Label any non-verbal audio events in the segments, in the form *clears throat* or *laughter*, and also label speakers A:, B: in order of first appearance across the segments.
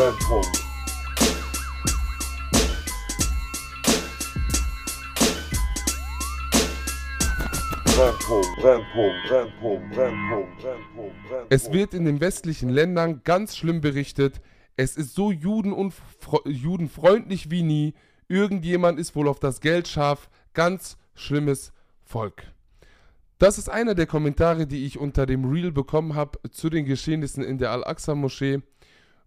A: Brennpunkt.
B: Es wird in den westlichen Ländern ganz schlimm berichtet. Es ist so judenfreundlich wie nie. Irgendjemand ist wohl auf das Geld scharf. Ganz schlimmes Volk. Das ist einer der Kommentare, die ich unter dem Reel bekommen habe zu den Geschehnissen in der Al-Aqsa-Moschee,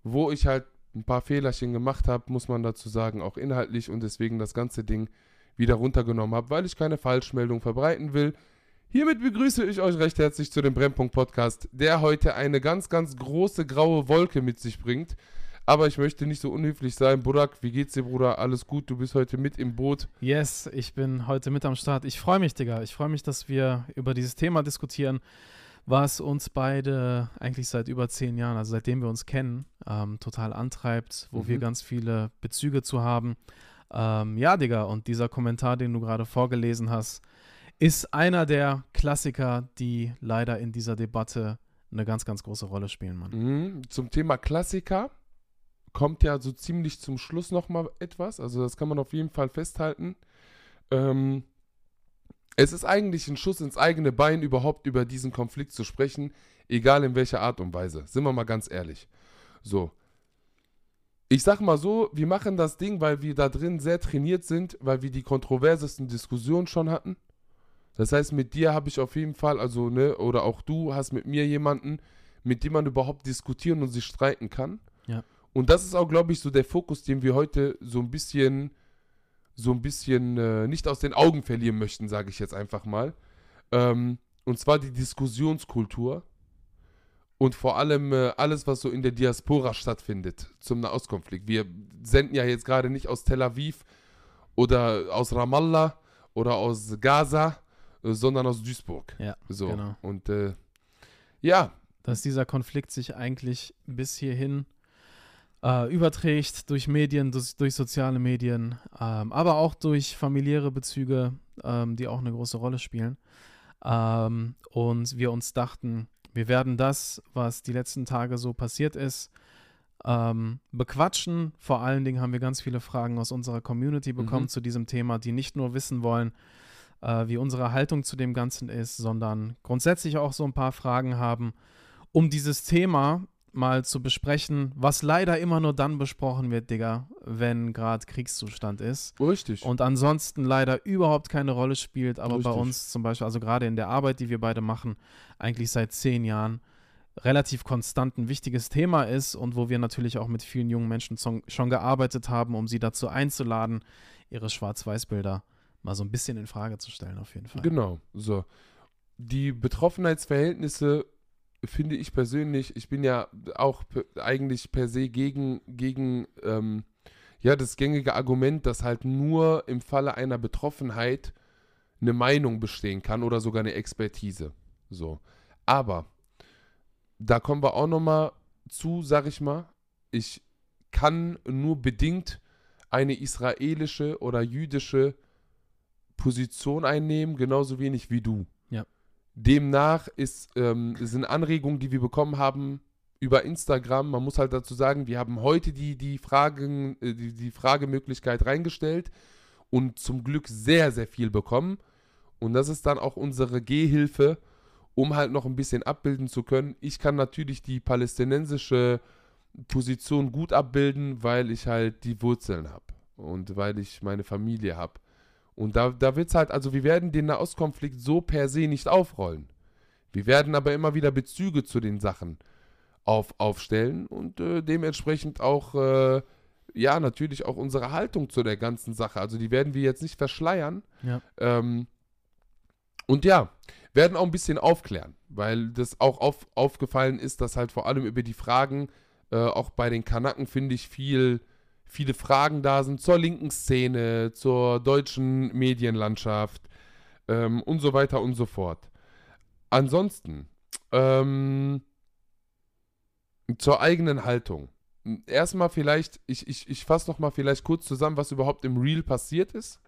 B: wo ich halt ein paar Fehlerchen gemacht habe, muss man dazu sagen, auch inhaltlich und deswegen das ganze Ding wieder runtergenommen habe, weil ich keine Falschmeldung verbreiten will. Hiermit begrüße ich euch recht herzlich zu dem Brennpunkt Podcast, der heute eine ganz, ganz große graue Wolke mit sich bringt. Aber ich möchte nicht so unhöflich sein. Burak, wie geht's dir, Bruder? Alles gut? Du bist heute mit im Boot.
C: Yes, ich bin heute mit am Start. Ich freue mich, Digga. Ich freue mich, dass wir über dieses Thema diskutieren, was uns beide eigentlich seit über zehn Jahren, also seitdem wir uns kennen, ähm, total antreibt, wo
B: Mhm.
C: wir ganz viele Bezüge zu haben. Ähm, ja, Digga, und dieser Kommentar, den du gerade vorgelesen hast, ist einer der Klassiker, die leider in dieser Debatte eine ganz, ganz große Rolle spielen, Mann.
B: Mhm. Zum Thema Klassiker kommt ja so ziemlich zum Schluss nochmal etwas. Also das kann man auf jeden Fall festhalten. Ähm, es ist eigentlich ein Schuss ins eigene Bein, überhaupt über diesen Konflikt zu sprechen, egal in welcher Art und Weise. Sind wir mal ganz ehrlich. So. Ich sag mal so, wir machen das Ding, weil wir da drin sehr trainiert sind, weil wir die kontroversesten Diskussionen schon hatten. Das heißt, mit dir habe ich auf jeden Fall, also, ne, oder auch du hast mit mir jemanden, mit dem man überhaupt diskutieren und sich streiten kann.
C: Ja.
B: Und das ist auch, glaube ich, so der Fokus, den wir heute so ein bisschen, so ein bisschen äh, nicht aus den Augen verlieren möchten, sage ich jetzt einfach mal. Ähm, und zwar die Diskussionskultur und vor allem äh, alles, was so in der Diaspora stattfindet zum Nahostkonflikt. Wir senden ja jetzt gerade nicht aus Tel Aviv oder aus Ramallah oder aus Gaza, äh, sondern aus Duisburg.
C: Ja,
B: So.
C: genau.
B: Und äh, ja,
C: dass dieser Konflikt sich eigentlich bis hierhin äh, überträgt durch Medien, durch, durch soziale Medien, ähm, aber auch durch familiäre Bezüge, ähm, die auch eine große Rolle spielen. Ähm, und wir uns dachten, wir werden das, was die letzten Tage so passiert ist, ähm, bequatschen. Vor allen Dingen haben wir ganz viele Fragen aus unserer Community bekommen
B: Mhm.
C: zu diesem Thema, die nicht nur wissen wollen, äh, wie unsere Haltung zu dem Ganzen ist, sondern grundsätzlich auch so ein paar Fragen haben, um dieses Thema mal zu besprechen, was leider immer nur dann besprochen wird, Digga, wenn gerade Kriegszustand ist.
B: richtig.
C: Und ansonsten leider überhaupt keine Rolle spielt, aber bei
B: Richtig.
C: uns zum Beispiel, also gerade in der Arbeit, die wir beide machen, eigentlich seit zehn Jahren relativ konstant ein wichtiges Thema ist und wo wir natürlich auch mit vielen jungen Menschen schon, schon gearbeitet haben, um sie dazu einzuladen, ihre Schwarz-Weiß-Bilder mal so ein bisschen in Frage zu stellen, auf jeden Fall.
B: Genau, so. Die Betroffenheitsverhältnisse finde ich persönlich, ich bin ja auch eigentlich per se gegen, gegen ähm, ja, das gängige Argument, dass halt nur im Falle einer Betroffenheit eine Meinung bestehen kann oder sogar eine Expertise. So. Aber da kommen wir auch nochmal zu, sag ich mal. Ich kann nur bedingt eine israelische oder jüdische Position einnehmen, genauso wenig wie du. Demnach ist, ähm, sind Anregungen, die wir bekommen haben über Instagram. Man muss halt dazu sagen, wir haben heute die, die, Fragen, äh, die, die Fragemöglichkeit reingestellt und zum Glück sehr, sehr viel bekommen. Und das ist dann auch unsere Gehhilfe, um halt noch ein bisschen abbilden zu können. Ich kann natürlich die palästinensische Position gut abbilden, weil ich halt die Wurzeln habe und weil ich meine Familie habe. Und da, da wird es halt, also wir werden den Nahostkonflikt so per se nicht aufrollen. Wir werden aber immer wieder Bezüge zu den Sachen auf, aufstellen und äh, dementsprechend auch, äh, ja, natürlich auch unsere Haltung zu der ganzen Sache. Also die werden wir jetzt nicht verschleiern.
C: Ja.
B: Ähm, und ja, werden auch ein bisschen aufklären, weil das auch auf, aufgefallen ist, dass halt vor allem über die Fragen, äh, auch bei den Kanaken finde ich viel, viele Fragen da sind zur linken Szene, zur deutschen Medienlandschaft ähm, und so weiter und so fort. Ansonsten, ähm, zur eigenen Haltung. Erstmal vielleicht, ich, ich, ich fasse noch mal vielleicht kurz zusammen, was überhaupt im Real passiert ist.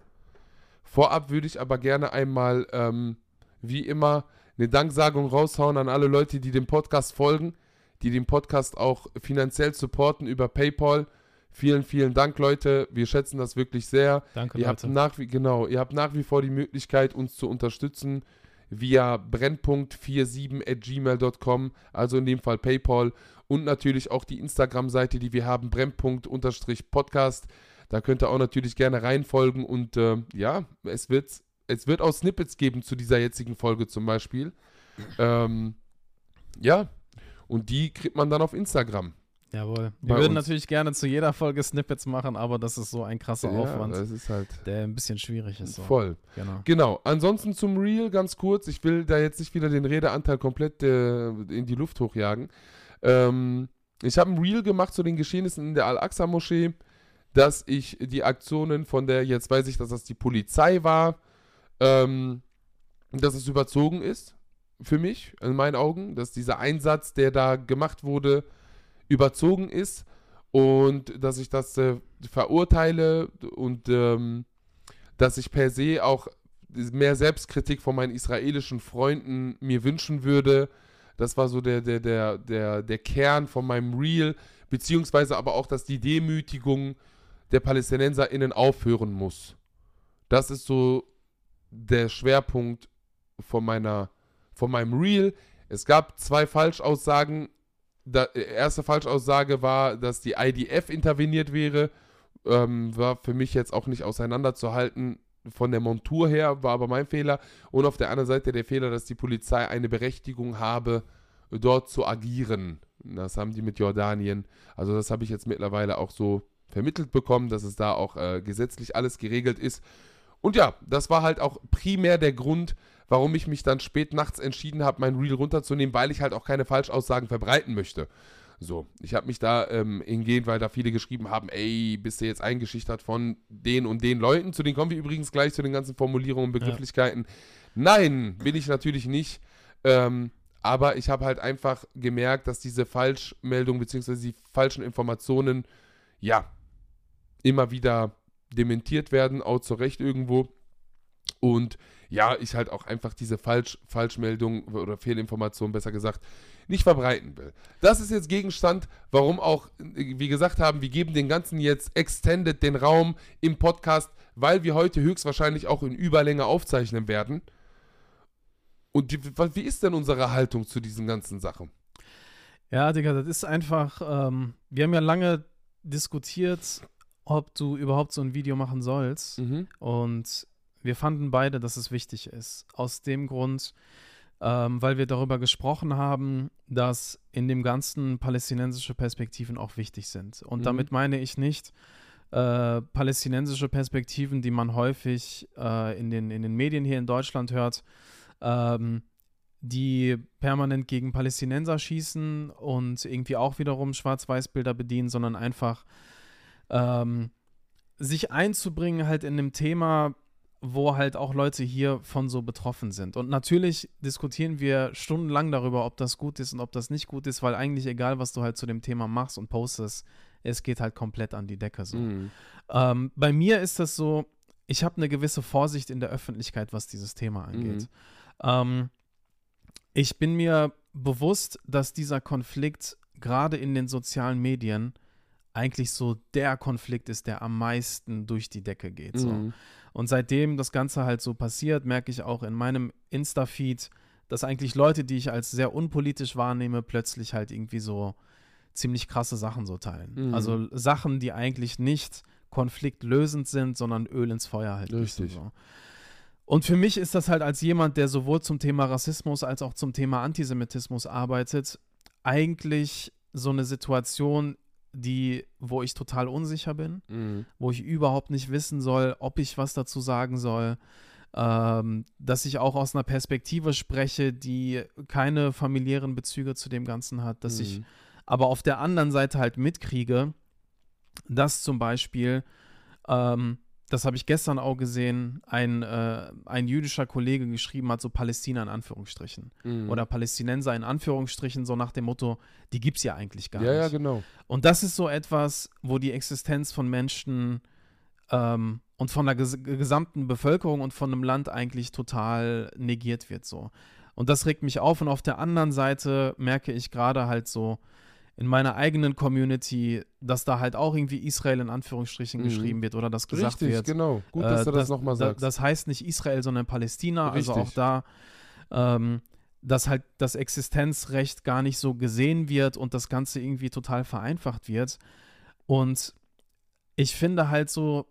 B: Vorab würde ich aber gerne einmal, ähm, wie immer, eine Danksagung raushauen an alle Leute, die dem Podcast folgen. die den Podcast auch finanziell supporten über PayPal. Vielen, vielen Dank, Leute. Wir schätzen das wirklich sehr.
C: Danke,
B: Ihr habt nach wie, genau, ihr habt nach wie vor die Möglichkeit, uns zu unterstützen via brennpunkt47 also in dem Fall PayPal und natürlich auch die Instagram-Seite, die wir haben, brennpunkt-podcast. Da könnt ihr auch natürlich gerne reinfolgen und äh, ja, es wird, es wird auch Snippets geben zu dieser jetzigen Folge zum Beispiel. Ähm, ja, und die kriegt man dann auf Instagram.
C: Jawohl. Wir
B: Bei
C: würden
B: uns.
C: natürlich gerne zu jeder Folge Snippets machen, aber das ist so ein krasser
B: Ja,
C: Aufwand,
B: das ist halt
C: der ein bisschen schwierig ist. So.
B: voll.
C: Genau.
B: Genau. Ansonsten zum Real ganz kurz. Ich will da jetzt nicht wieder den Redeanteil komplett äh, in die Luft hochjagen. Ähm, ich habe ein Reel gemacht zu den Geschehnissen in der Al-Aqsa-Moschee, dass ich die Aktionen von der, jetzt weiß ich, dass das die Polizei war, ähm, dass es überzogen ist für mich, in meinen Augen, dass dieser Einsatz, der da gemacht wurde, überzogen ist und dass ich das äh, verurteile und ähm, dass ich per se auch mehr Selbstkritik von meinen israelischen Freunden mir wünschen würde. Das war so der, der, der, der, der Kern von meinem Reel, beziehungsweise aber auch, dass die Demütigung der PalästinenserInnen aufhören muss. Das ist so der Schwerpunkt von meiner, von meinem Reel. Es gab zwei Falschaussagen. Da, erste Falschaussage war, dass die IDF interveniert wäre. Ähm, war für mich jetzt auch nicht auseinanderzuhalten von der Montur her, war aber mein Fehler. Und auf der anderen Seite der Fehler, dass die Polizei eine Berechtigung habe, dort zu agieren. Das haben die mit Jordanien. Also das habe ich jetzt mittlerweile auch so vermittelt bekommen, dass es da auch äh, gesetzlich alles geregelt ist. Und ja, das war halt auch primär der Grund, warum ich mich dann spät nachts entschieden habe, mein Reel runterzunehmen, weil ich halt auch keine Falschaussagen verbreiten möchte. So, ich habe mich da ähm, hingehend, weil da viele geschrieben haben, ey, bist du jetzt eingeschüchtert von den und den Leuten, zu denen kommen wir übrigens gleich zu den ganzen Formulierungen und Begrifflichkeiten. Nein, bin ich natürlich nicht. Ähm, aber ich habe halt einfach gemerkt, dass diese Falschmeldungen bzw. die falschen Informationen, ja, immer wieder dementiert werden, auch zu Recht irgendwo. Und ja, ich halt auch einfach diese Falsch Falschmeldung oder Fehlinformation, besser gesagt, nicht verbreiten will. Das ist jetzt Gegenstand, warum auch, wie gesagt haben, wir geben den ganzen jetzt extended den Raum im Podcast, weil wir heute höchstwahrscheinlich auch in Überlänge aufzeichnen werden. Und die, wie ist denn unsere Haltung zu diesen ganzen Sachen?
C: Ja, Digga, das ist einfach, ähm, wir haben ja lange diskutiert, ob du überhaupt so ein Video machen sollst.
B: Mhm.
C: Und wir fanden beide, dass es wichtig ist. Aus dem Grund, ähm, weil wir darüber gesprochen haben, dass in dem Ganzen palästinensische Perspektiven auch wichtig sind. Und
B: Mhm.
C: damit meine ich nicht äh, palästinensische Perspektiven, die man häufig äh, in, den, in den Medien hier in Deutschland hört, ähm, die permanent gegen Palästinenser schießen und irgendwie auch wiederum Schwarz-Weiß-Bilder bedienen, sondern einfach ähm, sich einzubringen halt in einem Thema, wo halt auch Leute hier von so betroffen sind. Und natürlich diskutieren wir stundenlang darüber, ob das gut ist und ob das nicht gut ist, weil eigentlich egal, was du halt zu dem Thema machst und postest, es geht halt komplett an die Decke so.
B: Mhm.
C: Ähm, bei mir ist das so, ich habe eine gewisse Vorsicht in der Öffentlichkeit, was dieses Thema angeht.
B: Mhm.
C: Ähm, ich bin mir bewusst, dass dieser Konflikt gerade in den sozialen Medien eigentlich so der Konflikt ist, der am meisten durch die Decke geht. So.
B: Mhm.
C: Und seitdem das Ganze halt so passiert, merke ich auch in meinem Insta-Feed, dass eigentlich Leute, die ich als sehr unpolitisch wahrnehme, plötzlich halt irgendwie so ziemlich krasse Sachen so teilen.
B: Mhm.
C: Also Sachen, die eigentlich nicht konfliktlösend sind, sondern Öl ins Feuer halt
B: Richtig.
C: So. Und für mich ist das halt als jemand, der sowohl zum Thema Rassismus als auch zum Thema Antisemitismus arbeitet, eigentlich so eine Situation, die, wo ich total unsicher bin
B: Mhm.
C: wo ich überhaupt nicht wissen soll, ob ich was dazu sagen soll, ähm, dass ich auch aus einer Perspektive spreche, die keine familiären Bezüge zu dem Ganzen hat, dass ich
B: Mhm.
C: aber auf der anderen Seite halt mitkriege, dass zum Beispiel, ähm, das habe ich gestern auch gesehen, ein, äh, ein jüdischer Kollege geschrieben hat, so Palästina in Anführungsstrichen.
B: Mhm.
C: Oder Palästinenser in Anführungsstrichen, so nach dem Motto, die gibt es ja eigentlich gar
B: ja,
C: nicht.
B: ja, genau.
C: Und das ist so etwas, wo die Existenz von Menschen ähm, und von der ges gesamten Bevölkerung und von einem Land eigentlich total negiert wird so. Und das regt mich auf. Und auf der anderen Seite merke ich gerade halt so in meiner eigenen Community, dass da halt auch irgendwie Israel in Anführungsstrichen
B: Mhm.
C: geschrieben wird oder das gesagt
B: Richtig,
C: wird.
B: genau. Gut, dass
C: Äh,
B: du das, nochmal
C: da-
B: sagst.
C: Das heißt nicht Israel, sondern Palästina. Also auch
B: Richtig.
C: da, ähm, dass halt das Existenzrecht gar nicht so gesehen wird und das Ganze irgendwie total vereinfacht wird. Und ich finde halt so,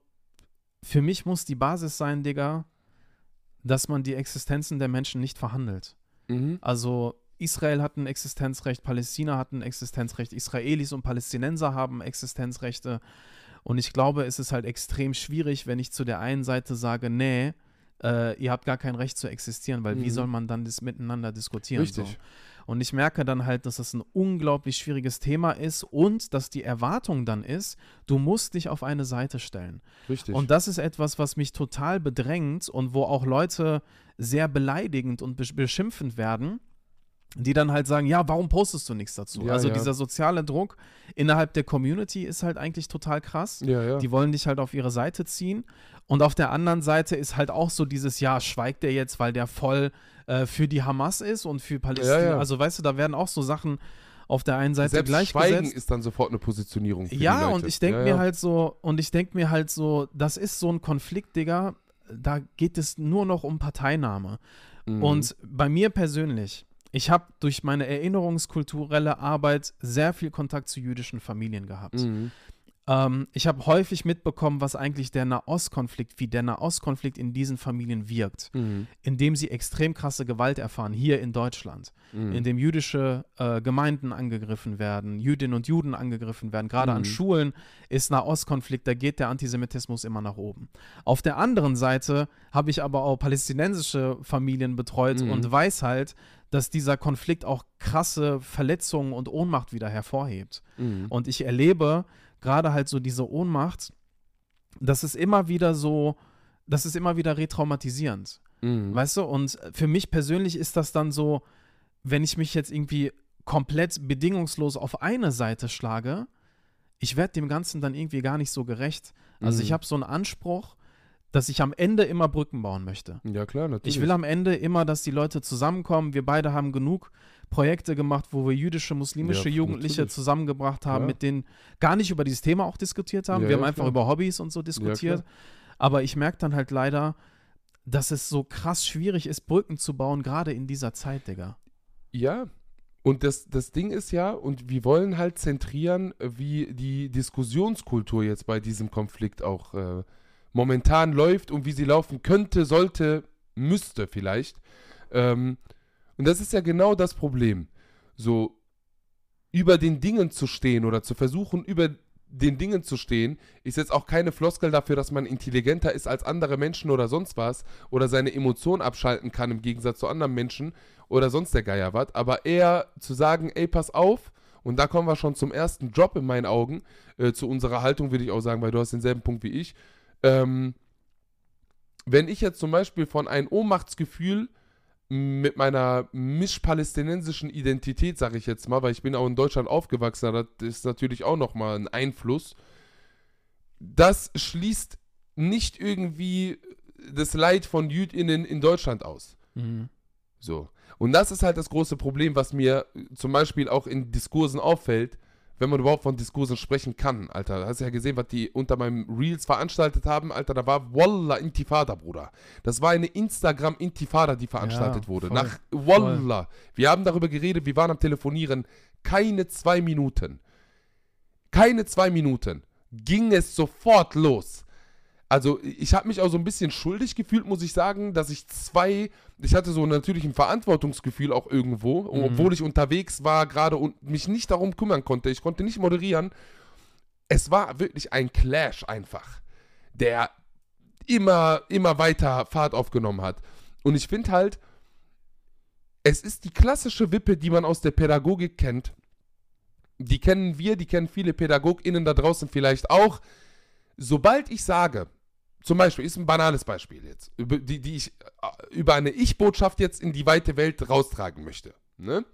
C: für mich muss die Basis sein, Digga, dass man die Existenzen der Menschen nicht verhandelt.
B: mhm.
C: Also Israel hat ein Existenzrecht, Palästina hat ein Existenzrecht, Israelis und Palästinenser haben Existenzrechte. Und ich glaube, es ist halt extrem schwierig, wenn ich zu der einen Seite sage, nee, äh, ihr habt gar kein Recht zu existieren, weil wie
B: Mhm.
C: soll man dann das miteinander diskutieren?
B: Richtig.
C: So? Und ich merke dann halt, dass das ein unglaublich schwieriges Thema ist und dass die Erwartung dann ist, du musst dich auf eine Seite stellen.
B: Richtig.
C: Und das ist etwas, was mich total bedrängt und wo auch Leute sehr beleidigend und besch- beschimpfend werden, die dann halt sagen, ja, warum postest du nichts dazu?
B: Ja,
C: also
B: ja.
C: dieser soziale Druck innerhalb der Community ist halt eigentlich total krass.
B: ja.
C: Die wollen dich halt auf ihre Seite ziehen. Und auf der anderen Seite ist halt auch so dieses, ja, schweigt der jetzt, weil der voll äh, für die Hamas ist und für Palästina. Also weißt du, da werden auch so Sachen auf der einen Seite
B: Selbst
C: gleichgesetzt.
B: Schweigen ist dann sofort eine Positionierung. Für die
C: Ja, und ich denke
B: ja,
C: mir halt so, und ich denke mir halt so, das ist so ein Konflikt, Digga, da geht es nur noch um Parteinahme.
B: Mhm.
C: Und bei mir persönlich, ich habe durch meine erinnerungskulturelle Arbeit sehr viel Kontakt zu jüdischen Familien gehabt.
B: Mhm.
C: Ähm, ich habe häufig mitbekommen, was eigentlich der Nahostkonflikt, wie der Nahostkonflikt in diesen Familien wirkt,
B: Mhm.
C: indem sie extrem krasse Gewalt erfahren, hier in Deutschland
B: Mhm.
C: in dem jüdische äh, Gemeinden angegriffen werden, Jüdinnen und Juden angegriffen werden. Gerade an
B: Mhm.
C: Schulen ist Nahostkonflikt, da geht der Antisemitismus immer nach oben. Auf der anderen Seite habe ich aber auch palästinensische Familien betreut
B: Mhm.
C: und weiß halt, dass dieser Konflikt auch krasse Verletzungen und Ohnmacht wieder hervorhebt.
B: Mhm.
C: Und ich erlebe gerade halt so diese Ohnmacht, das ist immer wieder so, das ist immer wieder retraumatisierend.
B: Mhm.
C: Weißt du, und für mich persönlich ist das dann so, wenn ich mich jetzt irgendwie komplett bedingungslos auf eine Seite schlage, ich werde dem Ganzen dann irgendwie gar nicht so gerecht. Also
B: Mhm.
C: ich habe so einen Anspruch, dass ich am Ende immer Brücken bauen möchte.
B: Ja, klar, natürlich.
C: Ich will am Ende immer, dass die Leute zusammenkommen. Wir beide haben genug Projekte gemacht, wo wir jüdische, muslimische
B: Ja,
C: Jugendliche
B: natürlich.
C: zusammengebracht haben,
B: Klar.
C: mit denen gar nicht über dieses Thema auch diskutiert haben.
B: Ja,
C: wir
B: ja,
C: haben einfach
B: klar.
C: über Hobbys und so diskutiert. Aber ich merke dann halt leider, dass es so krass schwierig ist, Brücken zu bauen, gerade in dieser Zeit, Digga.
B: Ja. Und das, das Ding ist ja, und wir wollen halt zentrieren, wie die Diskussionskultur jetzt bei diesem Konflikt auch äh, momentan läuft und wie sie laufen könnte, sollte, müsste vielleicht. Ähm, und das ist ja genau das Problem. So über den Dingen zu stehen oder zu versuchen, über den Dingen zu stehen, ist jetzt auch keine Floskel dafür, dass man intelligenter ist als andere Menschen oder sonst was oder seine Emotionen abschalten kann im Gegensatz zu anderen Menschen oder sonst der Geier was, aber eher zu sagen, ey, pass auf, und da kommen wir schon zum ersten Drop in meinen Augen, äh, zu unserer Haltung würde ich auch sagen, weil du hast denselben Punkt wie ich. Ähm, wenn ich jetzt zum Beispiel von einem Ohnmachtsgefühl mit meiner mischpalästinensischen Identität, sage ich jetzt mal, weil ich bin auch in Deutschland aufgewachsen, das ist natürlich auch nochmal ein Einfluss. Das schließt nicht irgendwie das Leid von JüdInnen in Deutschland aus. So. Und das ist halt das große Problem, was mir zum Beispiel auch in Diskursen auffällt, wenn man überhaupt von Diskursen sprechen kann, Alter. Hast du ja gesehen, was die unter meinem Reels veranstaltet haben, Alter. Da war Wallah Intifada, Bruder. Das war eine Instagram-Intifada, die veranstaltet
C: Ja,
B: wurde.
C: voll,
B: Nach Wallah. Wir haben darüber geredet, wir waren am Telefonieren. Keine zwei Minuten. Keine zwei Minuten. Ging es sofort los. Also ich habe mich auch so ein bisschen schuldig gefühlt, muss ich sagen, dass ich zwei, ich hatte so natürlich ein Verantwortungsgefühl auch irgendwo,
C: Mhm.
B: obwohl ich unterwegs war gerade und mich nicht darum kümmern konnte. Ich konnte nicht moderieren. Es war wirklich ein Clash einfach, der immer, immer weiter Fahrt aufgenommen hat. Und ich finde halt, es ist die klassische Wippe, die man aus der Pädagogik kennt. Die kennen wir, die kennen viele PädagogInnen da draußen vielleicht auch. Sobald ich sage, zum Beispiel, ist ein banales Beispiel jetzt, die, die ich äh, über eine Ich-Botschaft jetzt in die weite Welt raustragen möchte. Ne?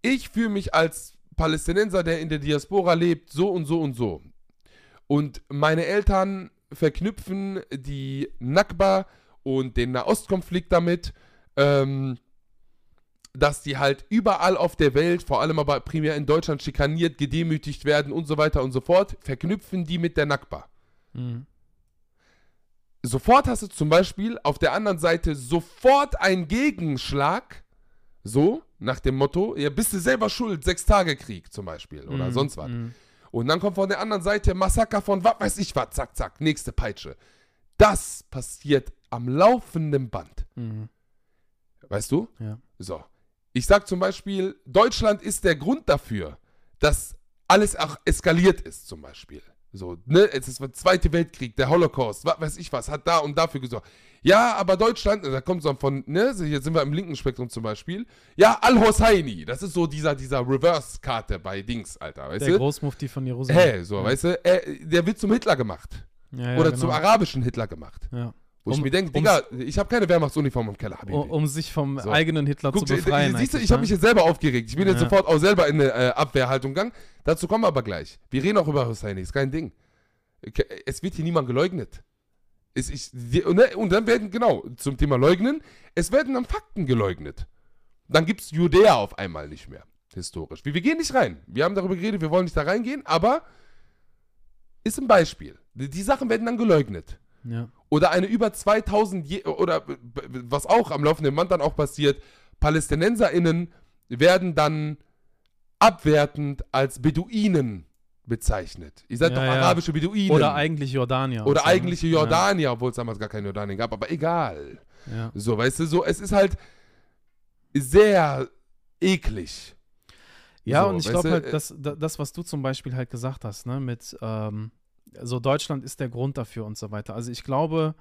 B: Ich fühle mich als Palästinenser, der in der Diaspora lebt, so und so und so. Und meine Eltern verknüpfen die Nakba und den Nahostkonflikt damit. Ähm, dass die halt überall auf der Welt, vor allem aber primär in Deutschland, schikaniert, gedemütigt werden und so weiter und so fort, verknüpfen die mit der Nakba.
C: Mhm.
B: Sofort hast du zum Beispiel auf der anderen Seite sofort einen Gegenschlag, so, nach dem Motto, ja, bist du selber schuld, sechs Tage Krieg zum Beispiel oder
C: Mhm.
B: sonst was.
C: Mhm.
B: Und dann kommt von der anderen Seite Massaker von was weiß ich was, zack, zack, nächste Peitsche. Das passiert am laufenden Band.
C: Mhm.
B: Weißt du?
C: Ja.
B: So. Ich sag zum Beispiel, Deutschland ist der Grund dafür, dass alles auch eskaliert ist, zum Beispiel. So, ne, es ist der Zweite Weltkrieg, der Holocaust, was weiß ich was, hat da und dafür gesorgt. Ja, aber Deutschland, da kommt so von, ne, hier sind wir im linken Spektrum zum Beispiel. Ja, Al-Hosseini, das ist so dieser, dieser Reverse-Karte bei Dings, Alter, weißt
C: Der
B: du?
C: Großmufti von Jerusalem.
B: Hä, so, weißt du, äh, der wird zum Hitler gemacht.
C: Ja, ja,
B: Oder
C: genau.
B: zum arabischen Hitler gemacht.
C: Ja.
B: Wo ich
C: Um-
B: mir denke, Digga, ich habe keine Wehrmachtsuniform im Keller, Habibi.
C: Um, um sich vom
B: So.
C: eigenen Hitler
B: Guck,
C: zu befreien.
B: siehst du, ich habe
C: ne?
B: mich jetzt selber aufgeregt. Ich bin jetzt
C: Ja.
B: sofort auch selber in eine äh, Abwehrhaltung gegangen. Dazu kommen wir aber gleich. Wir reden auch über Hosseini, ist kein Ding. Es wird hier niemand geleugnet. Es, ich, ne, und dann werden, genau, zum Thema Leugnen, es werden dann Fakten geleugnet. Dann gibt es Judäa auf einmal nicht mehr, historisch. Wir, wir gehen nicht rein. Wir haben darüber geredet, wir wollen nicht da reingehen, aber ist ein Beispiel. Die, die Sachen werden dann geleugnet.
C: Ja.
B: Oder eine über 2000, Je oder was auch am laufenden Band dann auch passiert, PalästinenserInnen werden dann abwertend als Beduinen bezeichnet. Ihr seid
C: Ja,
B: doch
C: ja.
B: arabische Beduinen.
C: Oder eigentlich Jordanier.
B: Oder eigentliche Jordanier, obwohl es damals gar keine Jordanien gab, aber egal. So, weißt du, so, es ist halt sehr eklig.
C: Ja,
B: So,
C: und ich glaube halt,
B: äh,
C: dass, da- das, was du zum Beispiel halt gesagt hast, ne, mit ähm, so Deutschland ist der Grund dafür und so weiter. Also ich glaube,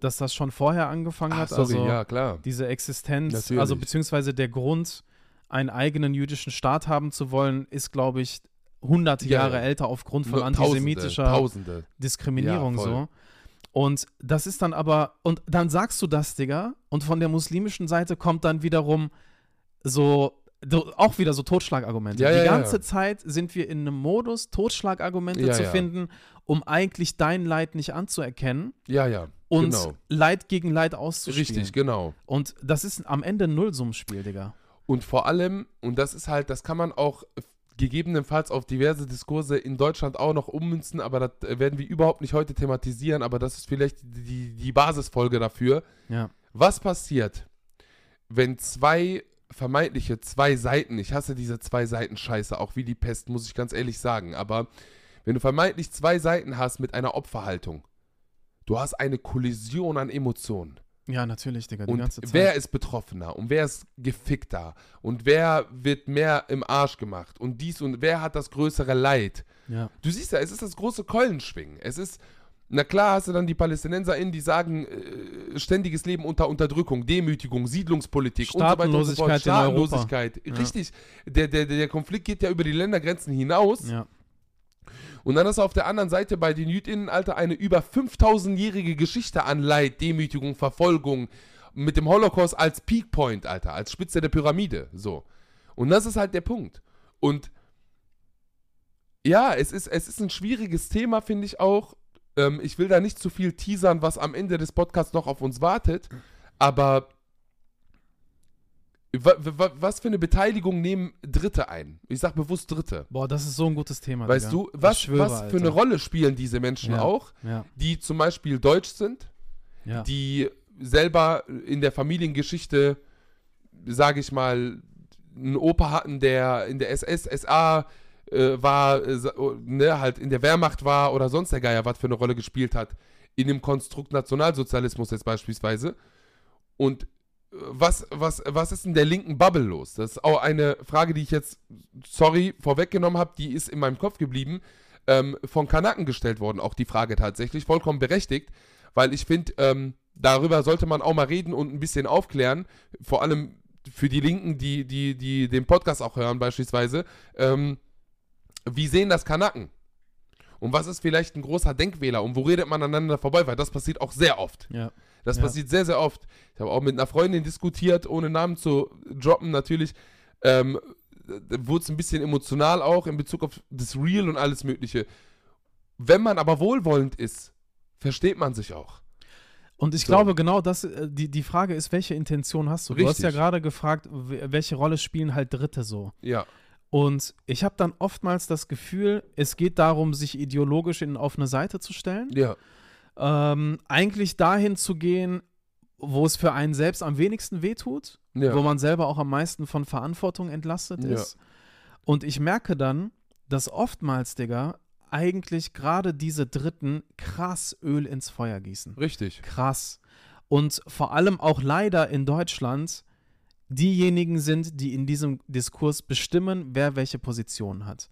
C: dass das schon vorher angefangen
B: Ah,
C: hat.
B: sorry,
C: also
B: ja, klar.
C: diese Existenz,
B: Natürlich.
C: also beziehungsweise der Grund, einen eigenen jüdischen Staat haben zu wollen, ist, glaube ich, hunderte
B: Ja,
C: Jahre
B: ja.
C: älter aufgrund von
B: Nur
C: antisemitischer
B: Tausende, Tausende.
C: Diskriminierung
B: Ja,
C: so. Und das ist dann aber, und dann sagst du das, Digga, und von der muslimischen Seite kommt dann wiederum so, do- auch wieder so Totschlagargumente.
B: Ja,
C: Die
B: ja, ja.
C: ganze Zeit sind wir in einem Modus, Totschlagargumente
B: Ja,
C: zu
B: ja.
C: finden, um eigentlich dein Leid nicht anzuerkennen
B: Ja, ja.
C: und
B: genau.
C: Leid gegen Leid auszuspielen.
B: Richtig, genau.
C: Und das ist am Ende ein Nullsummenspiel, Digga.
B: Und vor allem, und das ist halt, das kann man auch gegebenenfalls auf diverse Diskurse in Deutschland auch noch ummünzen, aber das äh, werden wir überhaupt nicht heute thematisieren, aber das ist vielleicht die, die Basisfolge dafür.
C: Ja.
B: Was passiert, wenn zwei vermeintliche zwei Seiten, ich hasse diese zwei Seiten Scheiße, auch wie die Pest, muss ich ganz ehrlich sagen, aber wenn du vermeintlich zwei Seiten hast mit einer Opferhaltung, du hast eine Kollision an Emotionen.
C: Ja, natürlich, Digga, die
B: Und
C: ganze Zeit.
B: wer ist betroffener und wer ist gefickter und wer wird mehr im Arsch gemacht und dies und wer hat das größere Leid.
C: ja.
B: Du siehst ja, es ist das große Keulenschwingen. Es ist, na klar hast du dann die PalästinenserInnen, die sagen, äh, ständiges Leben unter Unterdrückung, Demütigung, Siedlungspolitik und so weiter und so fort.
C: Staatenlosigkeit.
B: Staatenlosigkeit.
C: Ja.
B: Richtig. Der, der, der Konflikt geht ja über die Ländergrenzen hinaus.
C: Ja.
B: Und dann hast du auf der anderen Seite bei den Jüdinnen, Alter, eine über 5000-jährige Geschichte an Leid, Demütigung, Verfolgung, mit dem Holocaust als Peak Point, Alter, als Spitze der Pyramide, so. Und das ist halt der Punkt. Und ja, es ist, es ist ein schwieriges Thema, finde ich auch. Ähm, ich will da nicht zu viel teasern, was am Ende des Podcasts noch auf uns wartet, aber wa- wa- was für eine Beteiligung nehmen Dritte ein? Ich sag bewusst Dritte.
C: Boah, das ist so ein gutes Thema,
B: Weißt
C: Digga.
B: du, was,
C: schwöre,
B: was für eine. Rolle spielen diese Menschen
C: Ja.
B: auch,
C: Ja,
B: die zum Beispiel deutsch sind,
C: ja.
B: die selber in der Familiengeschichte, sage ich mal, einen Opa hatten, der in der SS, SA äh, war, äh, oh, ne, halt in der Wehrmacht war oder sonst der Geier was für eine Rolle gespielt hat, in dem Konstrukt Nationalsozialismus jetzt beispielsweise. Und äh, was, was, was ist in der linken Bubble los? Das ist auch eine Frage, die ich jetzt, sorry, vorweggenommen habe, die ist in meinem Kopf geblieben, ähm, von Kanaken gestellt worden, auch die Frage tatsächlich, vollkommen berechtigt, weil ich finde, ähm, darüber sollte man auch mal reden und ein bisschen aufklären, vor allem für die Linken, die, die, die den Podcast auch hören beispielsweise, ähm, wie sehen das Kanaken? Und was ist vielleicht ein großer Denkwähler und wo redet man aneinander vorbei? Weil das passiert auch sehr oft.
C: ja.
B: Das
C: Ja.
B: passiert sehr, sehr oft. Ich habe auch mit einer Freundin diskutiert, ohne Namen zu droppen natürlich. Ähm, da wurde es ein bisschen emotional auch in Bezug auf das Real und alles Mögliche. Wenn man aber wohlwollend ist, versteht man sich auch.
C: Und ich
B: So.
C: glaube, genau das, äh, die, die Frage ist, welche Intention hast du? Du hast ja
B: Richtig.
C: gerade gefragt, welche Rolle spielen halt Dritte so.
B: Ja.
C: Und ich habe dann oftmals das Gefühl, es geht darum, sich ideologisch in, auf eine Seite zu stellen.
B: Ja.
C: Ähm, eigentlich dahin zu gehen, wo es für einen selbst am wenigsten wehtut,
B: Ja.
C: wo man selber auch am meisten von Verantwortung entlastet
B: Ja.
C: ist. Und ich merke dann, dass oftmals, Digga, eigentlich gerade diese Dritten krass Öl ins Feuer gießen.
B: Richtig.
C: Krass. Und vor allem auch leider in Deutschland diejenigen sind, die in diesem Diskurs bestimmen, wer welche Position hat.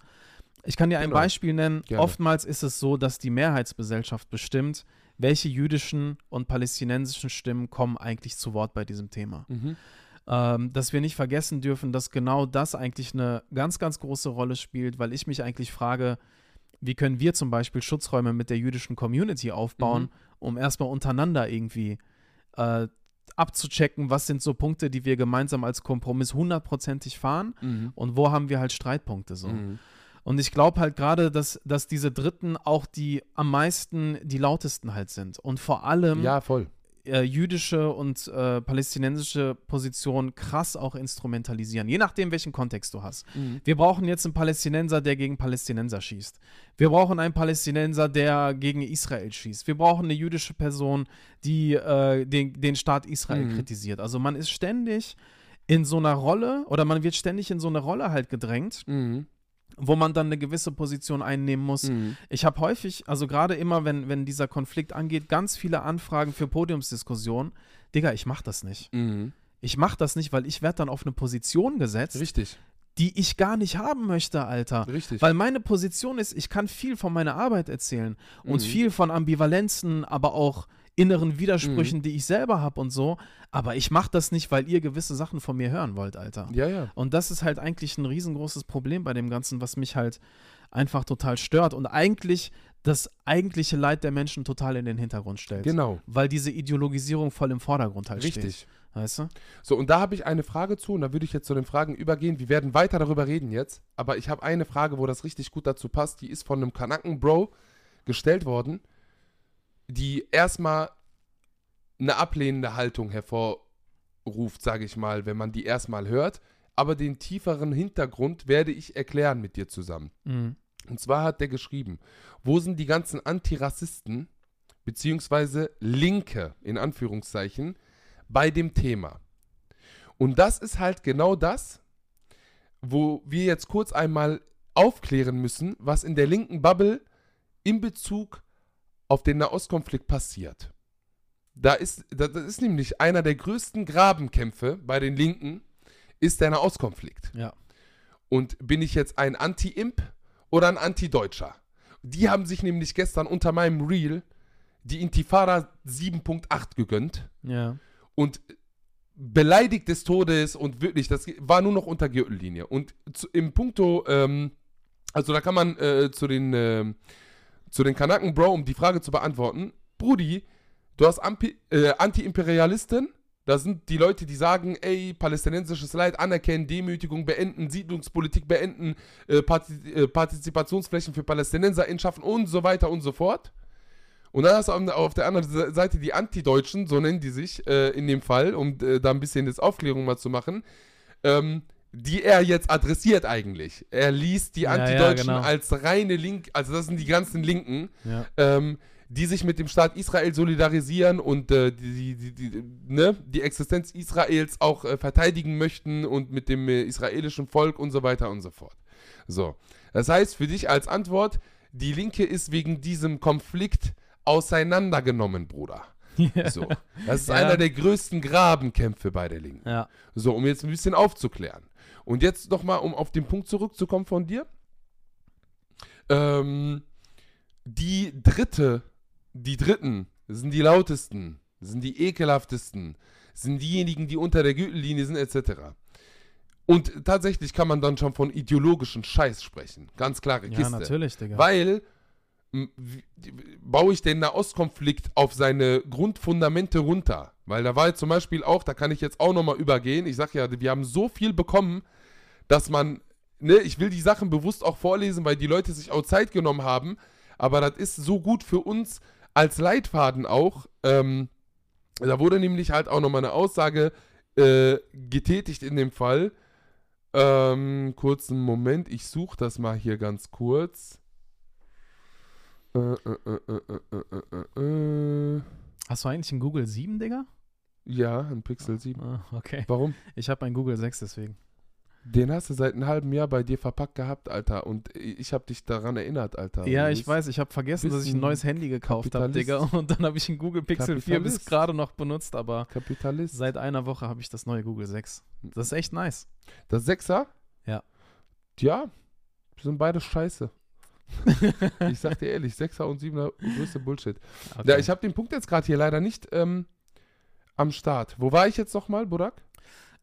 C: Ich kann dir ein
B: Genau.
C: Beispiel nennen.
B: Gerne.
C: Oftmals ist es so, dass die Mehrheitsgesellschaft bestimmt, welche jüdischen und palästinensischen Stimmen kommen eigentlich zu Wort bei diesem Thema.
B: Mhm.
C: Ähm, dass wir nicht vergessen dürfen, dass genau das eigentlich eine ganz, ganz große Rolle spielt, weil ich mich eigentlich frage, wie können wir zum Beispiel Schutzräume mit der jüdischen Community aufbauen,
B: Mhm.
C: um erstmal untereinander irgendwie äh, abzuchecken, was sind so Punkte, die wir gemeinsam als Kompromiss hundertprozentig fahren
B: Mhm.
C: und wo haben wir halt Streitpunkte so.
B: Mhm.
C: Und ich glaube halt gerade, dass, dass diese Dritten auch die am meisten die lautesten halt sind. Und vor allem
B: Ja, voll.
C: Äh, jüdische und äh, palästinensische Positionen krass auch instrumentalisieren, je nachdem, welchen Kontext du hast.
B: Mhm.
C: Wir brauchen jetzt einen Palästinenser, der gegen Palästinenser schießt. Wir brauchen einen Palästinenser, der gegen Israel schießt. Wir brauchen eine jüdische Person, die äh, den, den Staat Israel
B: Mhm.
C: kritisiert. Also man ist ständig in so einer Rolle oder man wird ständig in so eine Rolle halt gedrängt,
B: Mhm.
C: Wo man dann eine gewisse Position einnehmen muss.
B: Mhm.
C: Ich habe häufig, also gerade immer, wenn, wenn dieser Konflikt angeht, ganz viele Anfragen für Podiumsdiskussionen. Digga, ich mach das nicht.
B: Mhm.
C: Ich mach das nicht, weil ich werde dann auf eine Position gesetzt,
B: Richtig.
C: die ich gar nicht haben möchte, Alter.
B: Richtig.
C: Weil meine Position ist, ich kann viel von meiner Arbeit erzählen und
B: Mhm.
C: viel von Ambivalenzen, aber auch inneren Widersprüchen,
B: Mhm.
C: die ich selber habe und so. Aber ich mache das nicht, weil ihr gewisse Sachen von mir hören wollt, Alter.
B: ja, ja.
C: Und das ist halt eigentlich ein riesengroßes Problem bei dem Ganzen, was mich halt einfach total stört und eigentlich das eigentliche Leid der Menschen total in den Hintergrund stellt.
B: Genau.
C: Weil diese Ideologisierung voll im Vordergrund halt steht.
B: Richtig.
C: Weißt du?
B: So, und da habe ich eine Frage zu, und da würde ich jetzt zu den Fragen übergehen. Wir werden weiter darüber reden jetzt, aber ich habe eine Frage, wo das richtig gut dazu passt. Die ist von einem Kanaken-Bro gestellt worden, die erstmal eine ablehnende Haltung hervorruft, sage ich mal, wenn man die erstmal hört. Aber den tieferen Hintergrund werde ich erklären mit dir zusammen.
C: Mhm.
B: Und zwar hat der geschrieben, wo sind die ganzen Antirassisten, beziehungsweise Linke, in Anführungszeichen, bei dem Thema? Und das ist halt genau das, wo wir jetzt kurz einmal aufklären müssen, was in der linken Bubble in Bezug auf den Nahostkonflikt passiert. Da ist, da- das ist nämlich einer der größten Grabenkämpfe bei den Linken, ist der Nahostkonflikt.
C: Ja.
B: Und bin ich jetzt ein Anti-Imp oder ein Anti-Deutscher? Die haben sich nämlich gestern unter meinem Reel die Intifada 7.8 gegönnt
C: Ja.
B: und beleidigt des Todes und wirklich, das war nur noch unter Gürtellinie. Und zu, im Punkto, ähm, also da kann man äh, zu den, ähm, zu den Kanaken, Bro, um die Frage zu beantworten, Brudi, du hast Ampi äh, Anti-Imperialisten, das sind die Leute, die sagen, ey, palästinensisches Leid anerkennen, Demütigung beenden, Siedlungspolitik beenden, äh, Parti äh, Partizipationsflächen für PalästinenserInnen schaffen und so weiter und so fort. Und dann hast du auf- der anderen Seite die Antideutschen, so nennen die sich äh, in dem Fall, um äh, da ein bisschen das Aufklärung mal zu machen, ähm, die er jetzt adressiert eigentlich. Er liest die
C: Ja, ja,
B: Antideutschen
C: genau.
B: als reine Link, also das sind die ganzen Linken,
C: Ja.
B: ähm, die sich mit dem Staat Israel solidarisieren und äh, die, die, die, ne, die Existenz Israels auch äh, verteidigen möchten und mit dem äh, israelischen Volk und so weiter und so fort. So, das heißt für dich als Antwort, die Linke ist wegen diesem Konflikt auseinandergenommen, Bruder. So, das ist
C: Ja.
B: einer der größten Grabenkämpfe bei der Linken.
C: ja.
B: So, um jetzt ein bisschen aufzuklären. Und jetzt nochmal, um auf den Punkt zurückzukommen von dir. Ähm, die dritte, die Dritten sind die lautesten, sind die ekelhaftesten, sind diejenigen, die unter der Gürtellinie sind, etc. Und tatsächlich kann man dann schon von ideologischen Scheiß sprechen. Ganz klare
C: Ja,
B: Kiste.
C: natürlich, Digga.
B: Weil baue ich den Nahostkonflikt auf seine Grundfundamente runter. Weil da war jetzt zum Beispiel auch, da kann ich jetzt auch nochmal übergehen. Ich sag ja, wir haben so viel bekommen, dass man, ne, ich will die Sachen bewusst auch vorlesen, weil die Leute sich auch Zeit genommen haben. Aber das ist so gut für uns als Leitfaden auch, ähm, Da wurde nämlich halt auch nochmal eine Aussage äh, getätigt in dem Fall. Ähm, kurzen Moment, ich suche das mal hier ganz kurz. Äh, äh, äh, äh, äh, äh, äh, äh.
C: Hast du eigentlich einen Google 7, Digga?
B: Ja, ein Pixel 7.
C: Ah, okay.
B: Warum?
C: Ich habe einen Google 6 deswegen.
B: Den hast du seit einem halben Jahr bei dir verpackt gehabt, Alter. Und ich habe dich daran erinnert, Alter.
C: Ja, ich weiß, ich habe vergessen, dass ich ein neues Handy gekauft habe, Digga. Und dann habe ich einen Google Pixel 4 bis gerade noch benutzt, aber
B: Kapitalist.
C: seit einer Woche habe ich das neue Google 6. Das ist echt nice.
B: Das Sechser?
C: Ja.
B: Ja, sind beide scheiße. *laughs* ich sag dir ehrlich, Sechser und Siebener, größte Bullshit.
C: Okay.
B: Ja, ich habe den Punkt jetzt gerade hier leider nicht ähm, am Start. Wo war ich jetzt nochmal, Burak?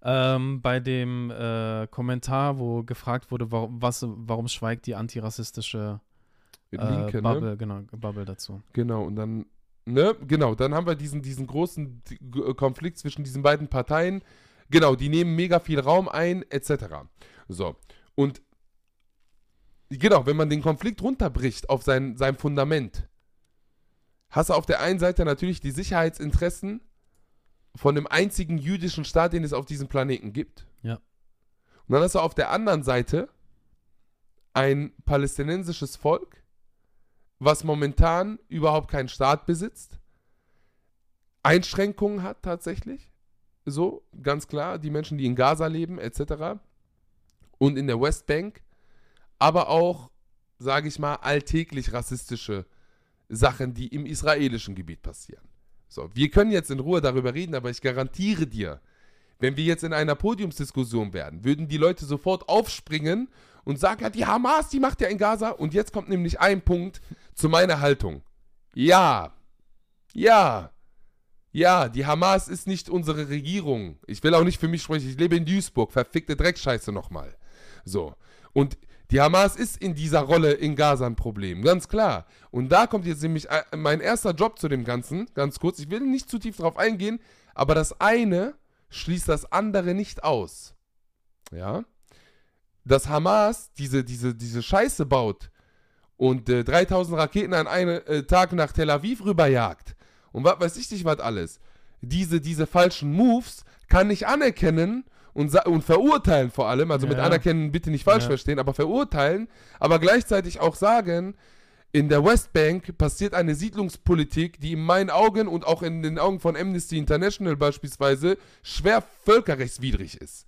C: ähm, bei dem äh, Kommentar, wo gefragt wurde, warum, was, warum schweigt die antirassistische äh,
B: Linke, ne?
C: Bubble, genau, Bubble dazu.
B: Genau, und dann, ne, genau, dann haben wir diesen, diesen großen G- Konflikt zwischen diesen beiden Parteien. Genau, die nehmen mega viel Raum ein, etc. So, und genau, wenn man den Konflikt runterbricht auf sein, sein Fundament, hast du auf der einen Seite natürlich die Sicherheitsinteressen von dem einzigen jüdischen Staat, den es auf diesem Planeten gibt.
C: Ja.
B: Und dann hast du auf der anderen Seite ein palästinensisches Volk, was momentan überhaupt keinen Staat besitzt, Einschränkungen hat tatsächlich, so ganz klar, die Menschen, die in Gaza leben, etc. und in der Westbank, aber auch, sage ich mal, alltäglich rassistische Sachen, die im israelischen Gebiet passieren. So, wir können jetzt in Ruhe darüber reden, aber ich garantiere dir, wenn wir jetzt in einer Podiumsdiskussion wären, würden die Leute sofort aufspringen und sagen, ja, die Hamas, die macht ja in Gaza. Und jetzt kommt nämlich ein Punkt zu meiner Haltung. Ja, ja, ja, die Hamas ist nicht unsere Regierung. Ich will auch nicht für mich sprechen, ich lebe in Duisburg, verfickte Dreckscheiße nochmal. So, und die Hamas ist in dieser Rolle in Gaza ein Problem, ganz klar. Und da kommt jetzt nämlich äh, mein erster Job zu dem Ganzen, ganz kurz. Ich will nicht zu tief drauf eingehen, aber das eine schließt das andere nicht aus. Ja? Dass Hamas diese, diese, diese Scheiße baut und äh, 3000 Raketen an einem äh, Tag nach Tel Aviv rüberjagt und was weiß ich nicht was alles. Diese, diese falschen Moves kann ich anerkennen und, und verurteilen vor allem, also mit
C: Ja.
B: anerkennen bitte nicht falsch
C: Ja.
B: verstehen, aber verurteilen, aber gleichzeitig auch sagen, in der Westbank passiert eine Siedlungspolitik, die in meinen Augen und auch in den Augen von Amnesty International beispielsweise schwer völkerrechtswidrig ist.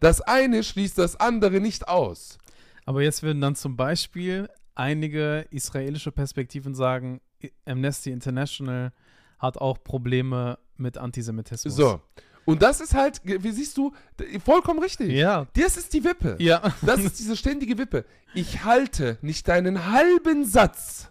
B: Das eine schließt das andere nicht aus.
C: Aber jetzt würden dann zum Beispiel einige israelische Perspektiven sagen, Amnesty International hat auch Probleme mit Antisemitismus.
B: So. Und das ist halt, wie siehst du, vollkommen richtig.
C: Ja.
B: Das ist die Wippe.
C: Ja.
B: Das ist diese ständige Wippe. Ich halte nicht deinen halben Satz.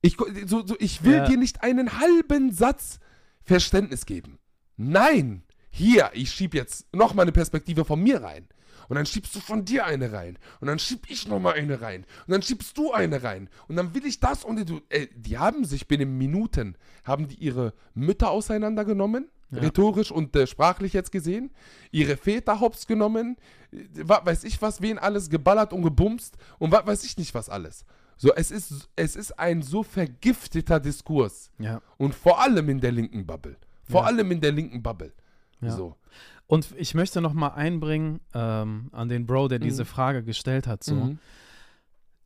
B: Ich, so, so, ich will
C: Ja.
B: dir nicht einen halben Satz Verständnis geben. Nein. Hier, ich schieb jetzt noch mal eine Perspektive von mir rein. Und dann schiebst du von dir eine rein. Und dann schieb ich noch mal eine rein. Und dann schiebst du eine rein. Und dann will ich das und du. Ey, die haben sich binnen Minuten, haben die ihre Mütter auseinandergenommen.
C: Ja.
B: Rhetorisch und äh, sprachlich jetzt gesehen. Ihre Väter hops genommen. Äh, Was weiß ich was, wen alles geballert und gebumst. Und was weiß ich nicht was alles. So, es ist, es ist ein so vergifteter Diskurs.
C: Ja.
B: Und vor allem in der linken Bubble. Vor
C: Ja.
B: allem in der linken Bubble.
C: Ja.
B: So.
C: Und ich möchte noch mal einbringen ähm, an den Bro, der diese
B: Mhm.
C: Frage gestellt hat. So.
B: Mhm.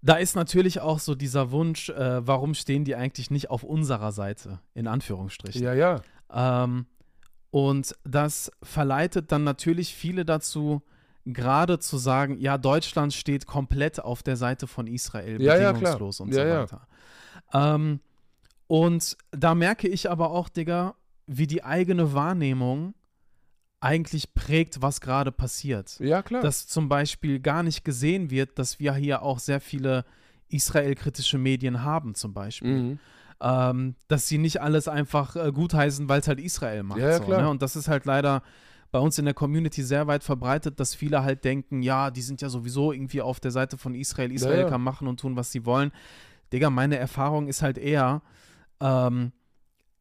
C: Da ist natürlich auch so dieser Wunsch, äh, warum stehen die eigentlich nicht auf unserer Seite, in Anführungsstrichen.
B: Ja, ja.
C: Ähm, und das verleitet dann natürlich viele dazu, gerade zu sagen, ja, Deutschland steht komplett auf der Seite von Israel,
B: Ja, ja,
C: bedingungslos und so weiter. Ähm, und da merke ich aber auch, Digga, wie die eigene Wahrnehmung eigentlich prägt, was gerade passiert.
B: Ja, klar.
C: Dass zum Beispiel gar nicht gesehen wird, dass wir hier auch sehr viele Israel-kritische Medien haben, zum Beispiel
B: mhm.
C: Ähm, dass sie nicht alles einfach äh, gutheißen, weil es halt Israel macht.
B: Ja,
C: so,
B: klar.
C: ne? Und das ist halt leider bei uns in der Community sehr weit verbreitet, dass viele halt denken, ja, die sind ja sowieso irgendwie auf der Seite von Israel. Israel
B: ja.
C: kann machen und tun, was sie wollen. Digga, meine Erfahrung ist halt eher, ähm,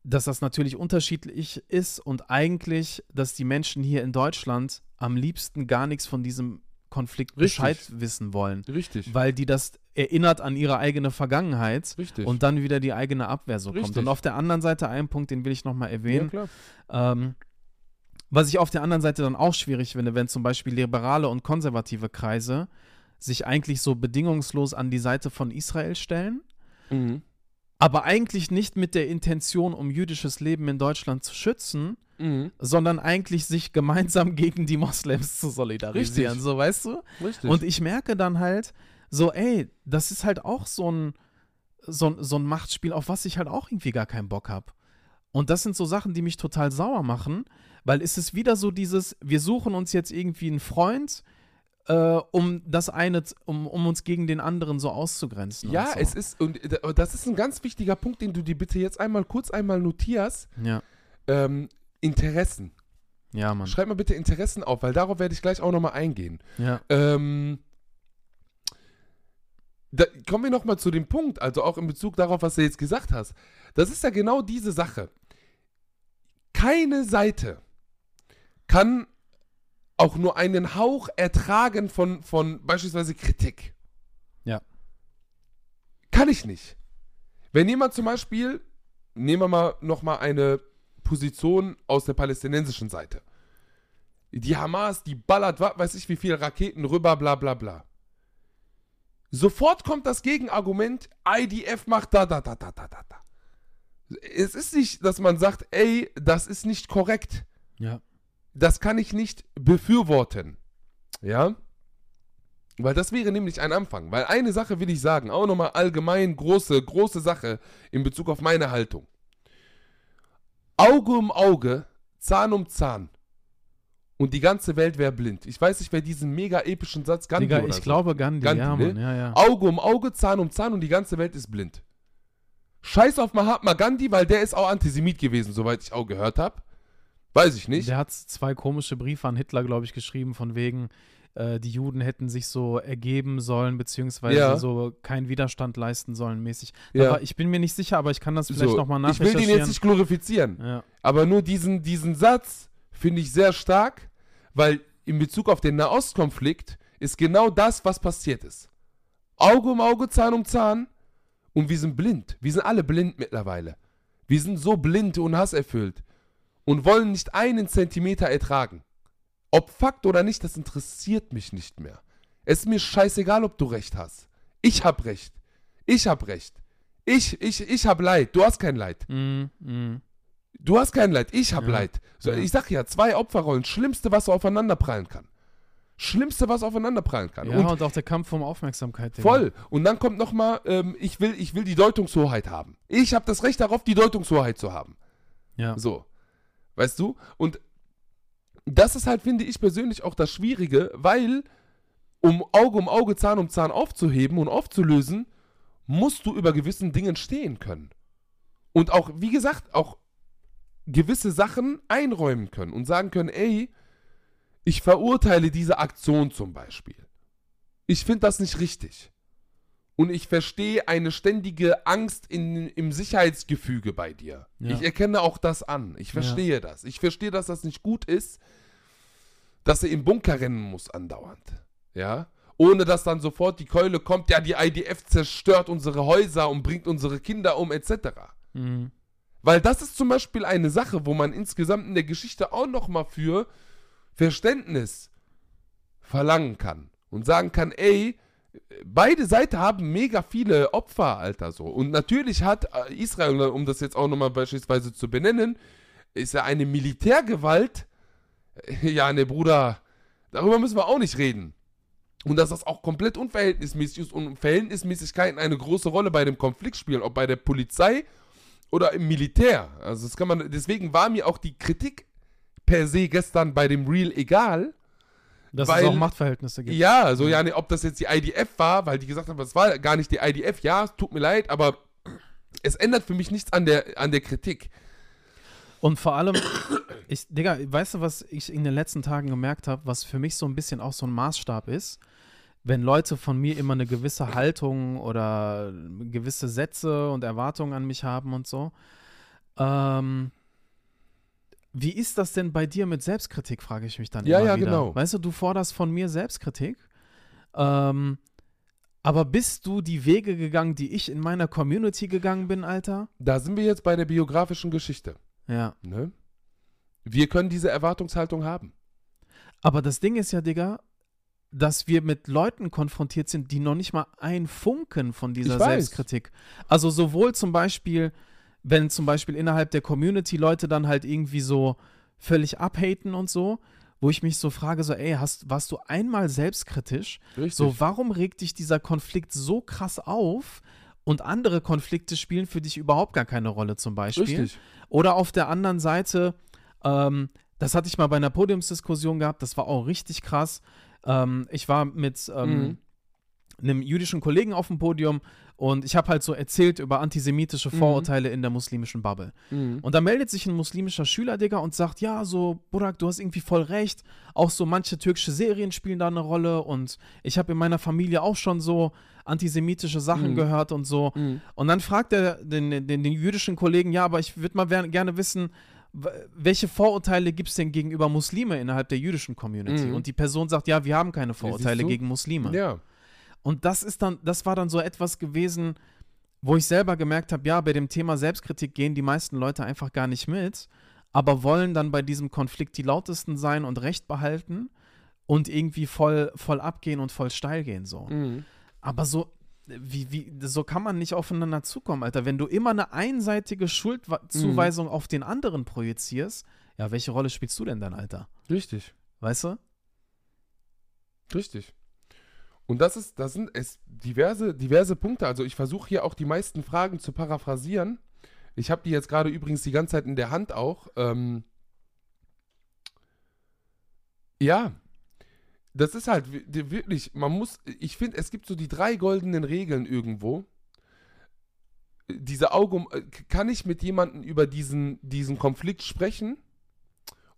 C: dass das natürlich unterschiedlich ist und eigentlich, dass die Menschen hier in Deutschland am liebsten gar nichts von diesem Konflikt
B: Richtig.
C: Bescheid wissen wollen,
B: Richtig.
C: weil die das erinnert an ihre eigene Vergangenheit
B: Richtig.
C: und dann wieder die eigene Abwehr so kommt.
B: Richtig.
C: Und auf der anderen Seite ein Punkt, den will ich nochmal
B: ja,
C: erwähnen.
B: klar.
C: Ähm, was ich auf der anderen Seite dann auch schwierig finde, wenn zum Beispiel liberale und konservative Kreise sich eigentlich so bedingungslos an die Seite von Israel stellen,
B: Mhm.
C: Aber eigentlich nicht mit der Intention, um jüdisches Leben in Deutschland zu schützen,
B: Mhm.
C: sondern eigentlich sich gemeinsam gegen die Moslems zu solidarisieren,
B: Richtig.
C: so weißt du?
B: Richtig.
C: Und ich merke dann halt so, ey, das ist halt auch so ein, so, so ein Machtspiel, auf was ich halt auch irgendwie gar keinen Bock habe. Und das sind so Sachen, die mich total sauer machen, weil es ist wieder so dieses, wir suchen uns jetzt irgendwie einen Freund, äh, um das eine, um, um uns gegen den anderen so auszugrenzen.
B: ja,
C: so.
B: es ist, und das ist ein ganz wichtiger Punkt, den du dir bitte jetzt einmal kurz einmal notierst.
C: Ja,
B: Ähm, Interessen.
C: ja, Mann.
B: Schreib mal bitte Interessen auf, weil darauf werde ich gleich auch nochmal eingehen.
C: Ja,
B: Ähm, da kommen wir nochmal zu dem Punkt, also auch in Bezug darauf, was du jetzt gesagt hast. Das ist ja genau diese Sache. Keine Seite kann auch nur einen Hauch ertragen von, von beispielsweise Kritik.
C: Ja.
B: Kann ich nicht. Wenn jemand zum Beispiel, nehmen wir mal nochmal eine Position aus der palästinensischen Seite. Die Hamas, die ballert, weiß ich wie viele Raketen rüber, bla bla bla. Sofort kommt das Gegenargument, IDF macht da, da, da, da, da, da, da. Es ist nicht, dass man sagt, ey, das ist nicht korrekt.
C: ja,
B: Das kann ich nicht befürworten. Ja? Weil das wäre nämlich ein Anfang. Weil eine Sache will ich sagen, auch nochmal allgemein große, große Sache in Bezug auf meine Haltung. Auge um Auge, Zahn um Zahn. Und die ganze Welt wäre blind. Ich weiß nicht, wer diesen mega epischen Satz Gandhi
C: Digga,
B: oder
C: ich
B: so.
C: glaube Gandhi,
B: Gandhi,
C: ja,
B: ne?
C: Mann, ja, ja.
B: Auge um Auge, Zahn um Zahn und die ganze Welt ist blind. Scheiß auf Mahatma Gandhi, weil der ist auch Antisemit gewesen, soweit ich auch gehört habe. Weiß ich nicht.
C: Der hat zwei komische Briefe an Hitler, glaube ich, geschrieben, von wegen, äh, die Juden hätten sich so ergeben sollen, beziehungsweise
B: Ja.
C: so keinen Widerstand leisten sollen, mäßig.
B: Ja.
C: Aber ich bin mir nicht sicher, aber ich kann das vielleicht
B: So,
C: nochmal
B: ich will den
C: nachrecherchieren.
B: jetzt nicht glorifizieren,
C: ja.
B: aber nur diesen, diesen Satz finde ich sehr stark, weil in Bezug auf den Nahostkonflikt ist genau das, was passiert ist. Auge um Auge, Zahn um Zahn und wir sind blind. Wir sind alle blind mittlerweile. Wir sind so blind und hasserfüllt und wollen nicht einen Zentimeter ertragen. Ob Fakt oder nicht, das interessiert mich nicht mehr. Es ist mir scheißegal, ob du recht hast. Ich hab recht. Ich hab recht. Ich, ich, ich hab Leid. Du hast kein Leid.
C: Mm, mm.
B: Du hast kein Leid, ich hab
C: Ja.
B: Leid. So,
C: Ja.
B: Ich sag ja, zwei Opferrollen, schlimmste, was aufeinander prallen kann. Schlimmste, was aufeinander prallen kann.
C: Ja,
B: und
C: und, auch der Kampf um Aufmerksamkeit. Digga.
B: voll. Und dann kommt nochmal, ähm, ich, will, ich will die Deutungshoheit haben. Ich habe das Recht darauf, die Deutungshoheit zu haben.
C: Ja.
B: So. Weißt du? Und das ist halt, finde ich persönlich, auch das Schwierige, weil, um Auge um Auge, Zahn um Zahn aufzuheben und aufzulösen, musst du über gewissen Dingen stehen können. Und auch, wie gesagt, auch gewisse Sachen einräumen können und sagen können, ey, ich verurteile diese Aktion zum Beispiel. Ich finde das nicht richtig. Und ich verstehe eine ständige Angst in, im Sicherheitsgefüge bei dir.
C: Ja.
B: Ich erkenne auch das an. Ich verstehe das. Ich verstehe, dass das nicht gut ist, dass er im Bunker rennen muss andauernd. Ja? Ohne dass dann sofort die Keule kommt, ja, die IDF zerstört unsere Häuser und bringt unsere Kinder um, etc.
C: Mm.
B: Weil das ist zum Beispiel eine Sache, wo man insgesamt in der Geschichte auch nochmal für Verständnis verlangen kann. Und sagen kann, ey, beide Seiten haben mega viele Opfer, Alter, so. Und natürlich hat äh, Israel, um das jetzt auch nochmal beispielsweise zu benennen, ist ja eine Militärgewalt. Ja, ne, Bruder, darüber müssen wir auch nicht reden. Und dass das auch komplett unverhältnismäßig ist und Verhältnismäßigkeiten eine große Rolle bei dem Konflikt spielen, ob bei der Polizei oder im Militär. Also das kann man, deswegen war mir auch die Kritik per se gestern bei dem Real egal.
C: Dass
B: Weil-
C: es auch Machtverhältnisse gibt.
B: Ja, so ja, ne, ob das jetzt die IDF war, weil die gesagt haben, das war gar nicht die IDF. Ja, es tut mir leid, aber es ändert für mich nichts an der, an der Kritik.
C: Und vor allem, ich, Digga, weißt du, was ich in den letzten Tagen gemerkt habe, was für mich so ein bisschen auch so ein Maßstab ist? Wenn Leute von mir immer eine gewisse Haltung oder gewisse Sätze und Erwartungen an mich haben und so. Ähm, wie ist das denn bei dir mit Selbstkritik, frage ich mich dann
B: Ja,
C: immer
B: ja,
C: wieder.
B: genau.
C: Weißt du, du forderst von mir Selbstkritik Ähm, aber bist du die Wege gegangen, die ich in meiner Community gegangen bin, Alter?
B: Da sind wir jetzt bei der biografischen Geschichte.
C: Ja.
B: Ne? Wir können diese Erwartungshaltung haben.
C: Aber das Ding ist ja, Digga, dass wir mit Leuten konfrontiert sind, die noch nicht mal ein Funken von dieser. Selbstkritik. Also sowohl zum Beispiel, wenn zum Beispiel innerhalb der Community Leute dann halt irgendwie so völlig abhaten und so, wo ich mich so frage, so, ey, hast, warst du einmal selbstkritisch?
B: Richtig.
C: So, warum regt dich dieser Konflikt so krass auf und andere Konflikte spielen für dich überhaupt gar keine Rolle zum Beispiel?
B: Richtig.
C: Oder auf der anderen Seite, ähm, das hatte ich mal bei einer Podiumsdiskussion gehabt, das war auch richtig krass. Ähm, ich war mit ähm,
B: Mhm.
C: Einem jüdischen Kollegen auf dem Podium und ich habe halt so erzählt über antisemitische
B: Mhm.
C: Vorurteile in der muslimischen Bubble.
B: Mhm.
C: Und da meldet sich ein muslimischer Schüler, Digga, und sagt, ja, so, Burak, du hast irgendwie voll recht. Auch so manche türkische Serien spielen da eine Rolle und ich habe in meiner Familie auch schon so antisemitische Sachen
B: Mhm.
C: gehört und so.
B: Mhm.
C: Und dann fragt er den, den, den jüdischen Kollegen, ja, aber ich würde mal gerne wissen, welche Vorurteile gibt es denn gegenüber Muslime innerhalb der jüdischen Community?
B: Mhm.
C: Und die Person sagt, ja, wir haben keine Vorurteile gegen Muslime.
B: Ja.
C: Und das ist dann, das war dann so etwas gewesen, wo ich selber gemerkt habe, ja, bei dem Thema Selbstkritik gehen die meisten Leute einfach gar nicht mit, aber wollen dann bei diesem Konflikt die lautesten sein und Recht behalten und irgendwie voll, voll abgehen und voll steil gehen so.
B: Mhm.
C: Aber so, wie, wie, so kann man nicht aufeinander zukommen, Alter. Wenn du immer eine einseitige Schuldzuweisung auf den anderen projizierst, ja, welche Rolle spielst du denn dann, Alter?
B: Richtig.
C: Weißt du?
B: Richtig. Und das ist, das sind es diverse, diverse Punkte. Also ich versuche hier auch die meisten Fragen zu paraphrasieren. Ich habe die jetzt gerade übrigens die ganze Zeit in der Hand auch. Ähm ja, das ist halt wirklich, man muss, ich finde, es gibt so die drei goldenen Regeln irgendwo. Diese Augen, kann ich mit jemandem über diesen, diesen Konflikt sprechen,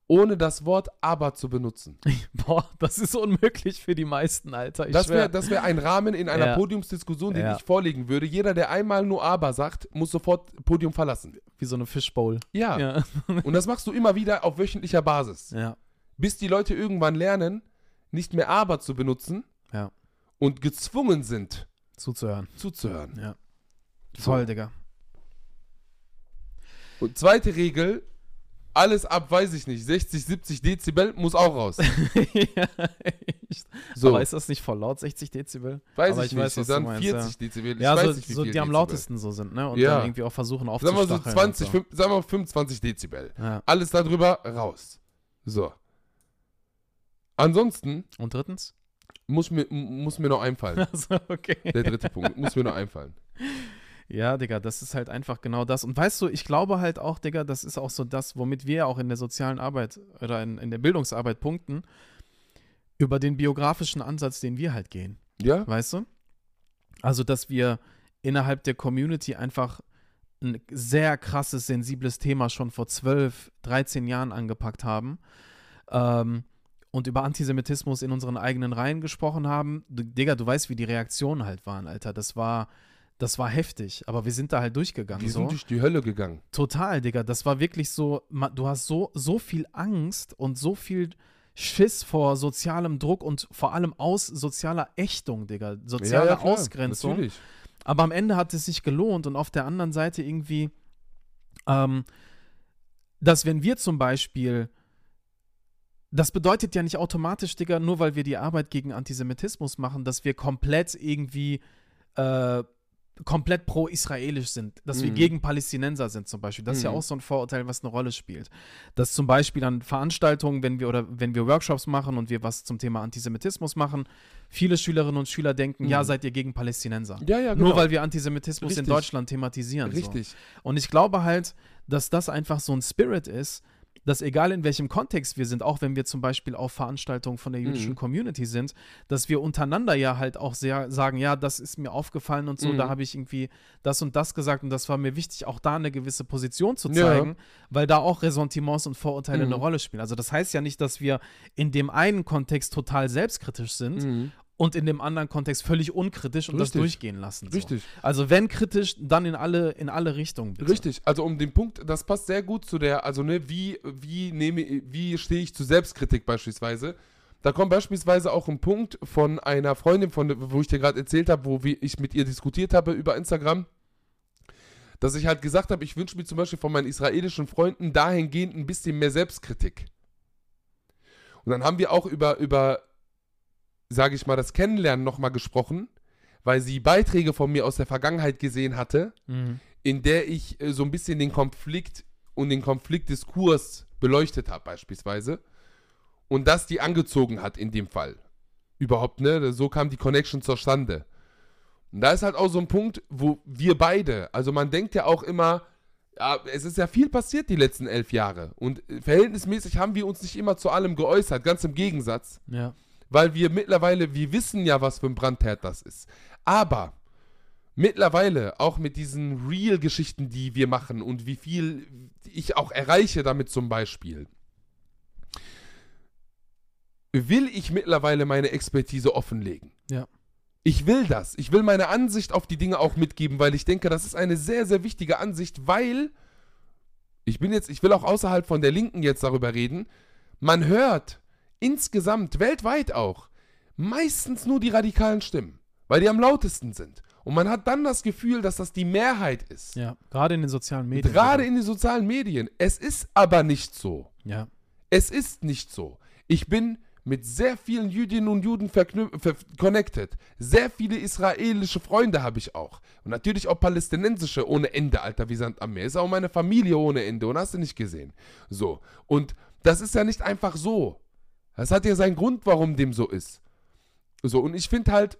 B: ohne das Wort aber zu benutzen? *laughs*
C: Boah, das ist unmöglich für die meisten, Alter. Ich
B: Das wäre wär ein Rahmen in einer
C: Ja.
B: Podiumsdiskussion, den
C: Ja.
B: ich vorlegen würde. Jeder, der einmal nur aber sagt, muss sofort Podium verlassen.
C: wie so eine Fishbowl.
B: Ja.
C: Ja. *laughs*
B: Und das machst du immer wieder auf wöchentlicher Basis.
C: ja.
B: Bis die Leute irgendwann lernen, nicht mehr aber zu benutzen
C: Ja.
B: und gezwungen sind,
C: Zuzuhören.
B: zuzuhören.
C: Ja. Voll, Digga.
B: Und zweite Regel, alles ab, weiß ich nicht, 60, 70 Dezibel muss auch raus. *laughs*
C: ja, echt.
B: So,
C: Aber ist das nicht voll laut, 60 Dezibel?
B: weiß ich,
C: ich weiß,
B: nicht,
C: was du
B: dann
C: meinst,
B: 40 Dezibel. Ich
C: Ja,
B: weiß
C: so,
B: nicht, wie
C: so die am
B: Dezibel.
C: lautesten so sind, ne? Und
B: Ja.
C: dann irgendwie auch versuchen
B: Sagen wir so
C: aufzustacheln.
B: 20,
C: und
B: fünf- sagen wir 25 Dezibel.
C: so. Ja.
B: Alles darüber raus. So. Ansonsten
C: Und drittens?
B: muss mir, muss mir noch einfallen. *laughs*
C: Also, okay.
B: Der dritte Punkt. Muss mir noch einfallen. *laughs*
C: Ja, Digga, das ist halt einfach genau das. Und weißt du, ich glaube halt auch, Digga, das ist auch so das, womit wir auch in der sozialen Arbeit oder in, in der Bildungsarbeit punkten, über den biografischen Ansatz, den wir halt gehen.
B: Ja?
C: Weißt du? Also, dass wir innerhalb der Community einfach ein sehr krasses, sensibles Thema schon vor 12, 13 Jahren angepackt haben ähm, und über Antisemitismus in unseren eigenen Reihen gesprochen haben. Du, Digga, du weißt, wie die Reaktionen halt waren, Alter. Das war, das war heftig, aber wir sind da halt durchgegangen.
B: Wir
C: so.
B: sind durch die Hölle gegangen.
C: Total, Digga. Das war wirklich so, du hast so, so viel Angst und so viel Schiss vor sozialem Druck und vor allem aus sozialer Ächtung, Digga. Soziale
B: klar,
C: Ausgrenzung.
B: Natürlich.
C: Aber am Ende hat es sich gelohnt und auf der anderen Seite irgendwie, ähm, dass wenn wir zum Beispiel, das bedeutet ja nicht automatisch, Digga, nur weil wir die Arbeit gegen Antisemitismus machen, dass wir komplett irgendwie äh, komplett pro-israelisch sind, dass wir
B: Mhm.
C: gegen Palästinenser sind zum Beispiel. Das ist ja
B: Mhm.
C: auch so ein Vorurteil, was eine Rolle spielt. Dass zum Beispiel an Veranstaltungen, wenn wir oder wenn wir Workshops machen und wir was zum Thema Antisemitismus machen, viele Schülerinnen und Schüler denken,
B: Mhm.
C: ja, seid ihr gegen Palästinenser.
B: Ja, ja, genau.
C: Nur weil wir Antisemitismus in
B: Richtig.
C: Deutschland thematisieren. So.
B: Richtig.
C: Und ich glaube halt, dass das einfach so ein Spirit ist, dass egal in welchem Kontext wir sind, auch wenn wir zum Beispiel auf Veranstaltungen von der jüdischen
B: Mhm.
C: Community sind, dass wir untereinander ja halt auch sehr sagen, ja, das ist mir aufgefallen und so,
B: Mhm.
C: da habe ich irgendwie das und das gesagt und das war mir wichtig, auch da eine gewisse Position zu
B: Ja.
C: zeigen, weil da auch Ressentiments und Vorurteile
B: Mhm.
C: eine Rolle spielen. Also das heißt ja nicht, dass wir in dem einen Kontext total selbstkritisch sind
B: Mhm.
C: Und in dem anderen Kontext völlig unkritisch und das
B: Richtig.
C: durchgehen lassen. So.
B: Richtig.
C: Also wenn kritisch, dann in alle, in alle Richtungen. Bitte.
B: Richtig. Also um den Punkt, das passt sehr gut zu der, also ne, wie, wie nehme, wie stehe ich zu Selbstkritik beispielsweise. da kommt beispielsweise auch ein Punkt von einer Freundin, von, wo ich dir gerade erzählt habe, wo ich mit ihr diskutiert habe über Instagram, dass ich halt gesagt habe, ich wünsche mir zum Beispiel von meinen israelischen Freunden dahingehend ein bisschen mehr Selbstkritik. Und dann haben wir auch über, über sage ich mal, das Kennenlernen nochmal gesprochen, weil sie Beiträge von mir aus der Vergangenheit gesehen hatte,
C: Mhm.
B: in der ich äh, so ein bisschen den Konflikt und den Konfliktdiskurs beleuchtet habe, beispielsweise. Und das die angezogen hat in dem Fall. Überhaupt, ne? So kam die Connection zustande. Und da ist halt auch so ein Punkt, wo wir beide, also man denkt ja auch immer, ja, es ist ja viel passiert die letzten elf Jahre. Und äh, verhältnismäßig haben wir uns nicht immer zu allem geäußert, ganz im Gegensatz
C: Ja.
B: Weil wir mittlerweile, wir wissen ja, was für ein Brandherd das ist. Aber mittlerweile, auch mit diesen Real-Geschichten, die wir machen und wie viel ich auch erreiche damit zum Beispiel, will ich mittlerweile meine Expertise offenlegen.
C: Ja.
B: Ich will das. Ich will meine Ansicht auf die Dinge auch mitgeben, weil ich denke, das ist eine sehr, sehr wichtige Ansicht, weil ich bin jetzt, ich will auch außerhalb von der Linken jetzt darüber reden. Man hört insgesamt, weltweit auch, meistens nur die radikalen Stimmen, weil die am lautesten sind. Und man hat dann das Gefühl, dass das die Mehrheit ist.
C: Ja. Gerade in den sozialen Medien.
B: Gerade in den sozialen Medien. Es ist aber nicht so.
C: Ja.
B: Es ist nicht so. Ich bin mit sehr vielen Jüdinnen und Juden connected. Sehr viele israelische Freunde habe ich auch. Und natürlich auch palästinensische ohne Ende, Alter, wie Sand am Meer. Ist auch meine Familie ohne Ende und hast du nicht gesehen. So. Und das ist ja nicht einfach so. Das hat ja seinen Grund, warum dem so ist. So, und ich finde halt,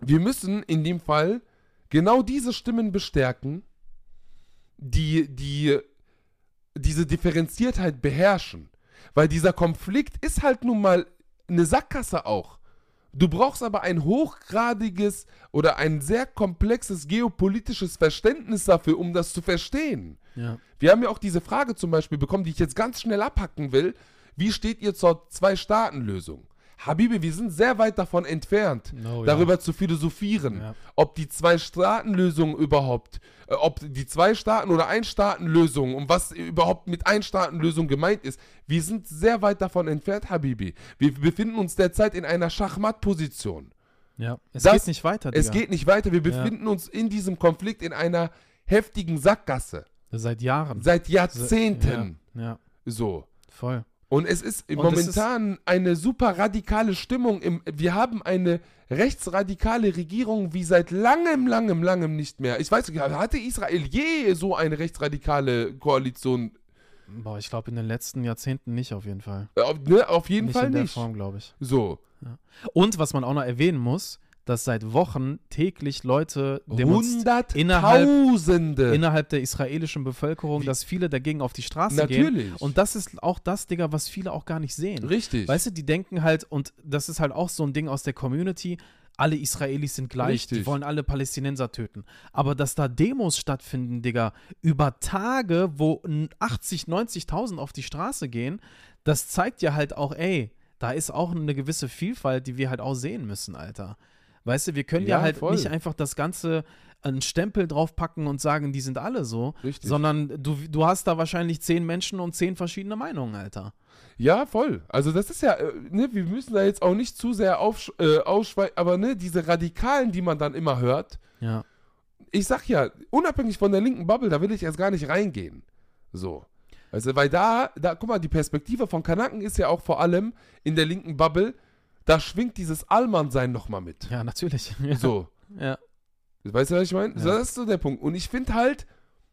B: wir müssen in dem Fall genau diese Stimmen bestärken, die, die diese Differenziertheit beherrschen. Weil dieser Konflikt ist halt nun mal eine Sackgasse auch. Du brauchst aber ein hochgradiges oder ein sehr komplexes geopolitisches Verständnis dafür, um das zu verstehen.
C: Ja.
B: Wir haben ja auch diese Frage zum Beispiel bekommen, die ich jetzt ganz schnell abhacken will. Wie steht ihr zur Zwei-Staaten-Lösung? Habibi, wir sind sehr weit davon entfernt,
C: Oh, ja.
B: darüber zu philosophieren,
C: Ja.
B: ob die Zwei-Staaten-Lösung überhaupt, äh, ob die Zwei-Staaten- oder Ein-Staaten-Lösung und was überhaupt mit Ein-Staaten-Lösung gemeint ist. Wir sind sehr weit davon entfernt, Habibi. Wir befinden uns derzeit in einer Schachmatt-Position.
C: Ja. Es
B: Das-
C: geht nicht weiter,
B: Es
C: Digga.
B: geht nicht weiter. Wir befinden uns in diesem Konflikt in einer heftigen Sackgasse.
C: Seit Jahren.
B: Seit Jahrzehnten.
C: Ja. ja.
B: So.
C: Voll.
B: Und es ist
C: Und
B: momentan eine super radikale Stimmung. Im, wir haben eine rechtsradikale Regierung wie seit langem, langem, langem nicht mehr. Ich weiß nicht, hatte Israel je so eine rechtsradikale Koalition?
C: Boah, ich glaube in den letzten Jahrzehnten nicht auf jeden Fall.
B: Äh, Auf, ne, auf jeden
C: nicht
B: Fall
C: in der
B: nicht.
C: Form, glaube ich.
B: So.
C: Und was man auch noch erwähnen muss, dass seit Wochen täglich Leute demonstrieren innerhalb-
B: Hunderttausende.
C: innerhalb der israelischen Bevölkerung, dass viele dagegen auf die Straße
B: Natürlich.
C: gehen. Und das ist auch das, Digga, was viele auch gar nicht sehen.
B: Richtig.
C: Weißt du, die denken halt, und das ist halt auch so ein Ding aus der Community, alle Israelis sind gleich, die
B: Richtig.
C: wollen alle Palästinenser töten. Aber dass da Demos stattfinden, Digga, über Tage, wo n- 80, 90.000 auf die Straße gehen, das zeigt ja halt auch, ey, da ist auch eine gewisse Vielfalt, die wir halt auch sehen müssen, Alter. Weißt du, wir können ja,
B: Ja,
C: halt
B: voll.
C: nicht einfach das Ganze einen Stempel draufpacken und sagen, die sind alle so,
B: Richtig.
C: sondern du, du hast da wahrscheinlich zehn Menschen und zehn verschiedene Meinungen, Alter.
B: Ja, voll. Also das ist ja, äh, ne, wir müssen da jetzt auch nicht zu sehr aufsch äh, ausschweifen, aber ne, diese Radikalen, die man dann immer hört,
C: Ja.
B: ich sag ja, unabhängig von der linken Bubble, da will ich erst gar nicht reingehen. So. Also, weil da, da, guck mal, die Perspektive von Kanaken ist ja auch vor allem in der linken Bubble, da schwingt dieses Allmann-Sein nochmal mit.
C: Ja, natürlich. *laughs*
B: So.
C: Ja.
B: Weißt du, was ich meine?
C: Ja.
B: das ist so der Punkt. Und ich finde halt,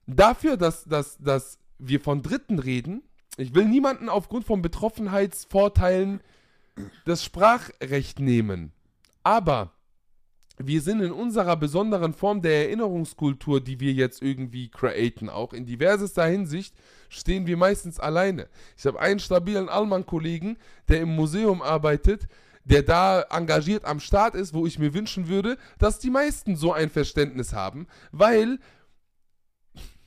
B: dafür, dass, dass, dass wir von Dritten reden, ich will niemanden aufgrund von Betroffenheitsvorteilen das Sprachrecht nehmen. Aber wir sind in unserer besonderen Form der Erinnerungskultur, die wir jetzt irgendwie createn, auch in diversester Hinsicht, stehen wir meistens alleine. Ich habe einen stabilen Allmann-Kollegen, der im Museum arbeitet, der da engagiert am Start ist, wo ich mir wünschen würde, dass die meisten so ein Verständnis haben, weil,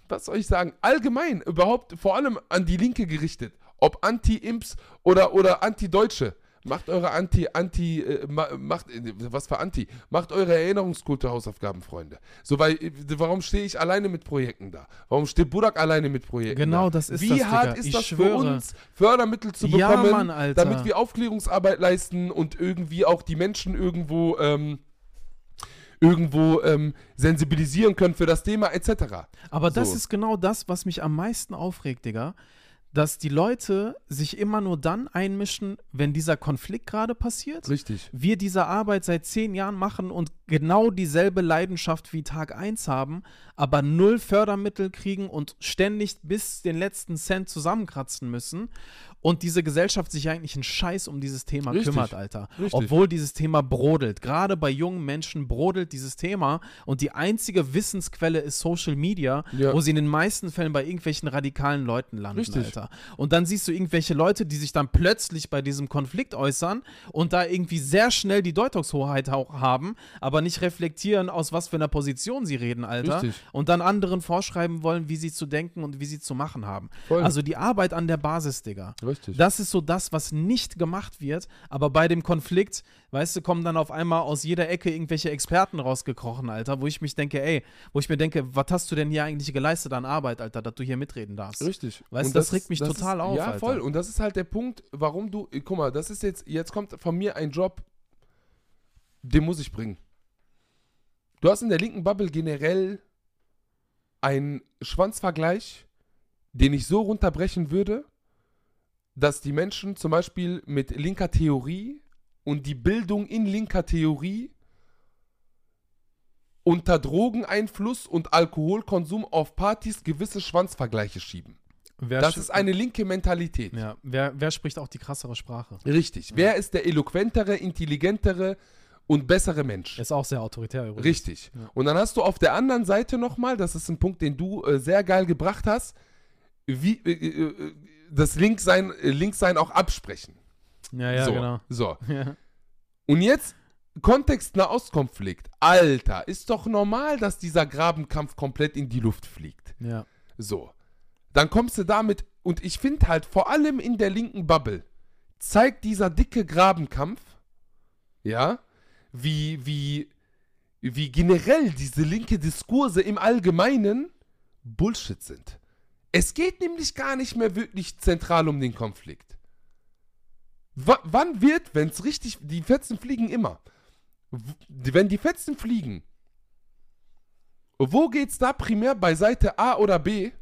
B: was soll ich sagen, allgemein, überhaupt vor allem an die Linke gerichtet, ob Anti-Imps oder, oder Anti-Deutsche, Macht eure Anti, Anti, äh, ma, macht, äh, was für Anti? Macht eure Erinnerungskultur-Hausaufgaben, Freunde. So, weil, äh, warum stehe ich alleine mit Projekten da? Warum steht Budak alleine mit Projekten
C: Genau,
B: da?
C: das ist
B: Wie
C: das,
B: hart
C: Digga.
B: ist
C: Ich
B: das
C: schwöre.
B: für uns, Fördermittel zu
C: Ja,
B: bekommen,
C: Mann, Alter.
B: damit wir Aufklärungsarbeit leisten und irgendwie auch die Menschen irgendwo, ähm, irgendwo ähm, sensibilisieren können für das Thema etc.
C: Aber das
B: So.
C: ist genau das, was mich am meisten aufregt, Digga. Dass die Leute sich immer nur dann einmischen, wenn dieser Konflikt gerade passiert.
B: Richtig.
C: Wir diese Arbeit seit zehn Jahren machen und genau dieselbe Leidenschaft wie Tag 1 haben, aber null Fördermittel kriegen und ständig bis den letzten Cent zusammenkratzen müssen und diese Gesellschaft sich eigentlich einen Scheiß um dieses Thema
B: Richtig.
C: kümmert, Alter.
B: Richtig.
C: Obwohl dieses Thema brodelt. Gerade bei jungen Menschen brodelt dieses Thema und die einzige Wissensquelle ist Social Media,
B: Ja.
C: wo sie in den meisten Fällen bei irgendwelchen radikalen Leuten landen,
B: Richtig.
C: Alter. Und dann siehst du irgendwelche Leute, die sich dann plötzlich bei diesem Konflikt äußern und da irgendwie sehr schnell die Deutungshoheit auch haben, aber nicht reflektieren, aus was für einer Position sie reden, Alter.
B: Richtig.
C: Und dann anderen vorschreiben wollen, wie sie zu denken und wie sie zu machen haben.
B: Voll.
C: Also die Arbeit an der Basis, Digga.
B: Richtig.
C: Das ist so das, was nicht gemacht wird, aber bei dem Konflikt, weißt du, kommen dann auf einmal aus jeder Ecke irgendwelche Experten rausgekrochen, Alter, wo ich mich denke, ey, wo ich mir denke, was hast du denn hier eigentlich geleistet an Arbeit, Alter, dass du hier mitreden darfst?
B: Richtig.
C: Weißt
B: Und
C: du, das regt mich
B: das
C: total
B: ist,
C: auf,
B: Ja,
C: Alter.
B: voll. Und das ist halt der Punkt, warum du, äh, guck mal, das ist jetzt, jetzt kommt von mir ein Job, den muss ich bringen. Du hast in der linken Bubble generell einen Schwanzvergleich, den ich so runterbrechen würde, dass die Menschen zum Beispiel mit linker Theorie und die Bildung in linker Theorie unter Drogeneinfluss und Alkoholkonsum auf Partys gewisse Schwanzvergleiche schieben.
C: Wer
B: Das ist eine linke Mentalität.
C: Ja, wer, wer spricht auch die krassere Sprache?
B: Richtig. Wer ist der eloquentere, intelligentere und bessere Mensch?
C: Ist auch sehr autoritär übrigens.
B: Richtig.
C: Ja.
B: Und dann hast du auf der anderen Seite nochmal, das ist ein Punkt, den du äh, sehr geil gebracht hast, wie äh, äh, das Linksein, äh, Linksein auch absprechen.
C: Ja, ja,
B: so.
C: genau.
B: So. *laughs*
C: Ja.
B: Und jetzt Kontext Nahostkonflikt. Alter, ist doch normal, dass dieser Grabenkampf komplett in die Luft fliegt.
C: ja.
B: So. Dann kommst du damit, und ich finde halt, vor allem in der linken Bubble, zeigt dieser dicke Grabenkampf, ja, wie, wie, wie generell diese linke Diskurse im Allgemeinen Bullshit sind. Es geht nämlich gar nicht mehr wirklich zentral um den Konflikt. W wann wird, wenn es richtig, die Fetzen fliegen immer. W wenn die Fetzen fliegen, wo geht's da primär bei Seite A oder B?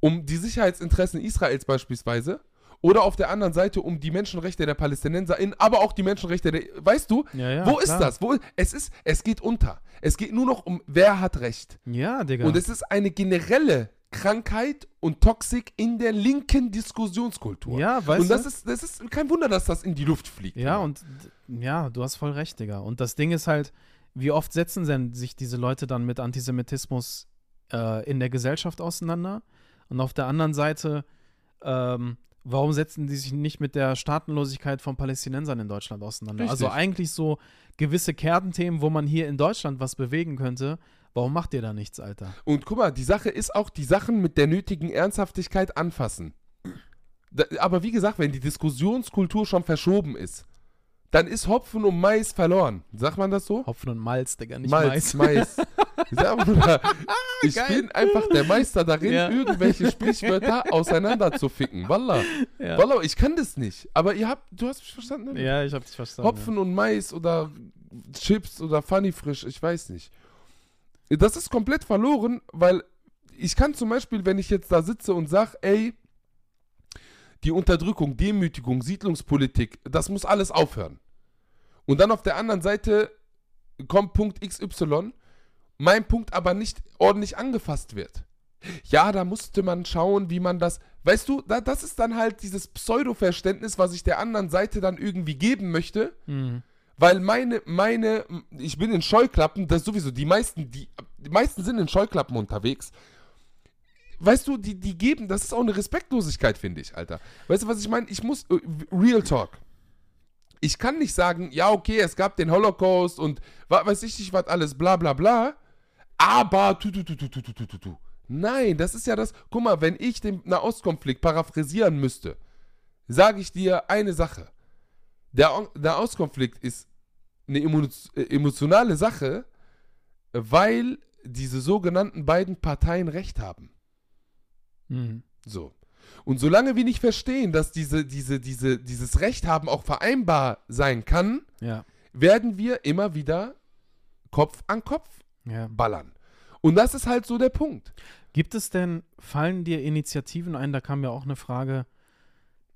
B: Um die Sicherheitsinteressen Israels beispielsweise. Oder auf der anderen Seite um die Menschenrechte der PalästinenserInnen, aber auch die Menschenrechte der. Weißt du?
C: Ja, ja,
B: wo ist
C: klar.
B: das? Wo, es ist, es geht unter. Es geht nur noch um, wer hat Recht.
C: Ja, Digga.
B: Und es ist eine generelle Krankheit und Toxik in der linken Diskussionskultur.
C: ja, weißt
B: und das
C: du?
B: ist, das ist kein Wunder, dass das in die Luft fliegt.
C: Ja, und d- ja, du hast voll recht, Digga. Und das Ding ist halt, wie oft setzen denn sich diese Leute dann mit Antisemitismus äh, in der Gesellschaft auseinander? Und auf der anderen Seite, ähm, warum setzen die sich nicht mit der Staatenlosigkeit von Palästinensern in Deutschland auseinander?
B: Richtig.
C: Also eigentlich so gewisse Kernthemen, wo man hier in Deutschland was bewegen könnte. Warum macht ihr da nichts, Alter?
B: Und guck mal, die Sache ist auch, die Sachen mit der nötigen Ernsthaftigkeit anfassen. Da, aber wie gesagt, wenn die Diskussionskultur schon verschoben ist, dann ist Hopfen und Mais verloren. Sagt man das so?
C: Hopfen und Malz, Digga, nicht
B: Malz,
C: Mais.
B: Mais. Ja, *laughs* ich
C: Geil.
B: bin einfach der Meister darin,
C: Ja.
B: irgendwelche Sprichwörter *laughs* auseinander zu ficken. Wallah.
C: Ja.
B: Wallah, ich kann das nicht. Aber ihr habt, du hast mich verstanden? ne?
C: ja, ich hab dich verstanden.
B: Hopfen und Mais oder Chips oder Funny Frisch, ich weiß nicht. Das ist komplett verloren, weil ich kann zum Beispiel, wenn ich jetzt da sitze und sage, ey, die Unterdrückung, Demütigung, Siedlungspolitik, das muss alles aufhören. Und dann auf der anderen Seite kommt Punkt XY, mein Punkt aber nicht ordentlich angefasst wird. Ja, da musste man schauen, wie man das. Weißt du, da, das ist dann halt dieses Pseudo-Verständnis, was ich der anderen Seite dann irgendwie geben möchte.
C: Mhm.
B: Weil meine, meine, ich bin in Scheuklappen, das sowieso, die meisten, die, die meisten sind in Scheuklappen unterwegs. Weißt du, die, die geben, das ist auch eine Respektlosigkeit, finde ich, Alter. Weißt du, was ich meine? Ich muss, äh, Real Talk. Ich kann nicht sagen, ja, okay, es gab den Holocaust und weiß ich nicht, was alles, bla bla bla. Aber, tu, tu, tu, tu, tu, tu, tu, tu. Nein, das ist ja das, guck mal, wenn ich den Nahostkonflikt paraphrasieren müsste, sage ich dir eine Sache. Der O- Nahostkonflikt ist eine äh, emotionale Sache, weil diese sogenannten beiden Parteien Recht haben.
C: Mhm.
B: So. Und solange wir nicht verstehen, dass diese, diese, diese, dieses Recht haben auch vereinbar sein kann,
C: Ja.
B: werden wir immer wieder Kopf an Kopf
C: ja.
B: ballern. Und das ist halt so der Punkt.
C: Gibt es denn, fallen dir Initiativen ein, da kam ja auch eine Frage,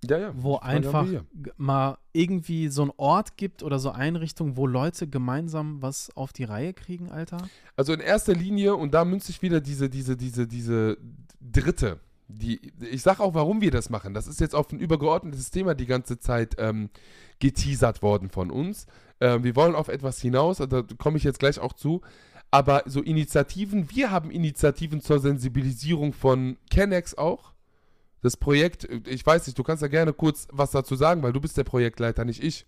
B: Ja, ja.
C: wo einfach mal irgendwie so ein Ort gibt oder so Einrichtungen, wo Leute gemeinsam was auf die Reihe kriegen, Alter?
B: Also in erster Linie, und da münze ich wieder diese, diese, diese, diese dritte. Die, ich sag auch, warum wir das machen. Das ist jetzt auf ein übergeordnetes Thema die ganze Zeit ähm, geteasert worden von uns. Ähm, wir wollen auf etwas hinaus, da komme ich jetzt gleich auch zu. Aber so Initiativen, wir haben Initiativen zur Sensibilisierung von Kennex auch. Das Projekt, ich weiß nicht, du kannst ja gerne kurz was dazu sagen, weil du bist der Projektleiter, nicht ich.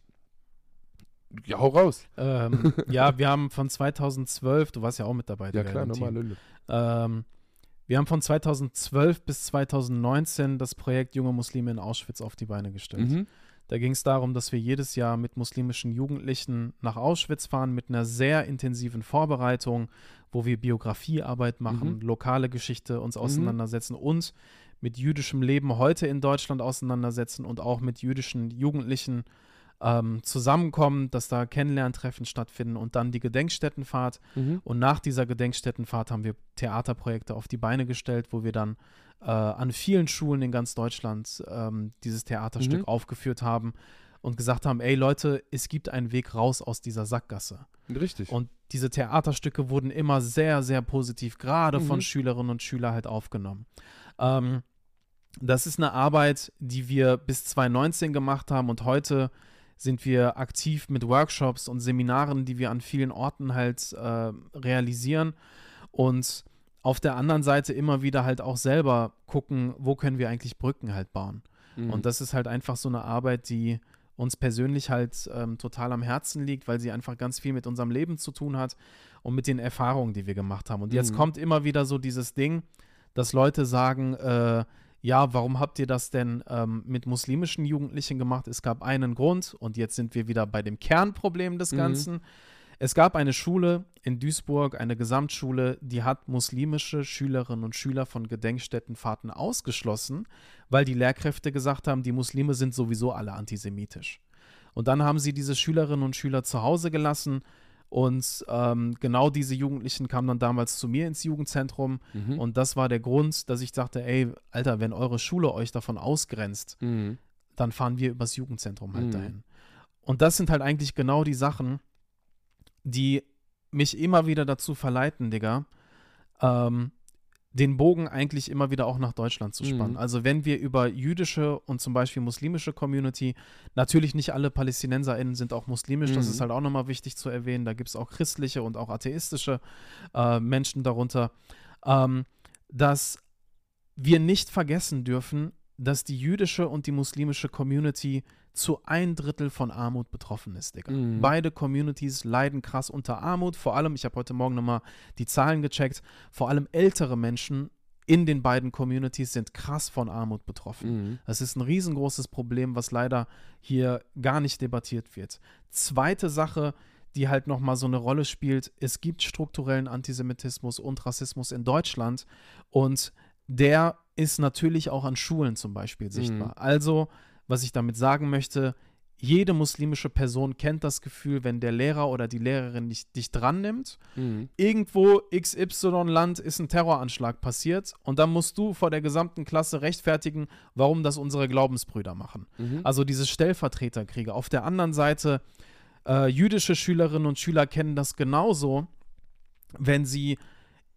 B: Ja, hau raus.
C: Ähm, *laughs* ja, wir haben von 2012, du warst ja auch mit dabei.
B: Ja klar, nochmal. Lülle.
C: Ähm, wir haben von 2012 bis 2019 das Projekt Junge Muslime in Auschwitz auf die Beine gestellt.
B: Mhm.
C: Da ging es darum, dass wir jedes Jahr mit muslimischen Jugendlichen nach Auschwitz fahren mit einer sehr intensiven Vorbereitung, wo wir Biografiearbeit machen,
B: Mhm.
C: lokale Geschichte uns auseinandersetzen und mit jüdischem Leben heute in Deutschland auseinandersetzen und auch mit jüdischen Jugendlichen ähm, zusammenkommen, dass da Kennenlerntreffen stattfinden und dann die Gedenkstättenfahrt.
B: Mhm.
C: Und nach dieser Gedenkstättenfahrt haben wir Theaterprojekte auf die Beine gestellt, wo wir dann äh, an vielen Schulen in ganz Deutschland ähm, dieses Theaterstück
B: Mhm.
C: aufgeführt haben und gesagt haben, ey Leute, es gibt einen Weg raus aus dieser Sackgasse.
B: Richtig.
C: Und diese Theaterstücke wurden immer sehr, sehr positiv, gerade von
B: Mhm.
C: Schülerinnen und Schülern halt aufgenommen. Ähm, das ist eine Arbeit, die wir bis 2019 gemacht haben und heute sind wir aktiv mit Workshops und Seminaren, die wir an vielen Orten halt äh, realisieren und auf der anderen Seite immer wieder halt auch selber gucken, wo können wir eigentlich Brücken halt bauen.
B: Mhm.
C: Und das ist halt einfach so eine Arbeit, die uns persönlich halt ähm, total am Herzen liegt, weil sie einfach ganz viel mit unserem Leben zu tun hat und mit den Erfahrungen, die wir gemacht haben. Und jetzt
B: Mhm.
C: kommt immer wieder so dieses Ding, dass Leute sagen, äh, ja, warum habt ihr das denn ähm, mit muslimischen Jugendlichen gemacht? Es gab einen Grund und jetzt sind wir wieder bei dem Kernproblem des
B: Mhm.
C: Ganzen. Es gab eine Schule in Duisburg, eine Gesamtschule, die hat muslimische Schülerinnen und Schüler von Gedenkstättenfahrten ausgeschlossen, weil die Lehrkräfte gesagt haben, die Muslime sind sowieso alle antisemitisch. Und dann haben sie diese Schülerinnen und Schüler zu Hause gelassen und ähm, genau diese Jugendlichen kamen dann damals zu mir ins Jugendzentrum
B: Mhm.
C: und das war der Grund, dass ich dachte, ey, Alter, wenn eure Schule euch davon ausgrenzt,
B: Mhm.
C: dann fahren wir übers Jugendzentrum halt
B: Mhm.
C: dahin. Und das sind halt eigentlich genau die Sachen, die mich immer wieder dazu verleiten, Digga, ähm, den Bogen eigentlich immer wieder auch nach Deutschland zu spannen.
B: Mhm.
C: Also wenn wir über jüdische und zum Beispiel muslimische Community, natürlich nicht alle PalästinenserInnen sind auch muslimisch, das
B: Mhm.
C: ist halt auch nochmal wichtig zu erwähnen, da gibt es auch christliche und auch atheistische äh, Menschen darunter, ähm, dass wir nicht vergessen dürfen, dass die jüdische und die muslimische Community zu ein Drittel von Armut betroffen ist, Digga.
B: Mhm.
C: Beide Communities leiden krass unter Armut. Vor allem, ich habe heute Morgen nochmal die Zahlen gecheckt, vor allem ältere Menschen in den beiden Communities sind krass von Armut betroffen.
B: Mhm.
C: Das ist ein riesengroßes Problem, was leider hier gar nicht debattiert wird. Zweite Sache, die halt nochmal so eine Rolle spielt, es gibt strukturellen Antisemitismus und Rassismus in Deutschland und der ist natürlich auch an Schulen zum Beispiel sichtbar. Also, was ich damit sagen möchte, jede muslimische Person kennt das Gefühl, wenn der Lehrer oder die Lehrerin dich, dich dran nimmt
B: Mhm.
C: irgendwo XY-Land ist ein Terroranschlag passiert und dann musst du vor der gesamten Klasse rechtfertigen, warum das unsere Glaubensbrüder machen.
B: Mhm.
C: Also diese Stellvertreterkriege. Auf der anderen Seite, äh, jüdische Schülerinnen und Schüler kennen das genauso, wenn sie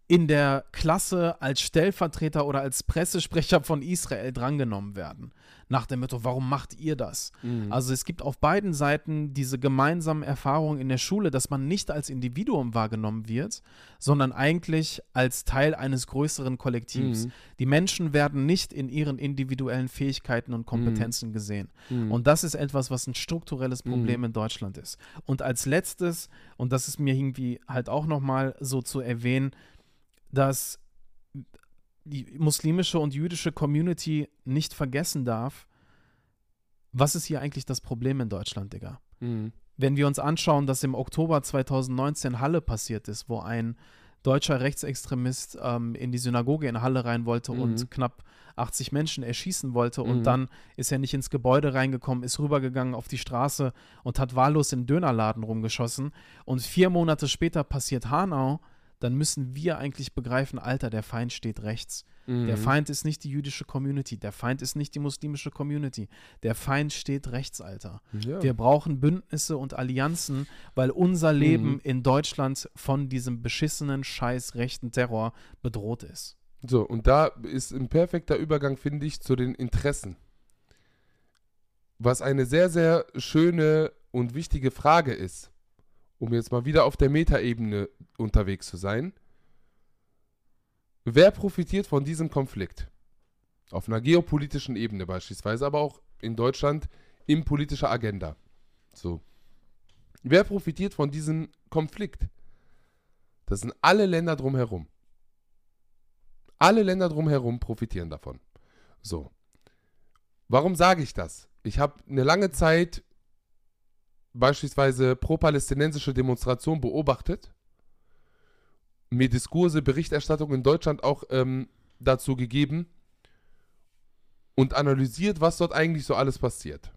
C: in der Klasse als Stellvertreter oder als Pressesprecher von Israel drangenommen werden. Nach dem Motto, warum macht ihr das?
B: Mhm.
C: Also es gibt auf beiden Seiten diese gemeinsamen Erfahrungen in der Schule, dass man nicht als Individuum wahrgenommen wird, sondern eigentlich als Teil eines größeren Kollektivs.
B: Mhm.
C: Die Menschen werden nicht in ihren individuellen Fähigkeiten und Kompetenzen gesehen.
B: Mhm.
C: Und das ist etwas, was ein strukturelles Problem in Deutschland ist. Und als letztes, und das ist mir irgendwie halt auch nochmal so zu erwähnen, dass die muslimische und jüdische Community nicht vergessen darf, was ist hier eigentlich das Problem in Deutschland, Digga?
B: Mhm.
C: Wenn wir uns anschauen, dass im Oktober 2019 Halle passiert ist, wo ein deutscher Rechtsextremist ähm, in die Synagoge in Halle rein wollte
B: Mhm.
C: und knapp 80 Menschen erschießen wollte und
B: Mhm.
C: dann ist er nicht ins Gebäude reingekommen, ist rübergegangen auf die Straße und hat wahllos im Dönerladen rumgeschossen und vier Monate später passiert Hanau, dann müssen wir eigentlich begreifen, Alter, der Feind steht rechts. Der
B: Mhm.
C: Feind ist nicht die jüdische Community, der Feind ist nicht die muslimische Community, der Feind steht rechts, Alter.
B: Ja.
C: Wir brauchen Bündnisse und Allianzen, weil unser Leben
B: Mhm.
C: in Deutschland von diesem beschissenen, scheiß rechten Terror bedroht ist.
B: So, und da ist ein perfekter Übergang, finde ich, zu den Interessen. Was eine sehr, sehr schöne und wichtige Frage ist, um jetzt mal wieder auf der Metaebene unterwegs zu sein. Wer profitiert von diesem Konflikt? Auf einer geopolitischen Ebene beispielsweise, aber auch in Deutschland in politischer Agenda. So. Wer profitiert von diesem Konflikt? Das sind alle Länder drumherum. Alle Länder drumherum profitieren davon. So. Warum sage ich das? Ich habe eine lange Zeit beispielsweise pro-palästinensische Demonstrationen beobachtet, mir Diskurse, Berichterstattung in Deutschland auch ähm, dazu gegeben und analysiert, was dort eigentlich so alles passiert.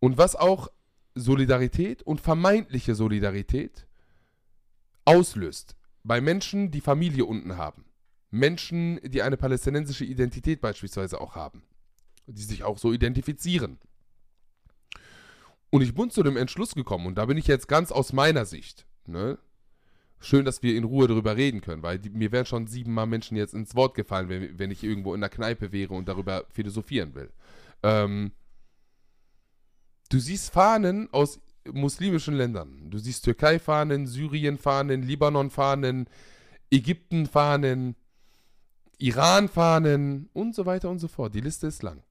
B: Und was auch Solidarität und vermeintliche Solidarität auslöst bei Menschen, die Familie unten haben. Menschen, die eine palästinensische Identität beispielsweise auch haben, die sich auch so identifizieren. Und ich bin zu dem Entschluss gekommen, und da bin ich jetzt ganz aus meiner Sicht. Ne? Schön, dass wir in Ruhe darüber reden können, weil die, mir wären schon siebenmal Menschen jetzt ins Wort gefallen, wenn, wenn ich irgendwo in der Kneipe wäre und darüber philosophieren will. Ähm, du siehst Fahnen aus muslimischen Ländern. Du siehst Türkei-Fahnen, Syrien-Fahnen, Libanon-Fahnen, Ägypten-Fahnen, Iran-Fahnen und so weiter und so fort. Die Liste ist lang.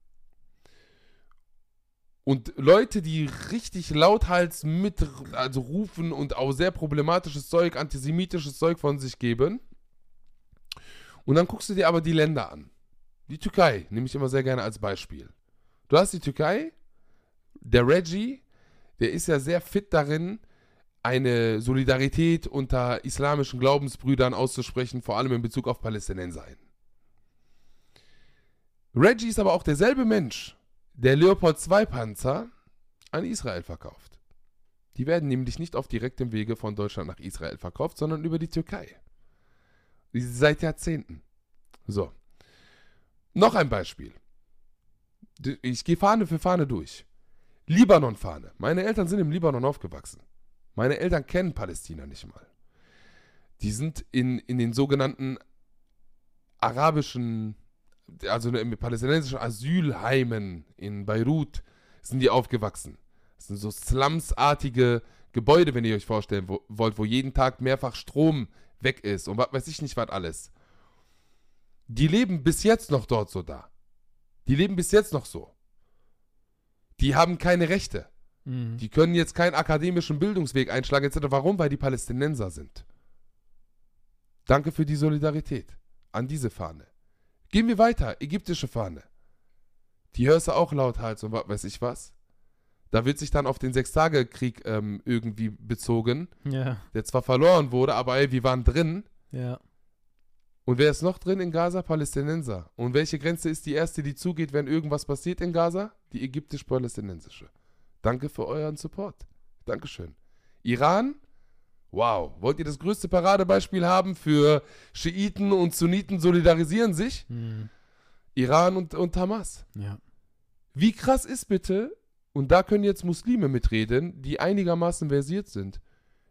B: Und Leute, die richtig lauthals mit also rufen und auch sehr problematisches Zeug, antisemitisches Zeug von sich geben. Und dann guckst du dir aber die Länder an. Die Türkei nehme ich immer sehr gerne als Beispiel. Du hast die Türkei, der Reggie, der ist ja sehr fit darin, eine Solidarität unter islamischen Glaubensbrüdern auszusprechen, vor allem in Bezug auf Palästinenser. Reggie ist aber auch derselbe Mensch, der Leopold II Panzer an Israel verkauft. Die werden nämlich nicht auf direktem Wege von Deutschland nach Israel verkauft, sondern über die Türkei. Seit Jahrzehnten. So. Noch ein Beispiel. Ich gehe Fahne für Fahne durch. Libanon-Fahne. Meine Eltern sind im Libanon aufgewachsen. Meine Eltern kennen Palästina nicht mal. Die sind in, in den sogenannten arabischen, also in palästinensischen Asylheimen in Beirut sind die aufgewachsen. Das sind so slumsartige Gebäude, wenn ihr euch vorstellen wo, wollt, wo jeden Tag mehrfach Strom weg ist und was weiß ich nicht was alles. Die leben bis jetzt noch dort so da. Die leben bis jetzt noch so. Die haben keine Rechte.
C: Mhm.
B: Die können jetzt keinen akademischen Bildungsweg einschlagen, etc. Warum? Weil die Palästinenser sind. Danke für die Solidarität an diese Fahne. Gehen wir weiter. Ägyptische Fahne. Die hörst du auch lauthals und was weiß ich was. Da wird sich dann auf den Sechstagekrieg ähm, irgendwie bezogen,
C: Ja,
B: der zwar verloren wurde, aber ey, wir waren drin.
C: ja.
B: Und wer ist noch drin in Gaza? Palästinenser. Und welche Grenze ist die erste, die zugeht, wenn irgendwas passiert in Gaza? Die ägyptisch-palästinensische. Danke für euren Support. Dankeschön. Iran? Wow. Wollt ihr das größte Paradebeispiel haben für Schiiten und Sunniten solidarisieren sich?
C: Mhm.
B: Iran und, und Hamas.
C: Ja.
B: Wie krass ist bitte, und da können jetzt Muslime mitreden, die einigermaßen versiert sind,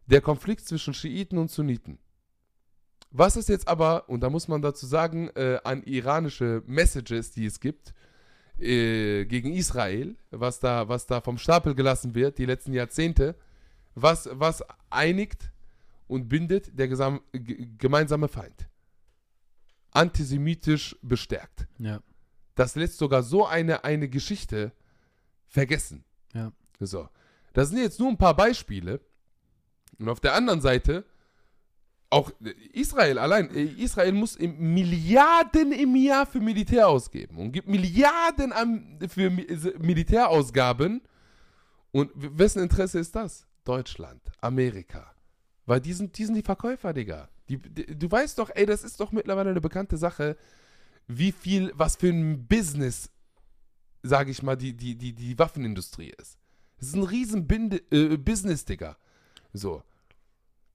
B: der Konflikt zwischen Schiiten und Sunniten. Was ist jetzt aber, und da muss man dazu sagen, äh, an iranische Messages, die es gibt, äh, gegen Israel, was da, was da vom Stapel gelassen wird, die letzten Jahrzehnte, was, was einigt und bindet der gesam, gemeinsame Feind. Antisemitisch bestärkt.
C: Ja.
B: Das lässt sogar so eine, eine Geschichte vergessen.
C: Ja.
B: So. Das sind jetzt nur ein paar Beispiele. Und auf der anderen Seite auch äh, Israel allein, äh, Israel muss Milliarden im Jahr für Militär ausgeben und gibt Milliarden an, für äh, Militärausgaben. Und wessen Interesse ist das? Deutschland, Amerika. Weil die sind, die sind die Verkäufer, Digga. Die, die, du weißt doch, ey, das ist doch mittlerweile eine bekannte Sache, wie viel, was für ein Business, sage ich mal, die, die, die, die Waffenindustrie ist. Das ist ein riesen Binde, äh, Business, Digga. So.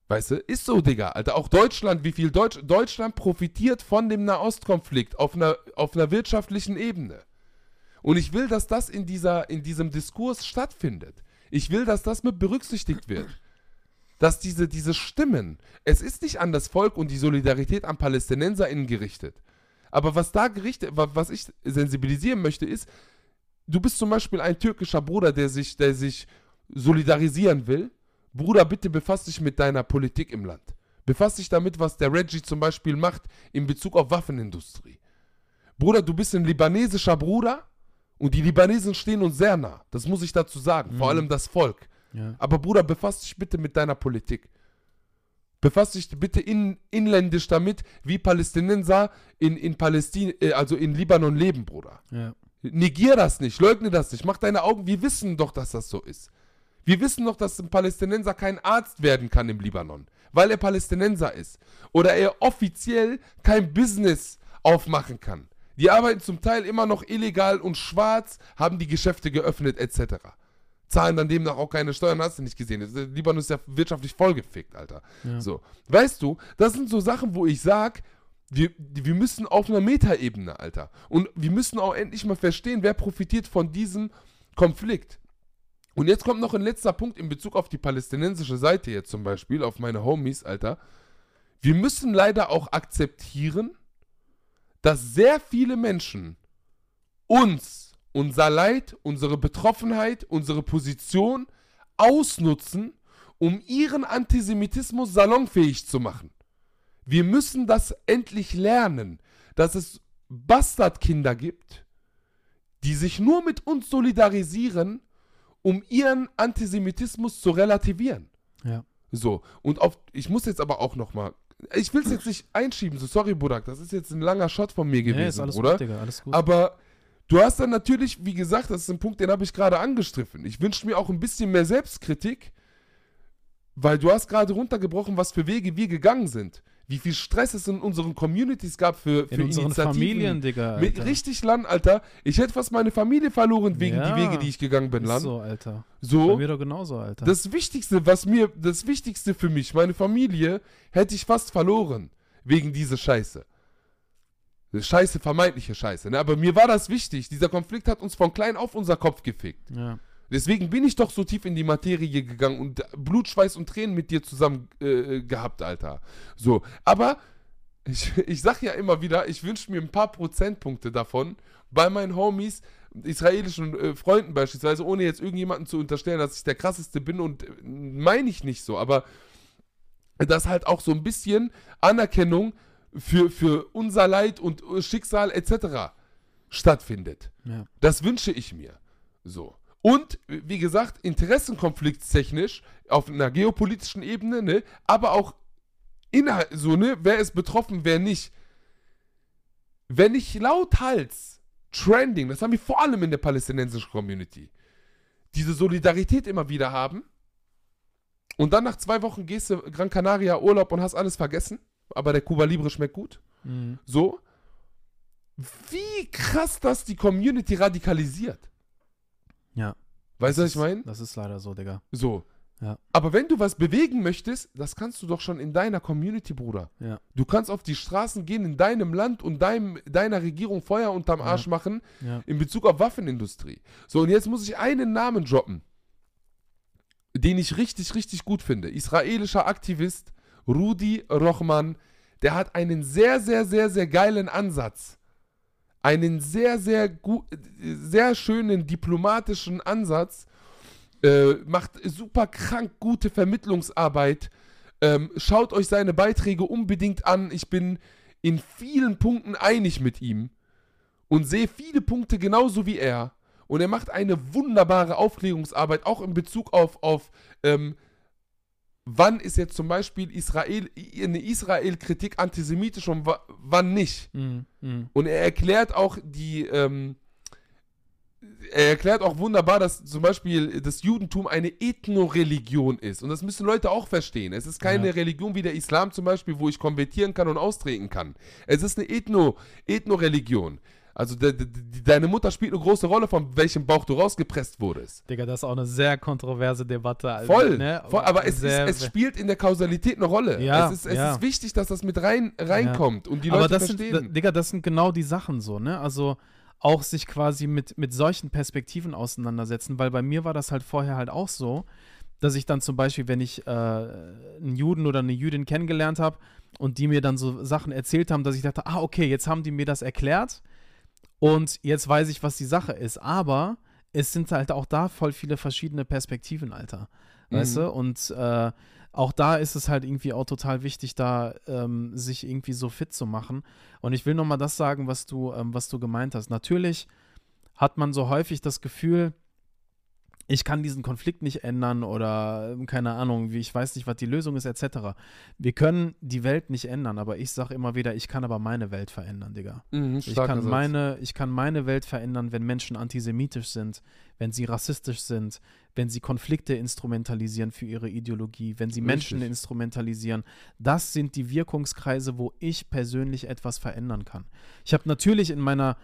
B: Weißt du, ist so, Digga. Alter, auch Deutschland, wie viel Deutsch, Deutschland profitiert von dem Nahostkonflikt auf einer, auf einer wirtschaftlichen Ebene. Und ich will, dass das in, dieser, in diesem Diskurs stattfindet. Ich will, dass das mit berücksichtigt wird. Dass diese, diese Stimmen, es ist nicht an das Volk und die Solidarität an PalästinenserInnen gerichtet. Aber was da gerichtet, wa- was ich sensibilisieren möchte, ist, du bist zum Beispiel ein türkischer Bruder, der sich, der sich solidarisieren will. Bruder, bitte befass dich mit deiner Politik im Land. Befass dich damit, was der Reggie zum Beispiel macht in Bezug auf Waffenindustrie. Bruder, du bist ein libanesischer Bruder und die Libanesen stehen uns sehr nah. Das muss ich dazu sagen. Vor
C: Mhm.
B: allem das Volk.
C: Ja.
B: Aber Bruder, befass dich bitte mit deiner Politik. Befass dich bitte in, inländisch damit, wie Palästinenser in, in Palästin, äh, also in Libanon leben, Bruder.
C: Ja.
B: Negier das nicht, leugne das nicht, mach deine Augen, wir wissen doch, dass das so ist. Wir wissen doch, dass ein Palästinenser kein Arzt werden kann im Libanon, weil er Palästinenser ist. Oder er offiziell kein Business aufmachen kann. Die arbeiten zum Teil immer noch illegal und schwarz, haben die Geschäfte geöffnet etc. Zahlen dann demnach auch keine Steuern, hast du nicht gesehen. Der Libanon ist ja wirtschaftlich vollgefickt, Alter.
C: Ja.
B: So. Weißt du, das sind so Sachen, wo ich sag, wir, wir müssen auf einer Metaebene, Alter. Und wir müssen auch endlich mal verstehen, wer profitiert von diesem Konflikt. Und jetzt kommt noch ein letzter Punkt in Bezug auf die palästinensische Seite jetzt zum Beispiel, auf meine Homies, Alter. Wir müssen leider auch akzeptieren, dass sehr viele Menschen uns, unser Leid, unsere Betroffenheit, unsere Position ausnutzen, um ihren Antisemitismus salonfähig zu machen. Wir müssen das endlich lernen, dass es Bastardkinder gibt, die sich nur mit uns solidarisieren, um ihren Antisemitismus zu relativieren.
C: Ja.
B: So, und auf, ich muss jetzt aber auch noch mal, ich will es jetzt nicht einschieben, so sorry, Burak, das ist jetzt ein langer Shot von mir
C: Ja,
B: gewesen,
C: ist alles
B: oder?
C: gut, Digga, alles gut.
B: Aber du hast dann natürlich, wie gesagt, das ist ein Punkt, den habe ich gerade angestriffen. Ich wünsche mir auch ein bisschen mehr Selbstkritik, weil du hast gerade runtergebrochen, was für Wege wir gegangen sind. Wie viel Stress es in unseren Communities gab für, für
C: In unseren
B: Initiativen.
C: Familien, Digga.
B: Mit
C: Alter.
B: richtig Land, Alter. Ich hätte fast meine Familie verloren wegen
C: Ja.
B: die Wege, die ich gegangen bin, Land.
C: so, Alter. Bei
B: So.
C: mir doch genauso, Alter.
B: Das Wichtigste, was mir, das Wichtigste für mich, meine Familie, hätte ich fast verloren. Wegen dieser Scheiße. Scheiße, vermeintliche Scheiße. Ne? Aber mir war das wichtig. Dieser Konflikt hat uns von klein auf unser Kopf gefickt.
C: ja.
B: Deswegen bin ich doch so tief in die Materie gegangen und Blut, Schweiß und Tränen mit dir zusammen äh, gehabt, Alter. So, aber ich, *laughs* ich sag ja immer wieder, ich wünsche mir ein paar Prozentpunkte davon bei meinen Homies, israelischen äh, Freunden beispielsweise, ohne jetzt irgendjemanden zu unterstellen, dass ich der krasseste bin und äh, meine ich nicht so, aber dass halt auch so ein bisschen Anerkennung für, für unser Leid und äh, Schicksal etc. stattfindet.
C: ja.
B: Das wünsche ich mir. So. Und, wie gesagt, interessenkonfliktstechnisch auf einer geopolitischen Ebene, ne, aber auch innerhalb, so, ne, wer ist betroffen, wer nicht. Wenn ich lauthals Trending, das haben wir vor allem in der palästinensischen Community, diese Solidarität immer wieder haben und dann nach zwei Wochen gehst du Gran Canaria Urlaub und hast alles vergessen, aber der Cuba Libre schmeckt gut,
C: Mhm.
B: so, wie krass das die Community radikalisiert.
C: Ja.
B: Weißt du, was ich meine?
C: Das ist leider so, Digga.
B: So.
C: Ja.
B: Aber wenn du was bewegen möchtest, das kannst du doch schon in deiner Community, Bruder.
C: Ja.
B: Du kannst auf die Straßen gehen in deinem Land und deinem, deiner Regierung Feuer unterm
C: Ja.
B: Arsch machen
C: Ja.
B: in Bezug auf Waffenindustrie. So, und jetzt muss ich einen Namen droppen, den ich richtig, richtig gut finde. Israelischer Aktivist Rudi Rochman, der hat einen sehr, sehr, sehr, sehr geilen Ansatz. Einen sehr, sehr gut, sehr schönen diplomatischen Ansatz. Äh, macht super krank gute Vermittlungsarbeit. Ähm, schaut euch seine Beiträge unbedingt an. Ich bin in vielen Punkten einig mit ihm und sehe viele Punkte genauso wie er. Und er macht eine wunderbare Aufklärungsarbeit, auch in Bezug auf, auf ähm, wann ist jetzt zum Beispiel Israel, eine Israel-Kritik antisemitisch und wa- wann nicht.
C: Mhm. Mhm.
B: Und er erklärt auch die, ähm, er erklärt auch wunderbar, dass zum Beispiel das Judentum eine Ethnoreligion ist. Und das müssen Leute auch verstehen. Es ist keine
C: Ja.
B: Religion wie der Islam zum Beispiel, wo ich konvertieren kann und austreten kann. Es ist eine Ethno, Ethno-Religion. Also de, de, de, deine Mutter spielt eine große Rolle, von welchem Bauch du rausgepresst wurdest.
C: Digga, das ist auch eine sehr kontroverse Debatte. Also,
B: Voll,
C: ne?
B: voll aber es, ist,
C: Sehr-
B: es spielt in der Kausalität eine Rolle.
C: Ja,
B: es ist, es
C: ja.
B: ist wichtig, dass das mit rein, reinkommt und die
C: aber
B: Leute
C: das
B: verstehen.
C: sind, Digga, das sind genau die Sachen so, ne? Also auch sich quasi mit, mit solchen Perspektiven auseinandersetzen, weil bei mir war das halt vorher halt auch so, dass ich dann zum Beispiel, wenn ich äh, einen Juden oder eine Jüdin kennengelernt habe und die mir dann so Sachen erzählt haben, dass ich dachte, ah, okay, jetzt haben die mir das erklärt und jetzt weiß ich, was die Sache ist. Aber es sind halt auch da voll viele verschiedene Perspektiven, Alter. Weißt
B: Mhm.
C: du? Und äh, auch da ist es halt irgendwie auch total wichtig, da ähm, sich irgendwie so fit zu machen. Und ich will nochmal das sagen, was du, ähm, was du gemeint hast. Natürlich hat man so häufig das Gefühl, ich kann diesen Konflikt nicht ändern oder ähm, keine Ahnung, wie ich weiß nicht, was die Lösung ist, etc. Wir können die Welt nicht ändern, aber ich sage immer wieder, ich kann aber meine Welt verändern, Digga.
B: Mhm,
C: Ich kann,
B: Satz.
C: meine, ich kann meine Welt verändern, wenn Menschen antisemitisch sind, wenn sie rassistisch sind, wenn sie Konflikte instrumentalisieren für ihre Ideologie, wenn sie Menschen
B: Richtig.
C: instrumentalisieren. Das sind die Wirkungskreise, wo ich persönlich etwas verändern kann. Ich habe natürlich in meiner,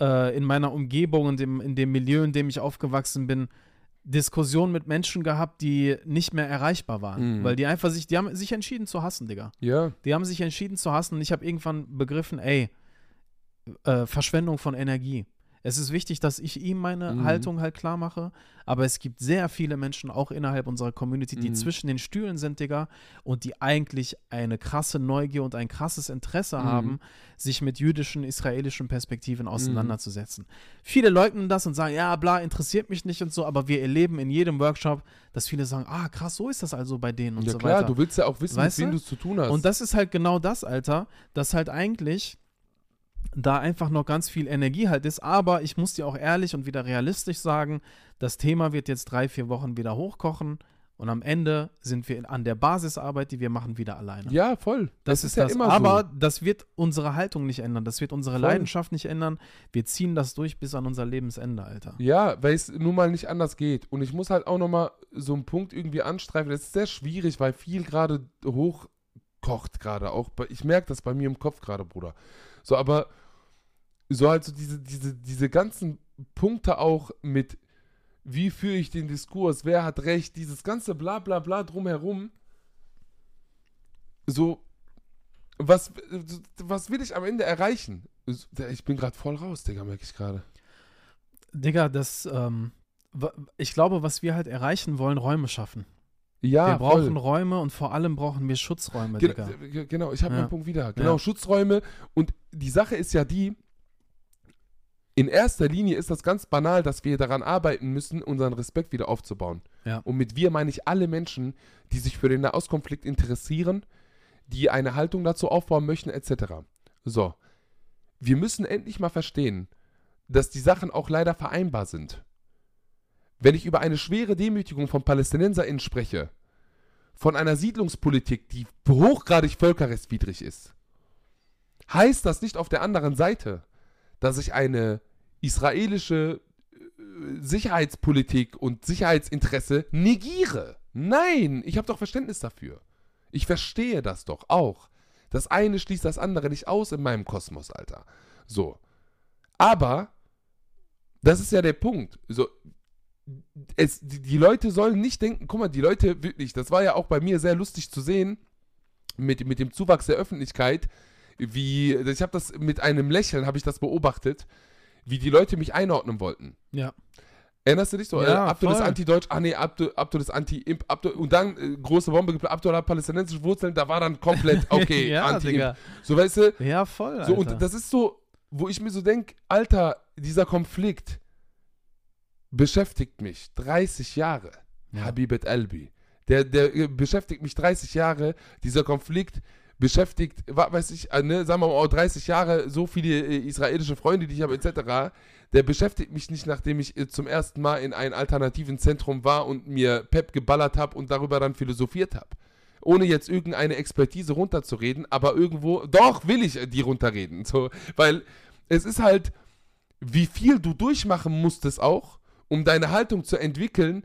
C: äh, in meiner Umgebung und im, in dem Milieu, in dem ich aufgewachsen bin, Diskussionen mit Menschen gehabt, die nicht mehr erreichbar waren,
B: Mhm.
C: weil die einfach sich, die haben sich entschieden zu hassen, Digga.
B: Ja,
C: Die haben sich entschieden zu hassen und ich habe irgendwann begriffen, ey, äh, Verschwendung von Energie. Es ist wichtig, dass ich ihm meine
B: Mhm.
C: Haltung halt klar mache, aber es gibt sehr viele Menschen, auch innerhalb unserer Community, die
B: Mhm.
C: zwischen den Stühlen sind, Digga, und die eigentlich eine krasse Neugier und ein krasses Interesse
B: Mhm.
C: haben, sich mit jüdischen, israelischen Perspektiven auseinanderzusetzen. Viele leugnen das und sagen, ja, bla, interessiert mich nicht und so, aber wir erleben in jedem Workshop, dass viele sagen, ah, krass, so ist das also bei denen und
B: ja
C: so
B: klar,
C: weiter.
B: du willst ja auch wissen,
C: Weißt
B: mit wem
C: du
B: es zu tun hast.
C: Und das ist halt genau das, Alter, dass halt eigentlich da einfach noch ganz viel Energie halt ist. Aber ich muss dir auch ehrlich und wieder realistisch sagen, das Thema wird jetzt drei, vier Wochen wieder hochkochen und am Ende sind wir an der Basisarbeit, die wir machen, wieder alleine.
B: ja, voll.
C: Das, ist das.
B: ja immer
C: Aber
B: so.
C: das wird unsere Haltung nicht ändern. Das wird unsere
B: Voll.
C: Leidenschaft nicht ändern. Wir ziehen das durch bis an unser Lebensende, Alter.
B: Ja, weil es nun mal nicht anders geht. Und ich muss halt auch nochmal so einen Punkt irgendwie anstreifen. Das ist sehr schwierig, weil viel gerade hochkocht gerade auch. Ich merke das bei mir im Kopf gerade, Bruder. So, aber so halt so diese, diese, diese ganzen Punkte auch mit, wie führe ich den Diskurs, wer hat recht, dieses ganze bla bla bla drumherum. So, was, was will ich am Ende erreichen? Ich bin gerade voll raus, Digga, merke ich gerade.
C: Digga, das, ähm, ich glaube, was wir halt erreichen wollen, Räume schaffen.
B: Ja,
C: wir brauchen
B: voll.
C: Räume und vor allem brauchen wir Schutzräume,
B: Ge-
C: Digga.
B: ge- Genau, ich habe
C: Ja.
B: meinen Punkt wieder. Genau,
C: Ja.
B: Schutzräume. Und die Sache ist ja die, in erster Linie ist das ganz banal, dass wir daran arbeiten müssen, unseren Respekt wieder aufzubauen.
C: Ja.
B: Und mit wir meine ich alle Menschen, die sich für den Nahostkonflikt interessieren, die eine Haltung dazu aufbauen möchten, etc. So. Wir müssen endlich mal verstehen, dass die Sachen auch leider vereinbar sind. Wenn ich über eine schwere Demütigung von PalästinenserInnen spreche, von einer Siedlungspolitik, die hochgradig völkerrechtswidrig ist, heißt das nicht auf der anderen Seite, dass ich eine israelische äh, Sicherheitspolitik und Sicherheitsinteresse negiere. Nein, ich habe doch Verständnis dafür. Ich verstehe das doch auch. Das eine schließt das andere nicht aus in meinem Kosmos, Alter. So. Aber, das ist ja der Punkt. So, es, die, Leute sollen nicht denken, guck mal, die Leute wirklich, das war ja auch bei mir sehr lustig zu sehen, mit, mit dem Zuwachs der Öffentlichkeit, wie, ich habe das mit einem Lächeln, habe ich das beobachtet, wie die Leute mich einordnen wollten.
C: Ja.
B: Erinnerst du dich so?
C: Ja,
B: äh, Abdul ist anti-deutsch, ah nee, Abdul, Abdul ist anti-imp, Abdul, und dann äh, große Bombe geplant, Abdul hat palästinensische Wurzeln, da war dann komplett, *laughs* okay,
C: ja,
B: anti-imp. So, weißt du,
C: Ja, voll, Alter.
B: so, und das ist so, wo ich mir so denke, Alter, dieser Konflikt beschäftigt mich 30 Jahre.
C: Ja.
B: Habibet Albi. Der, der äh, beschäftigt mich 30 Jahre. Dieser Konflikt beschäftigt, weiß ich, äh, ne, sagen wir mal auch 30 Jahre, so viele äh, israelische Freunde, die ich habe, etc., der beschäftigt mich nicht, nachdem ich zum ersten Mal in einem alternativen Zentrum war und mir Pep geballert habe und darüber dann philosophiert habe. Ohne jetzt irgendeine Expertise runterzureden, aber irgendwo, doch will ich die runterreden. So, weil es ist halt, wie viel du durchmachen musstest auch, um deine Haltung zu entwickeln,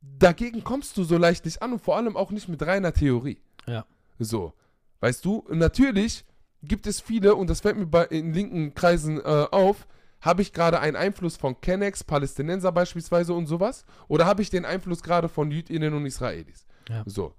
B: dagegen kommst du so leicht nicht an und vor allem auch nicht mit reiner Theorie.
C: Ja.
B: So. Weißt du, natürlich gibt es viele, und das fällt mir bei, in linken Kreisen äh, auf, habe ich gerade einen Einfluss von Kennex, Palästinenser beispielsweise und sowas? Oder habe ich den Einfluss gerade von Jüdinnen und Israelis?
C: Ja.
B: So.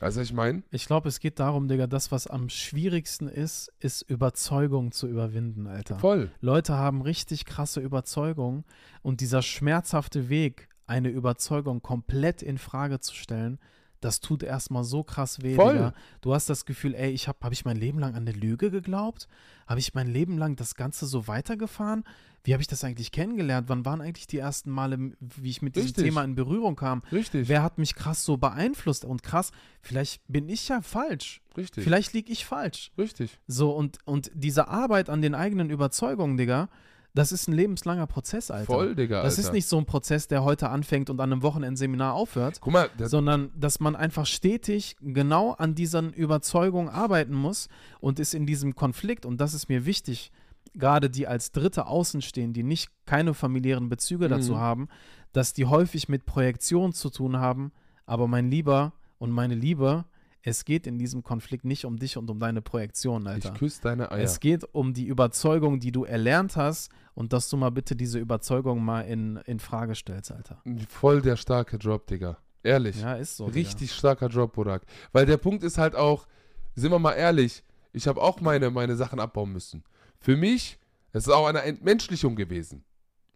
B: Weißt du, was ich meine?
C: Ich glaube, es geht darum, Digga, das, was am schwierigsten ist, ist Überzeugung zu überwinden, Alter.
B: Voll.
C: Leute haben richtig krasse Überzeugungen und dieser schmerzhafte Weg, eine Überzeugung komplett in Frage zu stellen, das tut erstmal so krass weh,
B: Voll.
C: Digga. Du hast das Gefühl, ey, ich habe hab ich mein Leben lang an eine Lüge geglaubt? Habe ich mein Leben lang das Ganze so weitergefahren? Wie habe ich das eigentlich kennengelernt? Wann waren eigentlich die ersten Male, wie ich mit diesem
B: Richtig.
C: Thema in Berührung kam?
B: Richtig.
C: Wer hat mich krass so beeinflusst? Und krass, vielleicht bin ich ja falsch.
B: Richtig.
C: Vielleicht liege ich falsch.
B: Richtig.
C: So, und, und diese Arbeit an den eigenen Überzeugungen, Digga, das ist ein lebenslanger Prozess, Alter.
B: Voll, Digga.
C: Das
B: Alter.
C: ist nicht so ein Prozess, der heute anfängt und an einem Wochenendseminar aufhört,
B: Guck mal, das,
C: sondern dass man einfach stetig genau an diesen Überzeugungen arbeiten muss und ist in diesem Konflikt, und das ist mir wichtig, gerade die als Dritte außen stehen, die nicht keine familiären Bezüge dazu
B: Mhm.
C: haben, dass die häufig mit Projektion zu tun haben, aber mein Lieber und meine Liebe, es geht in diesem Konflikt nicht um dich und um deine Projektion, Alter.
B: ich küsse deine Eier.
C: Es geht um die Überzeugung, die du erlernt hast und dass du mal bitte diese Überzeugung mal in, in Frage stellst, Alter.
B: Voll der starke Drop, Digga. Ehrlich.
C: Ja, ist so.
B: Richtig starker Drop, Bodak. Weil der Punkt ist halt auch, sind wir mal ehrlich, ich habe auch meine, meine Sachen abbauen müssen. Für mich, es ist auch eine Entmenschlichung gewesen.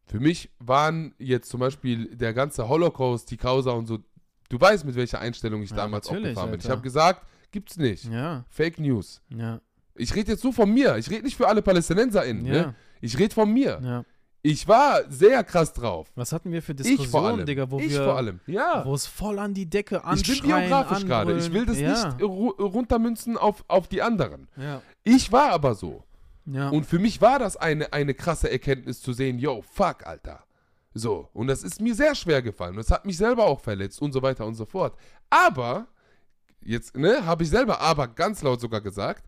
B: Für mich waren jetzt zum Beispiel der ganze Holocaust, die Causa und so, du weißt, mit welcher Einstellung ich
C: Ja,
B: damals aufgefahren bin. Ich habe gesagt, gibt's nicht.
C: Ja,
B: Fake News.
C: ja,
B: Ich rede jetzt nur von mir. Ich rede nicht für alle PalästinenserInnen.
C: ja,
B: Ne? Ich rede von mir.
C: ja.
B: Ich war sehr krass drauf.
C: Was hatten wir für
B: Ich vor allem.
C: Diskussionen, Digga, wo
B: ich
C: wir,
B: vor allem. Ja.
C: wo es voll an die Decke
B: Ich
C: anschreien,
B: bin biografisch gerade. Ich will das
C: anbrüllen.
B: nicht ru runtermünzen auf, auf die anderen.
C: Ja,
B: Ich war aber so.
C: ja,
B: Und für mich war das eine, eine krasse Erkenntnis zu sehen, yo, fuck, Alter. So. Und das ist mir sehr schwer gefallen. Das hat mich selber auch verletzt und so weiter und so fort. Aber, jetzt, ne, habe ich selber aber ganz laut sogar gesagt,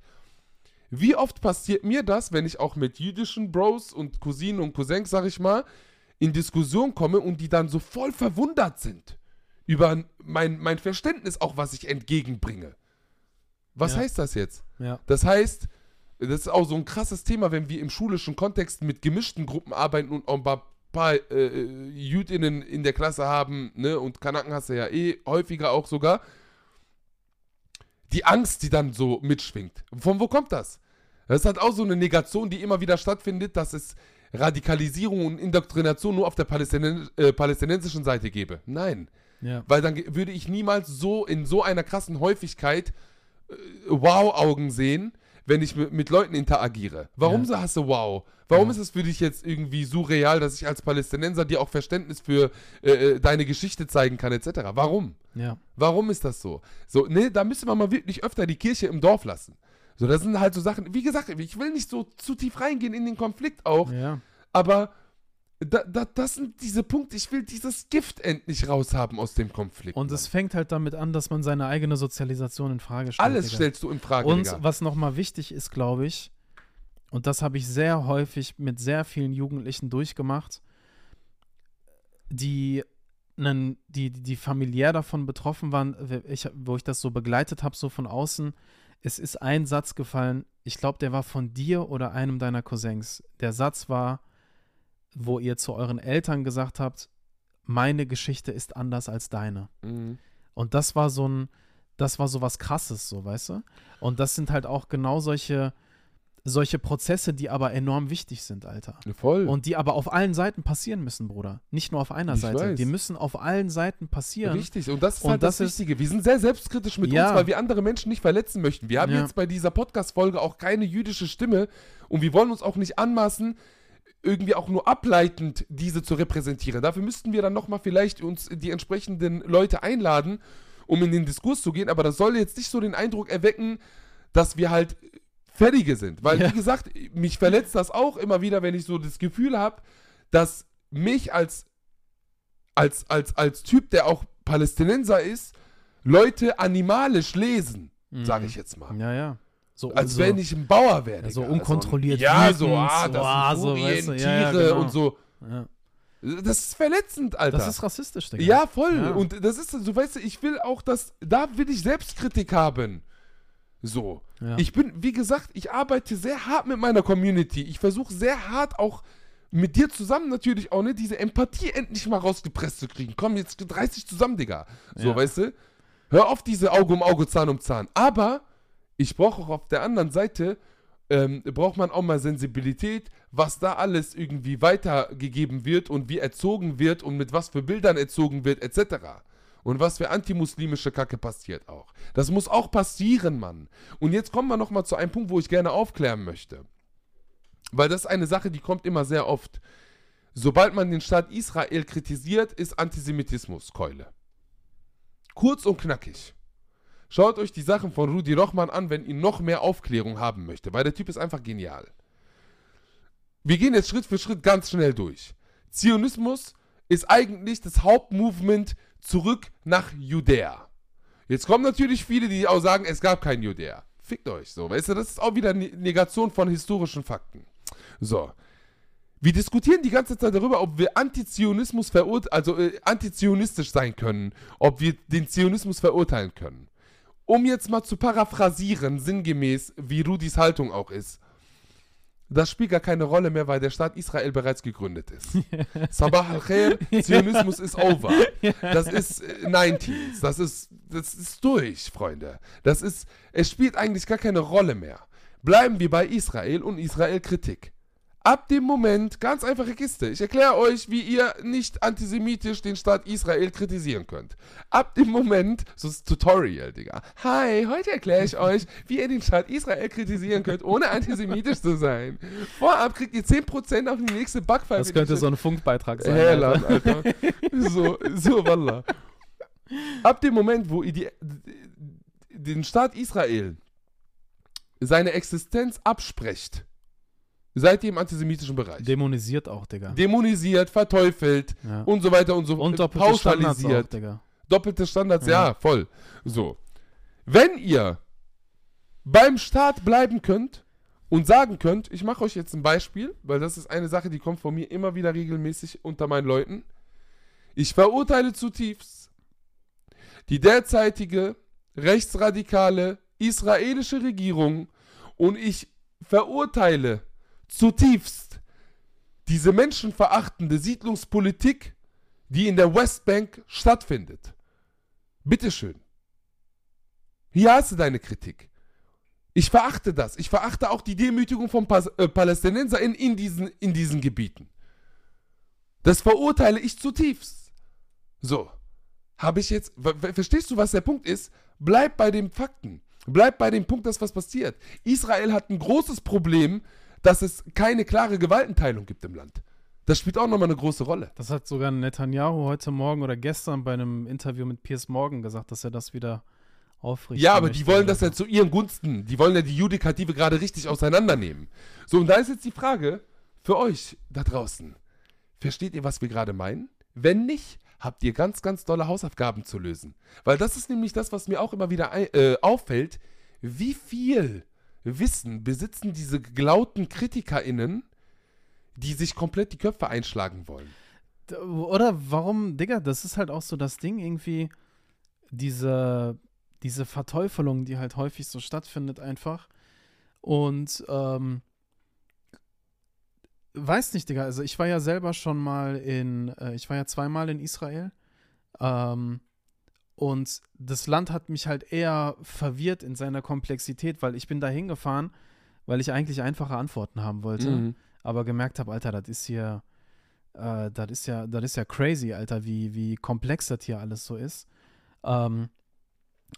B: wie oft passiert mir das, wenn ich auch mit jüdischen Bros und Cousinen und Cousins, sag ich mal, in Diskussion komme und die dann so voll verwundert sind über mein, mein Verständnis auch, was ich entgegenbringe. Was
C: Ja.
B: heißt das jetzt?
C: ja,
B: Das heißt, das ist auch so ein krasses Thema, wenn wir im schulischen Kontext mit gemischten Gruppen arbeiten und auch ein paar, paar äh, Jüdinnen in der Klasse haben, ne, und Kanaken hast du ja eh häufiger auch sogar. Die Angst, die dann so mitschwingt. Von wo kommt das? Das ist halt auch so eine Negation, die immer wieder stattfindet, dass es Radikalisierung und Indoktrination nur auf der Palästinen äh, palästinensischen Seite gäbe. Nein.
C: ja,
B: Weil dann würde ich niemals so in so einer krassen Häufigkeit äh, Wow-Augen sehen, wenn ich mit, Leuten interagiere. Warum
C: Ja.
B: so hast du Wow? Warum
C: Ja.
B: ist es für dich jetzt irgendwie surreal, dass ich als Palästinenser dir auch Verständnis für äh, äh, deine Geschichte zeigen kann, etc.? Warum?
C: ja,
B: Warum ist das so? So, ne, da müsste man mal wirklich öfter die Kirche im Dorf lassen. So, das sind halt so Sachen, wie gesagt, ich will nicht so zu tief reingehen in den Konflikt auch,
C: ja,
B: aber da, da, das sind diese Punkte, ich will dieses Gift endlich raushaben aus dem Konflikt.
C: Und
B: Mann.
C: es fängt halt damit an, dass man seine eigene Sozialisation in Frage stellt.
B: Alles
C: Digga.
B: stellst du in Frage,
C: Und
B: Digga.
C: was nochmal wichtig ist, glaube ich, und das habe ich sehr häufig mit sehr vielen Jugendlichen durchgemacht, die, nen, die, die familiär davon betroffen waren, ich, wo ich das so begleitet habe, so von außen. Es ist ein Satz gefallen, ich glaube, der war von dir oder einem deiner Cousins. Der Satz war, wo ihr zu euren Eltern gesagt habt, meine Geschichte ist anders als deine.
B: Mhm.
C: Und das war so ein, das war so was krasses, so, weißt du? Und das sind halt auch genau solche, solche Prozesse, die aber enorm wichtig sind, Alter.
B: Voll.
C: Und die aber auf allen Seiten passieren müssen, Bruder. Nicht nur auf einer
B: Ich
C: Seite.
B: weiß.
C: Die müssen auf allen Seiten passieren.
B: Richtig, und das ist
C: Und
B: halt das,
C: das ist-
B: Wichtige. Wir sind sehr selbstkritisch mit
C: Ja.
B: uns, weil wir andere Menschen nicht verletzen möchten. Wir haben
C: Ja.
B: jetzt bei dieser Podcast-Folge auch keine jüdische Stimme und wir wollen uns auch nicht anmaßen, irgendwie auch nur ableitend diese zu repräsentieren. Dafür müssten wir dann nochmal vielleicht uns die entsprechenden Leute einladen um in den Diskurs zu gehen, aber das soll jetzt nicht so den Eindruck erwecken, dass wir halt Fertige sind. Weil,
C: Ja.
B: wie gesagt, mich verletzt das auch immer wieder, wenn ich so das Gefühl habe, dass mich als, als, als, als Typ, der auch Palästinenser ist, Leute animalisch lesen, sage ich jetzt mal.
C: Ja, ja. So,
B: Als
C: so,
B: wenn ich ein Bauer wäre.
C: Ja, so unkontrolliert
B: Ja, so, ah,
C: so,
B: das
C: ah,
B: sind
C: so, weißt du, ja, genau.
B: und so.
C: Ja.
B: Das ist verletzend, Alter.
C: Das ist rassistisch, Digga.
B: Ja, voll.
C: Ja.
B: Und das ist, so weißt du, ich will auch, dass, da will ich Selbstkritik haben. So.
C: Ja.
B: Ich bin, wie gesagt, ich arbeite sehr hart mit meiner Community. Ich versuche sehr hart auch mit dir zusammen natürlich auch, ne, diese Empathie endlich mal rausgepresst zu kriegen. Komm, jetzt reiß dich zusammen, Digga. So,
C: Ja.
B: weißt du? Hör auf diese Auge um Auge, Zahn um Zahn. Aber ich brauche auch auf der anderen Seite, ähm, braucht man auch mal Sensibilität, was da alles irgendwie weitergegeben wird und wie erzogen wird und mit was für Bildern erzogen wird, etc. Und was für antimuslimische Kacke passiert auch. Das muss auch passieren, Mann. Und jetzt kommen wir nochmal zu einem Punkt, wo ich gerne aufklären möchte. Weil das ist eine Sache, die kommt immer sehr oft. Sobald man den Staat Israel kritisiert, ist Antisemitismus Keule. Kurz und knackig. Schaut euch die Sachen von Rudi Rochmann an, wenn ihr noch mehr Aufklärung haben möchte, weil der Typ ist einfach genial. Wir gehen jetzt Schritt für Schritt ganz schnell durch. Zionismus ist eigentlich das Hauptmovement zurück nach Judäa. Jetzt kommen natürlich viele, die auch sagen, es gab kein Judäa. Fickt euch so, weißt du, das ist auch wieder eine Negation von historischen Fakten. So. Wir diskutieren die ganze Zeit darüber, ob wir Antizionismus verurteilen, also äh, antizionistisch sein können, ob wir den Zionismus verurteilen können. Um jetzt mal zu paraphrasieren, sinngemäß, wie Rudis Haltung auch ist. Das spielt gar keine Rolle mehr, weil der Staat Israel bereits gegründet ist. *laughs* Sabah al-Khair, Zionismus ist over. Das ist äh, 90s. Das ist, das ist durch, Freunde. Das ist, es spielt eigentlich gar keine Rolle mehr. Bleiben wir bei Israel und Israel-Kritik. Ab dem Moment, ganz einfache Kiste. Ich erkläre euch, wie ihr nicht antisemitisch den Staat Israel kritisieren könnt. Ab dem Moment, so ist Tutorial, Digga. Hi, heute erkläre ich euch, wie ihr den Staat Israel kritisieren könnt, ohne antisemitisch zu sein. Vorab kriegt ihr 10% auf die nächste Backpfeife.
C: Das könnte so ein Funkbeitrag sein. Alter.
B: Alter. so, so, wallah. Ab dem Moment, wo ihr die, den Staat Israel seine Existenz absprecht, seid ihr im antisemitischen Bereich.
C: Dämonisiert auch, Digga.
B: Dämonisiert, verteufelt
C: ja.
B: und so weiter und so
C: Und doppelte Standards auch,
B: pauschalisiert.
C: Digga.
B: Doppelte Standards, ja.
C: Ja.
B: voll. So. Wenn ihr beim Staat bleiben könnt und sagen könnt, ich mache euch jetzt ein Beispiel, weil das ist eine Sache, die kommt von mir immer wieder regelmäßig unter meinen Leuten. Ich verurteile zutiefst die derzeitige rechtsradikale israelische Regierung und ich verurteile zutiefst diese menschenverachtende Siedlungspolitik, die in der Westbank stattfindet. Bitteschön. Hier hast du deine Kritik. Ich verachte das. Ich verachte auch die Demütigung von Pas äh, PalästinenserInnen in diesen, in diesen Gebieten. Das verurteile ich zutiefst. So. Habe ich jetzt. ver- ver- Verstehst du, was der Punkt ist? Bleib bei den Fakten. Bleib bei dem Punkt, dass was passiert. Israel hat ein großes Problem, dass es keine klare Gewaltenteilung gibt im Land. Das spielt auch nochmal eine große Rolle.
C: Das hat sogar Netanyahu heute Morgen oder gestern bei einem Interview mit Piers Morgan gesagt, dass er das wieder aufrichten
B: Ja, aber die wollen das ja zu ihren Gunsten. Die wollen ja die Judikative gerade richtig auseinandernehmen. So, und da ist jetzt die Frage für euch da draußen. Versteht ihr, was wir gerade meinen? Wenn nicht, habt ihr ganz, ganz dolle Hausaufgaben zu lösen. Weil das ist nämlich das, was mir auch immer wieder äh, auffällt. Wie viel Wissen besitzen diese geglauten KritikerInnen, die sich komplett die Köpfe einschlagen wollen?
C: Oder warum, Digga, das ist halt auch so das Ding, irgendwie, diese, diese Verteufelung, die halt häufig so stattfindet, einfach. Und, ähm, weiß nicht, Digga, also ich war ja selber schon mal in, äh, ich war ja zweimal in Israel. Ähm, und das Land hat mich halt eher verwirrt in seiner Komplexität, weil ich bin da hingefahren, weil ich eigentlich einfache Antworten haben wollte
B: Mhm.
C: aber gemerkt habe, Alter, das ist hier, äh, das ist ja, das ist ja crazy, Alter, wie, wie komplex das hier alles so ist. Ähm,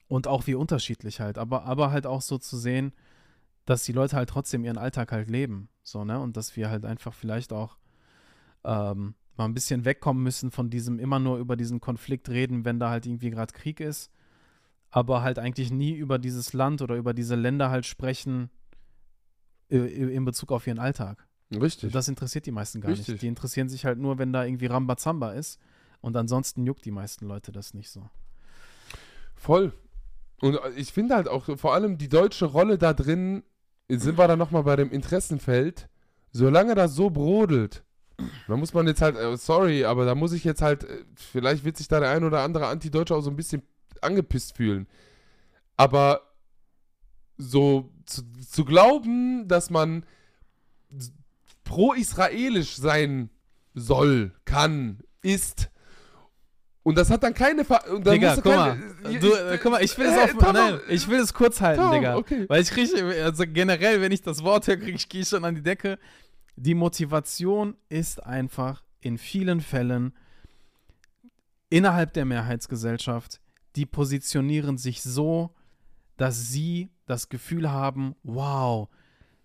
C: und auch wie unterschiedlich halt, aber, aber halt auch so zu sehen, dass die Leute halt trotzdem ihren Alltag halt leben, so, ne, und dass wir halt einfach vielleicht auch ähm, mal ein bisschen wegkommen müssen von diesem immer nur über diesen Konflikt reden, wenn da halt irgendwie gerade Krieg ist aber halt eigentlich nie über dieses Land oder über diese Länder halt sprechen in Bezug auf ihren Alltag.
B: Richtig.
C: Das interessiert die meisten gar
B: Richtig.
C: nicht. Die interessieren sich halt nur, wenn da irgendwie Rambazamba ist. Und ansonsten juckt die meisten Leute das nicht so.
B: Voll. Und äh, ich finde halt auch vor allem die deutsche Rolle da drin, sind wir dann nochmal bei dem Interessenfeld, solange das so brodelt, da muss man jetzt halt, äh, sorry, aber da muss ich jetzt halt, äh, vielleicht wird sich da der ein oder andere Anti-Deutsche auch so ein bisschen angepisst fühlen. Aber so zu, zu glauben, dass man pro-israelisch sein soll, kann, ist. Und das hat dann keine. Ver dann
C: Digga, guck
B: keine,
C: mal. Du, äh, guck mal, ich will es
B: Äh,
C: auf.
B: Tamam,
C: Nein, ich will es kurz halten,
B: Tamam,
C: Digga.
B: okay.
C: Weil ich kriege, also generell, wenn ich das Wort höre, kriege ich, gehe ich schon an die Decke. Die Motivation ist einfach in vielen Fällen innerhalb der Mehrheitsgesellschaft, die positionieren sich so, dass sie das Gefühl haben, wow,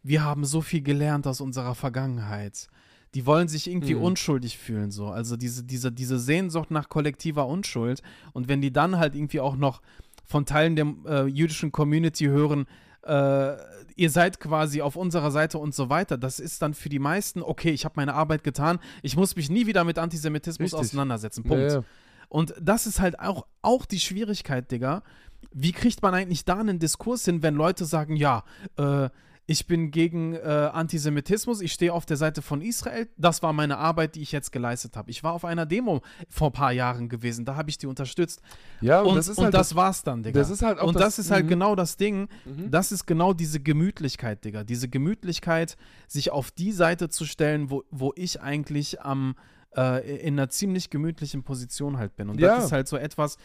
C: wir haben so viel gelernt aus unserer Vergangenheit. Die wollen sich irgendwie
B: Mhm.
C: unschuldig fühlen, so. Also diese, diese, diese Sehnsucht nach kollektiver Unschuld. Und wenn die dann halt irgendwie auch noch von Teilen der äh, jüdischen Community hören, äh, ihr seid quasi auf unserer Seite und so weiter, das ist dann für die meisten, okay, ich habe meine Arbeit getan, ich muss mich nie wieder mit Antisemitismus
B: Richtig.
C: auseinandersetzen. Punkt.
B: Ja, ja.
C: Und das ist halt auch, auch die Schwierigkeit, Digga. Wie kriegt man eigentlich da einen Diskurs hin, wenn Leute sagen, ja, äh, ich bin gegen äh, Antisemitismus, ich stehe auf der Seite von Israel, das war meine Arbeit, die ich jetzt geleistet habe. Ich war auf einer Demo vor ein paar Jahren gewesen, da habe ich die unterstützt.
B: ja und,
C: Und,
B: das ist
C: und
B: halt
C: das war's dann, Digga.
B: das ist halt auch
C: und
B: das-
C: das, ist halt
B: mhm.
C: genau das Ding,
B: Mhm.
C: das ist genau diese Gemütlichkeit, Digga. Diese Gemütlichkeit, sich auf die Seite zu stellen, wo, wo ich eigentlich am äh, in einer ziemlich gemütlichen Position halt bin. Und
B: Ja.
C: das ist halt so etwas,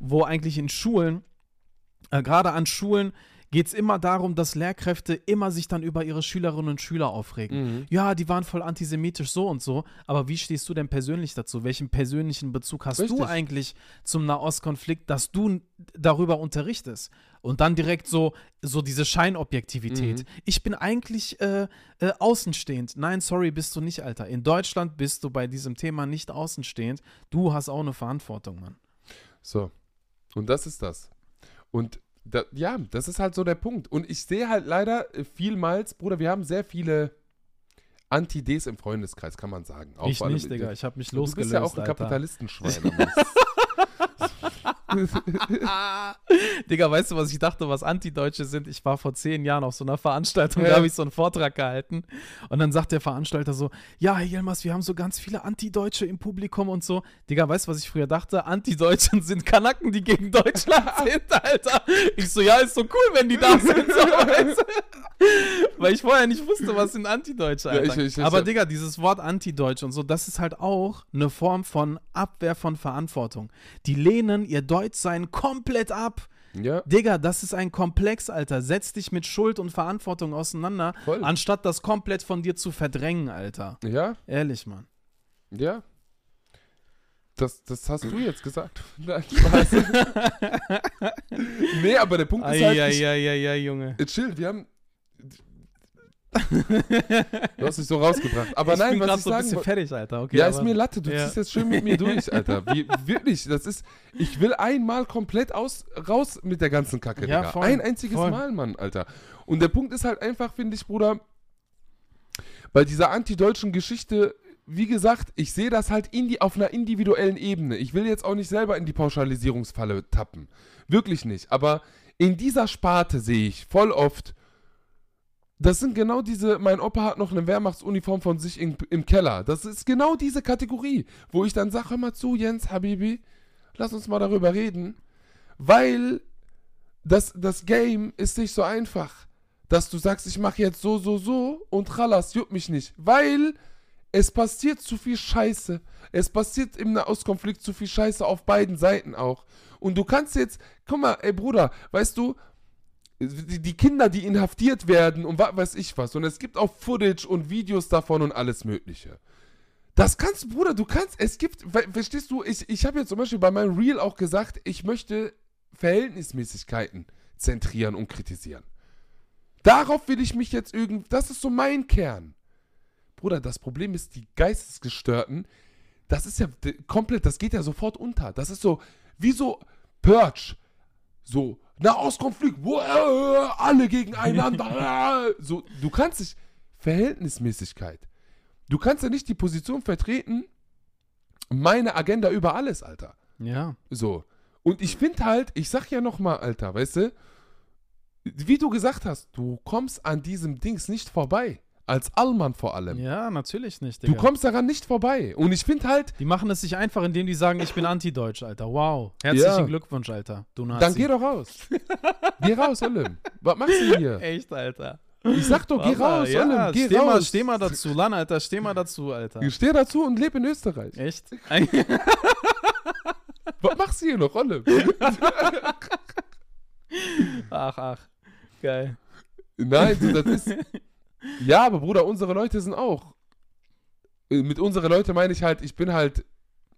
C: wo eigentlich in Schulen, äh, gerade an Schulen, geht es immer darum, dass Lehrkräfte immer sich dann über ihre Schülerinnen und Schüler aufregen.
B: Mhm.
C: Ja, die waren voll antisemitisch so und so, aber wie stehst du denn persönlich dazu? Welchen persönlichen Bezug hast
B: Richtig.
C: du eigentlich zum Nahostkonflikt, dass du darüber unterrichtest? Und dann direkt so, so diese Scheinobjektivität.
B: Mhm.
C: Ich bin eigentlich äh, äh, außenstehend. Nein, sorry, bist du nicht, Alter. In Deutschland bist du bei diesem Thema nicht außenstehend. Du hast auch eine Verantwortung, Mann.
B: So. Und das ist das. Und da, ja, das ist halt so der Punkt. Und ich sehe halt leider äh, vielmals, Bruder, wir haben sehr viele Anti-Ds im Freundeskreis, kann man sagen. Auch
C: ich nicht, Digga. Ich habe mich
B: Du
C: losgelöst,
B: bist ja auch ein. Kapitalistenschwein. *laughs* *laughs*
C: Digga, weißt du, was ich dachte, was Antideutsche sind? Ich war vor zehn Jahren auf so einer Veranstaltung,
B: Ja.
C: da habe ich so einen Vortrag gehalten. Und dann sagt der Veranstalter so: Ja, Herr Yilmaz, wir haben so ganz viele Antideutsche im Publikum und so. Digga, weißt du, was ich früher dachte? Antideutschen sind Kanaken, die gegen Deutschland *laughs* sind, Alter. Ich so: Ja, ist so cool, wenn die da sind. So, *laughs* weißt du? Weil ich vorher nicht wusste, was sind Antideutsche,
B: Ja,
C: Alter.
B: ich- ich- ich-
C: Aber Digga, dieses Wort Antideutsch und so, das ist halt auch eine Form von Abwehr von Verantwortung. Die lehnen ihr Deutschsein komplett ab.
B: ja,
C: Digga, das ist ein Komplex, Alter. Setz dich mit Schuld und Verantwortung auseinander,
B: Voll.
C: anstatt das komplett von dir zu verdrängen, Alter.
B: ja,
C: Ehrlich, Mann.
B: ja. Das, das hast du jetzt gesagt. *laughs* Nein, Spaß. *laughs* nee, aber der Punkt ist halt, ich,
C: Eieieiei, Junge.
B: äh, chill, wir haben... *laughs* du hast dich so rausgebracht. Aber
C: ich
B: nein,
C: bin
B: was ich
C: so ein
B: sagen
C: bisschen
B: wollte...
C: fertig, Alter. Okay,
B: Ja, ist mir Latte, du
C: ja.
B: ziehst jetzt schön mit mir durch, Alter. Wie, wirklich, das ist, ich will einmal komplett aus, raus mit der ganzen Kacke,
C: Ja,
B: Digga.
C: voll,
B: Ein einziges
C: voll.
B: Mal, Mann, Alter. Und der Punkt ist halt einfach, finde ich, Bruder, bei dieser antideutschen Geschichte, wie gesagt, ich sehe das halt indi auf einer individuellen Ebene. Ich will jetzt auch nicht selber in die Pauschalisierungsfalle tappen. Wirklich nicht. Aber in dieser Sparte sehe ich voll oft, das sind genau diese, mein Opa hat noch eine Wehrmachtsuniform von sich in, im Keller. Das ist genau diese Kategorie, wo ich dann sage, hör mal zu, Jens, Habibi, lass uns mal darüber reden. Weil das, das Game ist nicht so einfach, dass du sagst, ich mache jetzt so, so, so und Chalas, juckt mich nicht. Weil es passiert zu viel Scheiße. Es passiert im Nahostkonflikt zu viel Scheiße auf beiden Seiten auch. Und du kannst jetzt, guck mal, ey Bruder, weißt du, die, Kinder, die inhaftiert werden und was weiß ich was. Und es gibt auch Footage und Videos davon und alles Mögliche. Das kannst, Bruder, du kannst, es gibt, ver- verstehst du, ich, ich habe jetzt zum Beispiel bei meinem Reel auch gesagt, ich möchte Verhältnismäßigkeiten zentrieren und kritisieren. Darauf will ich mich jetzt irgendwie, das ist so mein Kern. Bruder, das Problem ist, die Geistesgestörten, das ist ja komplett, das geht ja sofort unter. Das ist so, wie so Purge. So, Nahostkonflikt, wo, äh, alle gegeneinander. *laughs* äh, so, du kannst nicht, Verhältnismäßigkeit. Du kannst ja nicht die Position vertreten, meine Agenda über alles, Alter.
C: Ja.
B: So. Und ich finde halt, ich sag ja nochmal, Alter, weißt du, wie du gesagt hast, du kommst an diesem Dings nicht vorbei. Als Allmann vor allem.
C: Ja, natürlich nicht,
B: Du
C: Digga.
B: kommst daran nicht vorbei. Und ich finde halt,
C: Die machen es sich einfach, indem die sagen, ich bin anti-deutsch, Alter. Wow. Herzlichen
B: Ja.
C: Glückwunsch, Alter. Du Nazi.
B: dann geh doch raus. geh raus, Olim. Was machst du hier? *laughs*
C: Echt, Alter.
B: Ich sag doch, geh raus,
C: ja,
B: Olim, geh
C: steh Mal,
B: raus.
C: steh mal dazu, Lan, Alter. Steh mal dazu, Alter.
B: Ich steh dazu und lebe in Österreich.
C: Echt? *laughs*
B: Was machst du hier noch, Olim? *laughs*
C: ach, ach. Geil.
B: Nein, du, das ist. Ja, aber Bruder, unsere Leute sind auch. Äh, Mit unsere Leute meine ich halt, ich bin halt.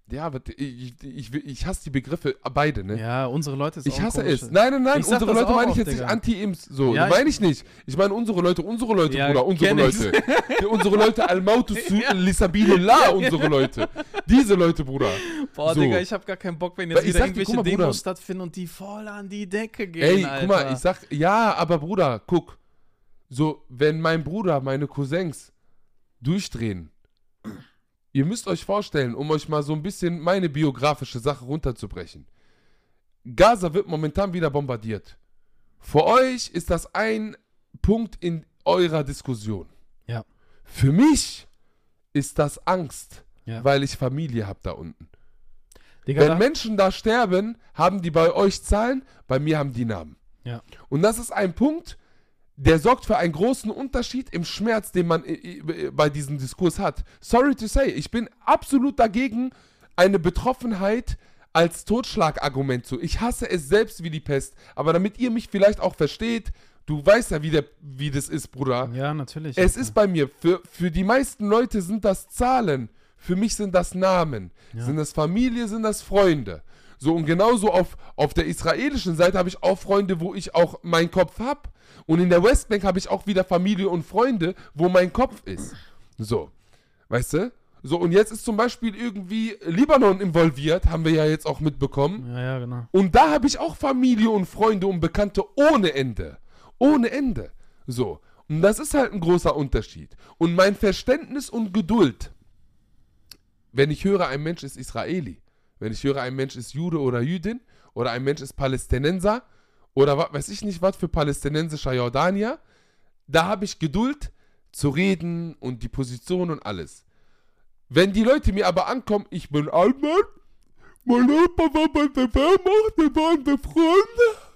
B: Ja, aber ich, ich, ich, hasse die Begriffe beide, ne?
C: Ja, unsere Leute ist
B: Ich hasse
C: komisch.
B: es. Nein, nein, nein,
C: Ich
B: unsere Leute meine ich jetzt nicht. Anti-Imps. So,
C: Ja,
B: meine ich nicht. Ich meine unsere Leute, unsere Leute,
C: Ja,
B: Bruder, unsere. Leute. *laughs* Unsere Leute, Al-Mautu
C: Ja.
B: Lisabilillah, unsere Leute. Diese Leute, Bruder.
C: Boah,
B: So.
C: Digga, ich hab gar keinen Bock, wenn jetzt
B: ich
C: wieder
B: dir,
C: irgendwelche
B: guck mal,
C: Demos
B: Bruder.
C: stattfinden und die voll an die Decke gehen,
B: Ey,
C: Alter.
B: guck mal, ich sag, ja, aber Bruder, guck. So, wenn mein Bruder, meine Cousins durchdrehen, ihr müsst euch vorstellen, um euch mal so ein bisschen meine biografische Sache runterzubrechen. Gaza wird momentan wieder bombardiert. Für euch ist das ein Punkt in eurer Diskussion.
C: Ja.
B: Für mich ist das Angst,
C: Ja.
B: weil ich Familie habe da unten.
C: Digga,
B: Wenn
C: da,
B: Menschen da sterben, haben die bei euch Zahlen, bei mir haben die Namen.
C: Ja.
B: Und das ist ein Punkt, der sorgt für einen großen Unterschied im Schmerz, den man bei diesem Diskurs hat. Sorry to say, ich bin absolut dagegen, eine Betroffenheit als Totschlagargument zu. Ich hasse es selbst wie die Pest, aber damit ihr mich vielleicht auch versteht, du weißt ja, wie, der, wie das ist, Bruder.
C: ja, natürlich.
B: Es
C: Alter.
B: ist bei mir, für, für die meisten Leute sind das Zahlen, für mich sind das Namen.
C: Ja.
B: Sind das Familie, sind das Freunde. So und genauso auf, auf der israelischen Seite habe ich auch Freunde, wo ich auch meinen Kopf habe. Und in der Westbank habe ich auch wieder Familie und Freunde, wo mein Kopf ist. So, weißt du? So, und jetzt ist zum Beispiel irgendwie Libanon involviert, haben wir ja jetzt auch mitbekommen.
C: Ja, ja, genau.
B: Und da habe ich auch Familie und Freunde und Bekannte ohne Ende. Ohne Ende. So. Und das ist halt ein großer Unterschied. Und mein Verständnis und Geduld, wenn ich höre, ein Mensch ist Israeli, wenn ich höre, ein Mensch ist Jude oder Jüdin, oder ein Mensch ist Palästinenser, oder was weiß ich nicht, was für palästinensischer Jordanier, da habe ich Geduld zu reden und die Position und alles. Wenn die Leute mir aber ankommen, ich bin Alman, mein Opa war bei der Wehrmacht, wir waren befreundet.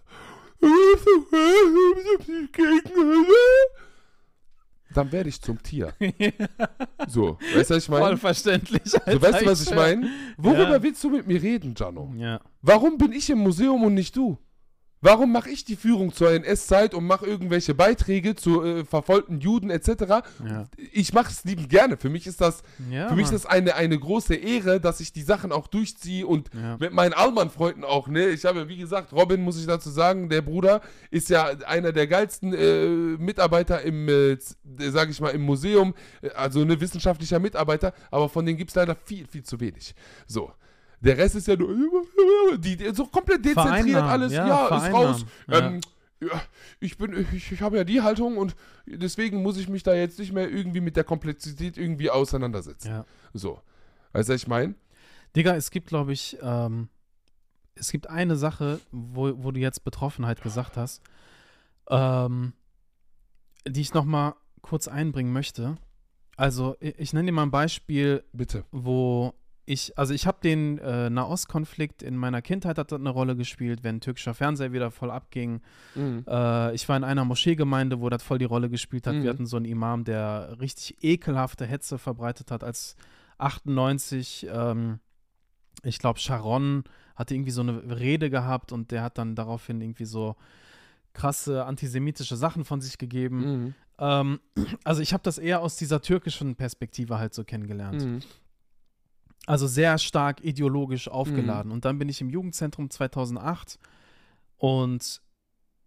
B: Dann werde ich zum Tier. *laughs* So, weißt du, was ich meine?
C: verständlich,
B: So, weißt du, was ich meine? Worüber
C: Ja.
B: willst du mit mir reden, Jano?
C: Ja.
B: Warum bin ich im Museum und nicht du? Warum mache ich die Führung zur NS-Zeit und mache irgendwelche Beiträge zu äh, verfolgten Juden etc.?
C: Ja.
B: Ich mache es liebend gerne. Für mich ist das,
C: Ja,
B: für mich ist das eine, eine große Ehre, dass ich die Sachen auch durchziehe und
C: Ja.
B: mit meinen Allmann-Freunden auch. Ne? Ich habe, wie gesagt, Robin, muss ich dazu sagen, der Bruder ist ja einer der geilsten äh, Mitarbeiter im, äh, sage ich mal, im Museum, äh, also ne wissenschaftlicher Mitarbeiter, aber von denen gibt es leider viel, viel zu wenig. So. Der Rest ist ja nur, die, so komplett dezentriert alles.
C: ja,
B: Ja, ist raus. Ähm, ja, ich bin, ich, ich habe ja die Haltung und deswegen muss ich mich da jetzt nicht mehr irgendwie mit der Komplexität irgendwie auseinandersetzen.
C: Ja.
B: So. Weißt du, was ich meine?
C: Digga, es gibt, glaube ich, ähm, es gibt eine Sache, wo, wo du jetzt Betroffenheit gesagt hast, ähm, die ich noch mal kurz einbringen möchte. Also, ich, ich nenne dir mal ein Beispiel,
B: Bitte.
C: wo ich, also ich habe den äh, Nahostkonflikt in meiner Kindheit hat das eine Rolle gespielt, wenn türkischer Fernseher wieder voll abging.
B: Mhm.
C: Äh, ich war in einer Moscheegemeinde, wo das voll die Rolle gespielt hat.
B: Mhm.
C: Wir hatten so einen Imam, der richtig ekelhafte Hetze verbreitet hat, als 98, ähm, ich glaube, Sharon hatte irgendwie so eine Rede gehabt und der hat dann daraufhin irgendwie so krasse antisemitische Sachen von sich gegeben.
B: Mhm.
C: Ähm, *clears throat* also ich habe das eher aus dieser türkischen Perspektive halt so kennengelernt.
B: Mhm.
C: Also sehr stark ideologisch
B: Mhm.
C: aufgeladen. Und dann bin ich im Jugendzentrum 2008 und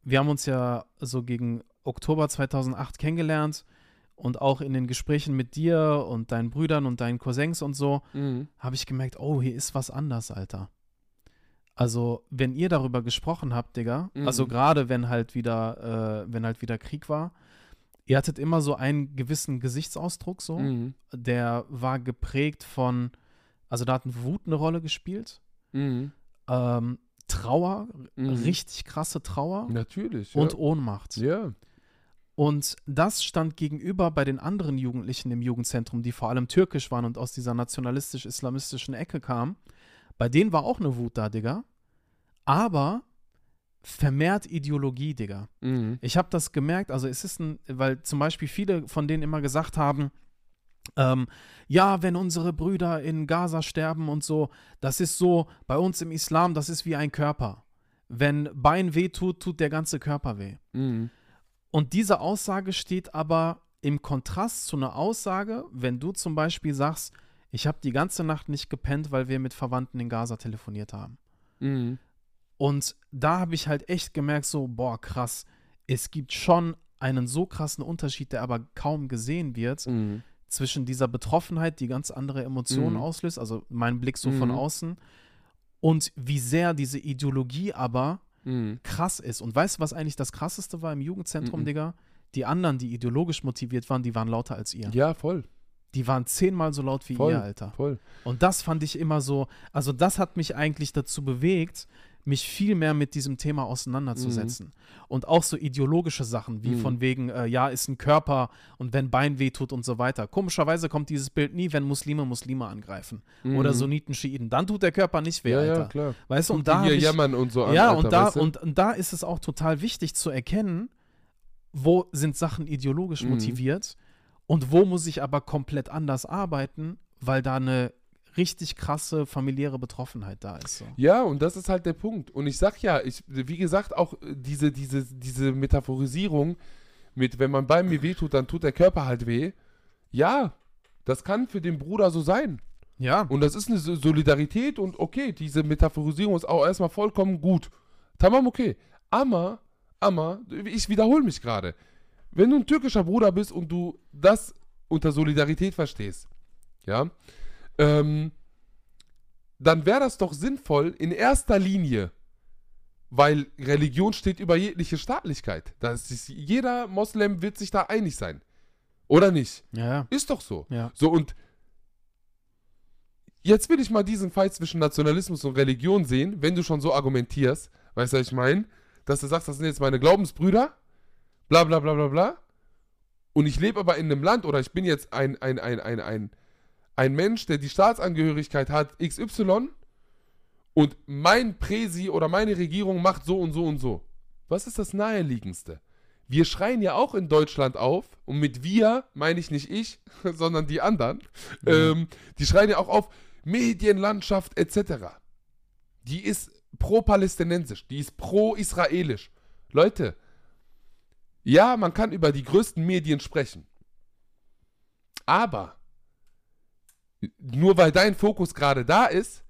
C: wir haben uns ja so gegen Oktober 2008 kennengelernt und auch in den Gesprächen mit dir und deinen Brüdern und deinen Cousins und so
B: Mhm.
C: habe ich gemerkt, oh, hier ist was anders, Alter. Also, wenn ihr darüber gesprochen habt, Digga,
B: Mhm.
C: also gerade wenn halt wieder, äh, wenn halt wieder Krieg war, ihr hattet immer so einen gewissen Gesichtsausdruck so,
B: Mhm.
C: der war geprägt von, also da hat Wut eine Rolle gespielt,
B: Mhm.
C: ähm, Trauer,
B: Mhm.
C: richtig krasse Trauer
B: Natürlich.
C: und
B: ja.
C: Ohnmacht.
B: ja.
C: Und das stand gegenüber bei den anderen Jugendlichen im Jugendzentrum, die vor allem türkisch waren und aus dieser nationalistisch-islamistischen Ecke kamen. Bei denen war auch eine Wut da, Digga. Aber vermehrt Ideologie, Digga.
B: Mhm.
C: Ich habe das gemerkt, also es ist ein, weil zum Beispiel viele von denen immer gesagt haben, ähm, ja, wenn unsere Brüder in Gaza sterben und so, das ist so, bei uns im Islam, das ist wie ein Körper. Wenn Bein weh tut, tut der ganze Körper weh.
B: Mhm.
C: Und diese Aussage steht aber im Kontrast zu einer Aussage, wenn du zum Beispiel sagst, ich habe die ganze Nacht nicht gepennt, weil wir mit Verwandten in Gaza telefoniert haben.
B: Mhm.
C: Und da habe ich halt echt gemerkt, so, boah, krass, es gibt schon einen so krassen Unterschied, der aber kaum gesehen wird,
B: Mhm.
C: Zwischen dieser Betroffenheit, die ganz andere Emotionen
B: Mhm.
C: auslöst, also mein Blick so von
B: Mhm.
C: außen, und wie sehr diese Ideologie aber
B: Mhm.
C: krass ist. Und weißt du, was eigentlich das Krasseste war im Jugendzentrum,
B: Mhm.
C: Digga? Die anderen, die ideologisch motiviert waren, die waren lauter als ihr.
B: Ja, voll.
C: Die waren zehnmal so laut wie
B: Voll.
C: ihr, Alter.
B: Voll.
C: Und das fand ich immer so, also das hat mich eigentlich dazu bewegt, mich viel mehr mit diesem Thema auseinanderzusetzen. Und auch so ideologische Sachen, wie
B: Mhm.
C: von wegen, äh, ja, ist ein Körper und wenn Bein wehtut und so weiter. Komischerweise kommt dieses Bild nie, wenn Muslime Muslime angreifen. Oder
B: Mhm.
C: Sunniten Schiiten. Dann tut der Körper nicht weh,
B: Ja,
C: Alter.
B: ja, klar.
C: Weißt du, und da
B: hier
C: ich,
B: jammern und so an,
C: ja,
B: Alter,
C: und, da,
B: weißt du?
C: und, und da ist es auch total wichtig zu erkennen, wo sind Sachen ideologisch
B: Mhm.
C: motiviert und wo muss ich aber komplett anders arbeiten, weil da eine richtig krasse familiäre Betroffenheit da ist. So.
B: Ja, und das ist halt der Punkt. Und ich sag ja, ich, wie gesagt, auch äh, diese, diese, diese Metaphorisierung mit, wenn man bei mir wehtut, dann tut der Körper halt weh. Ja, das kann für den Bruder so sein.
C: Ja,
B: Und das ist eine So- Solidarität und okay, diese Metaphorisierung ist auch erstmal vollkommen gut. Tamam, okay. Aber, aber, ich wiederhole mich gerade. Wenn du ein türkischer Bruder bist und du das unter Solidarität verstehst, ja, ähm, dann wäre das doch sinnvoll in erster Linie, weil Religion steht über jegliche Staatlichkeit. Das ist, jeder Moslem wird sich da einig sein. Oder nicht?
C: ja.
B: Ist doch so.
C: ja.
B: So, und jetzt will ich mal diesen Fight zwischen Nationalismus und Religion sehen, wenn du schon so argumentierst, weißt du, was ich meine? Dass du sagst, das sind jetzt meine Glaubensbrüder, bla bla bla bla bla. Und ich lebe aber in einem Land oder ich bin jetzt ein, ein, ein, ein, ein, ein Mensch, der die Staatsangehörigkeit hat, XY, und mein Präsi oder meine Regierung macht so und so und so. Was ist das Naheliegendste? Wir schreien ja auch in Deutschland auf, und mit wir meine ich nicht ich, *laughs* sondern die anderen. Ähm, die schreien ja auch auf, Medienlandschaft etc. Die ist pro-palästinensisch, die ist pro-israelisch. Leute, ja, man kann über die größten Medien sprechen. Aber nur weil dein Fokus gerade da ist,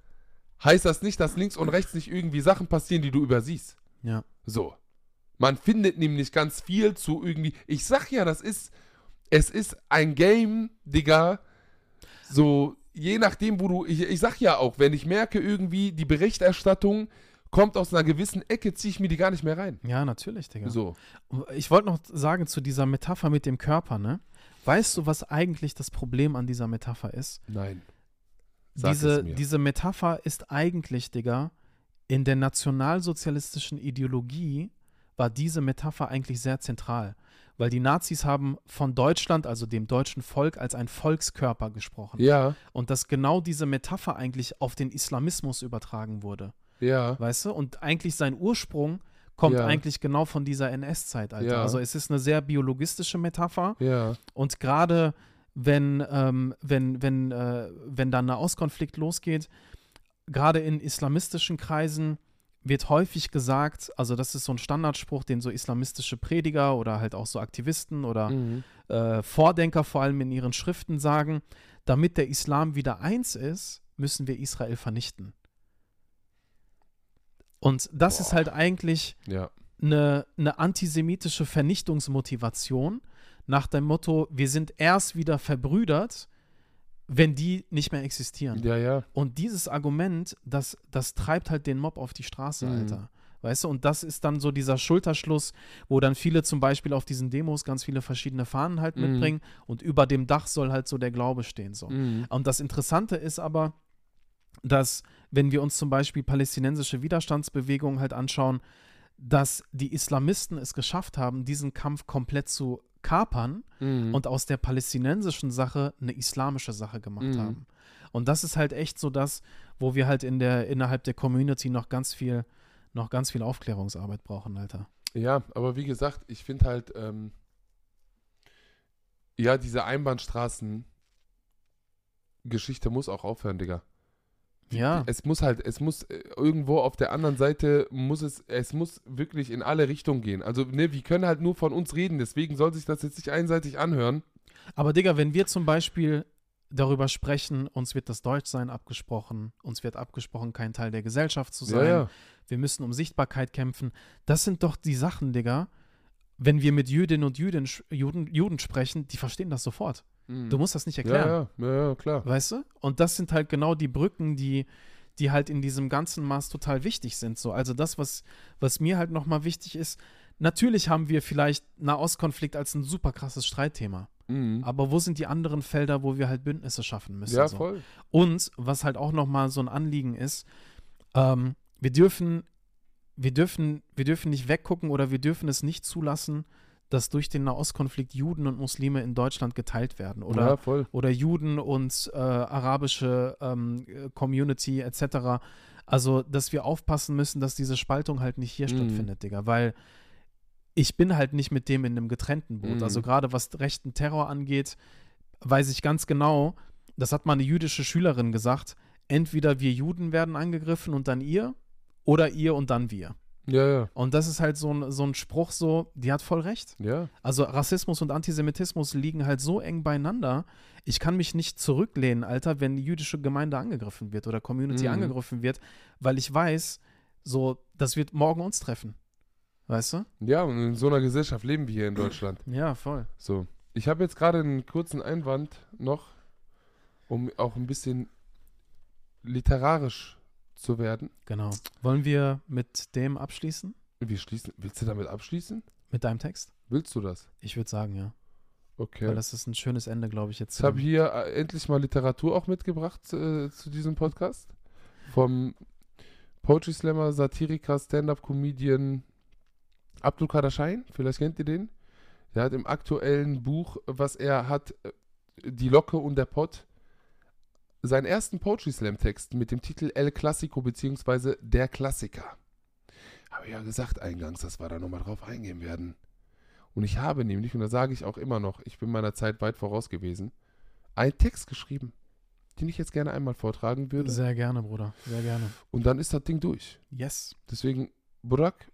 B: heißt das nicht, dass links und rechts nicht irgendwie Sachen passieren, die du übersiehst.
C: ja.
B: So. Man findet nämlich ganz viel zu irgendwie. Ich sag ja, das ist. Es ist ein Game, Digga. So, je nachdem, wo du. Ich, ich sag ja auch, wenn ich merke, irgendwie, die Berichterstattung kommt aus einer gewissen Ecke, ziehe ich mir die gar nicht mehr rein.
C: Ja, natürlich, Digga.
B: So.
C: Ich wollte noch sagen zu dieser Metapher mit dem Körper, ne? Weißt du, was eigentlich das Problem an dieser Metapher ist?
B: Nein. Sag
C: diese,
B: es mir.
C: diese Metapher ist eigentlich, Digga, in der nationalsozialistischen Ideologie war diese Metapher eigentlich sehr zentral. Weil die Nazis haben von Deutschland, also dem deutschen Volk, als ein Volkskörper gesprochen.
B: Ja,
C: Und dass genau diese Metapher eigentlich auf den Islamismus übertragen wurde.
B: ja.
C: Weißt du? Und eigentlich sein Ursprung kommt
B: Ja.
C: eigentlich genau von dieser NS-Zeit, Alter.
B: Ja.
C: Also es ist eine sehr biologistische Metapher.
B: Ja.
C: Und gerade wenn, ähm, wenn, wenn, äh, wenn dann ein Auskonflikt losgeht, gerade in islamistischen Kreisen wird häufig gesagt, also das ist so ein Standardspruch, den so islamistische Prediger oder halt auch so Aktivisten oder
B: Mhm.
C: äh, Vordenker vor allem in ihren Schriften sagen, damit der Islam wieder eins ist, müssen wir Israel vernichten. Und das ist
B: Boah.
C: halt eigentlich
B: Ja.
C: eine, eine antisemitische Vernichtungsmotivation nach dem Motto, wir sind erst wieder verbrüdert, wenn die nicht mehr existieren.
B: Ja, ja.
C: Und dieses Argument, das, das treibt halt den Mob auf die Straße,
B: Mhm.
C: Alter. Weißt du, und das ist dann so dieser Schulterschluss, wo dann viele zum Beispiel auf diesen Demos ganz viele verschiedene Fahnen halt
B: Mhm.
C: mitbringen und über dem Dach soll halt so der Glaube stehen. So.
B: Mhm.
C: Und das Interessante ist aber, dass, wenn wir uns zum Beispiel palästinensische Widerstandsbewegungen halt anschauen, dass die Islamisten es geschafft haben, diesen Kampf komplett zu kapern
B: Mhm.
C: und aus der palästinensischen Sache eine islamische Sache gemacht
B: Mhm.
C: haben. Und das ist halt echt so das, wo wir halt in der, innerhalb der Community noch ganz viel, noch ganz viel Aufklärungsarbeit brauchen, Alter.
B: Ja, aber wie gesagt, ich finde halt, ähm, ja, diese Einbahnstraßen-Geschichte muss auch aufhören, Digga.
C: Ja,
B: Es muss halt, es muss äh, irgendwo auf der anderen Seite, muss es, es muss wirklich in alle Richtungen gehen. Also, ne, wir können halt nur von uns reden, deswegen soll sich das jetzt nicht einseitig anhören.
C: aber Digga, wenn wir zum Beispiel darüber sprechen, uns wird das Deutschsein abgesprochen, uns wird abgesprochen, kein Teil der Gesellschaft zu sein,
B: Ja, ja.
C: wir müssen um Sichtbarkeit kämpfen. Das sind doch die Sachen, Digga. Wenn wir mit Jüdinnen und Juden, Juden, Juden sprechen, die verstehen das sofort.
B: Mhm.
C: Du musst das nicht erklären.
B: ja, ja, ja, ja, klar.
C: Weißt du? Und das sind halt genau die Brücken, die, die halt in diesem ganzen Maß total wichtig sind. So. Also das, was, was mir halt nochmal wichtig ist, natürlich haben wir vielleicht Nahostkonflikt als ein super krasses Streitthema.
B: Mhm.
C: Aber wo sind die anderen Felder, wo wir halt Bündnisse schaffen müssen?
B: Ja,
C: so?
B: voll.
C: Und was halt auch nochmal so ein Anliegen ist, ähm, wir dürfen, wir dürfen, wir dürfen nicht weggucken oder wir dürfen es nicht zulassen, dass durch den Nahostkonflikt Juden und Muslime in Deutschland geteilt werden oder
B: ja,
C: oder Juden und äh, arabische ähm, äh, Community etc. Also, dass wir aufpassen müssen, dass diese Spaltung halt nicht hier
B: Mhm.
C: stattfindet, Digga, weil ich bin halt nicht mit dem in einem getrennten Boot.
B: Mhm.
C: Also gerade was rechten Terror angeht, weiß ich ganz genau, das hat mal eine jüdische Schülerin gesagt, entweder wir Juden werden angegriffen und dann ihr oder ihr und dann wir.
B: Ja, ja.
C: Und das ist halt so ein, so ein Spruch so, die hat voll recht.
B: Ja.
C: Also Rassismus und Antisemitismus liegen halt so eng beieinander. Ich kann mich nicht zurücklehnen, Alter, wenn die jüdische Gemeinde angegriffen wird oder Community
B: Mhm.
C: angegriffen wird, weil ich weiß, so, das wird morgen uns treffen. Weißt du?
B: Ja, und in so einer Gesellschaft leben wir hier in Deutschland. *clears throat*
C: Ja, voll.
B: So. Ich habe jetzt gerade einen kurzen Einwand noch, um auch ein bisschen literarisch zu werden.
C: Genau. Wollen wir mit dem abschließen?
B: Wir schließen. Willst du damit abschließen?
C: Mit deinem Text?
B: Willst du das?
C: Ich würde sagen, ja.
B: Okay.
C: Weil das ist ein schönes Ende, glaube ich, jetzt.
B: Ich habe hier äh, endlich mal Literatur auch mitgebracht äh, zu diesem Podcast. Vom Poetry Slammer, Satiriker, Stand-Up-Comedian Abdul Kader Schein. Vielleicht kennt ihr den. Der hat im aktuellen Buch, was er hat, äh, Die Locke und der Pott, seinen ersten Poetry Slam-Text mit dem Titel El Classico beziehungsweise Der Klassiker. Habe ich ja gesagt eingangs, dass wir da nochmal drauf eingehen werden. Und ich habe nämlich, und da sage ich auch immer noch, ich bin meiner Zeit weit voraus gewesen, einen Text geschrieben, den ich jetzt gerne einmal vortragen würde.
C: Sehr gerne, Bruder. Sehr gerne.
B: Und dann ist das Ding durch.
C: Yes.
B: Deswegen, Burak,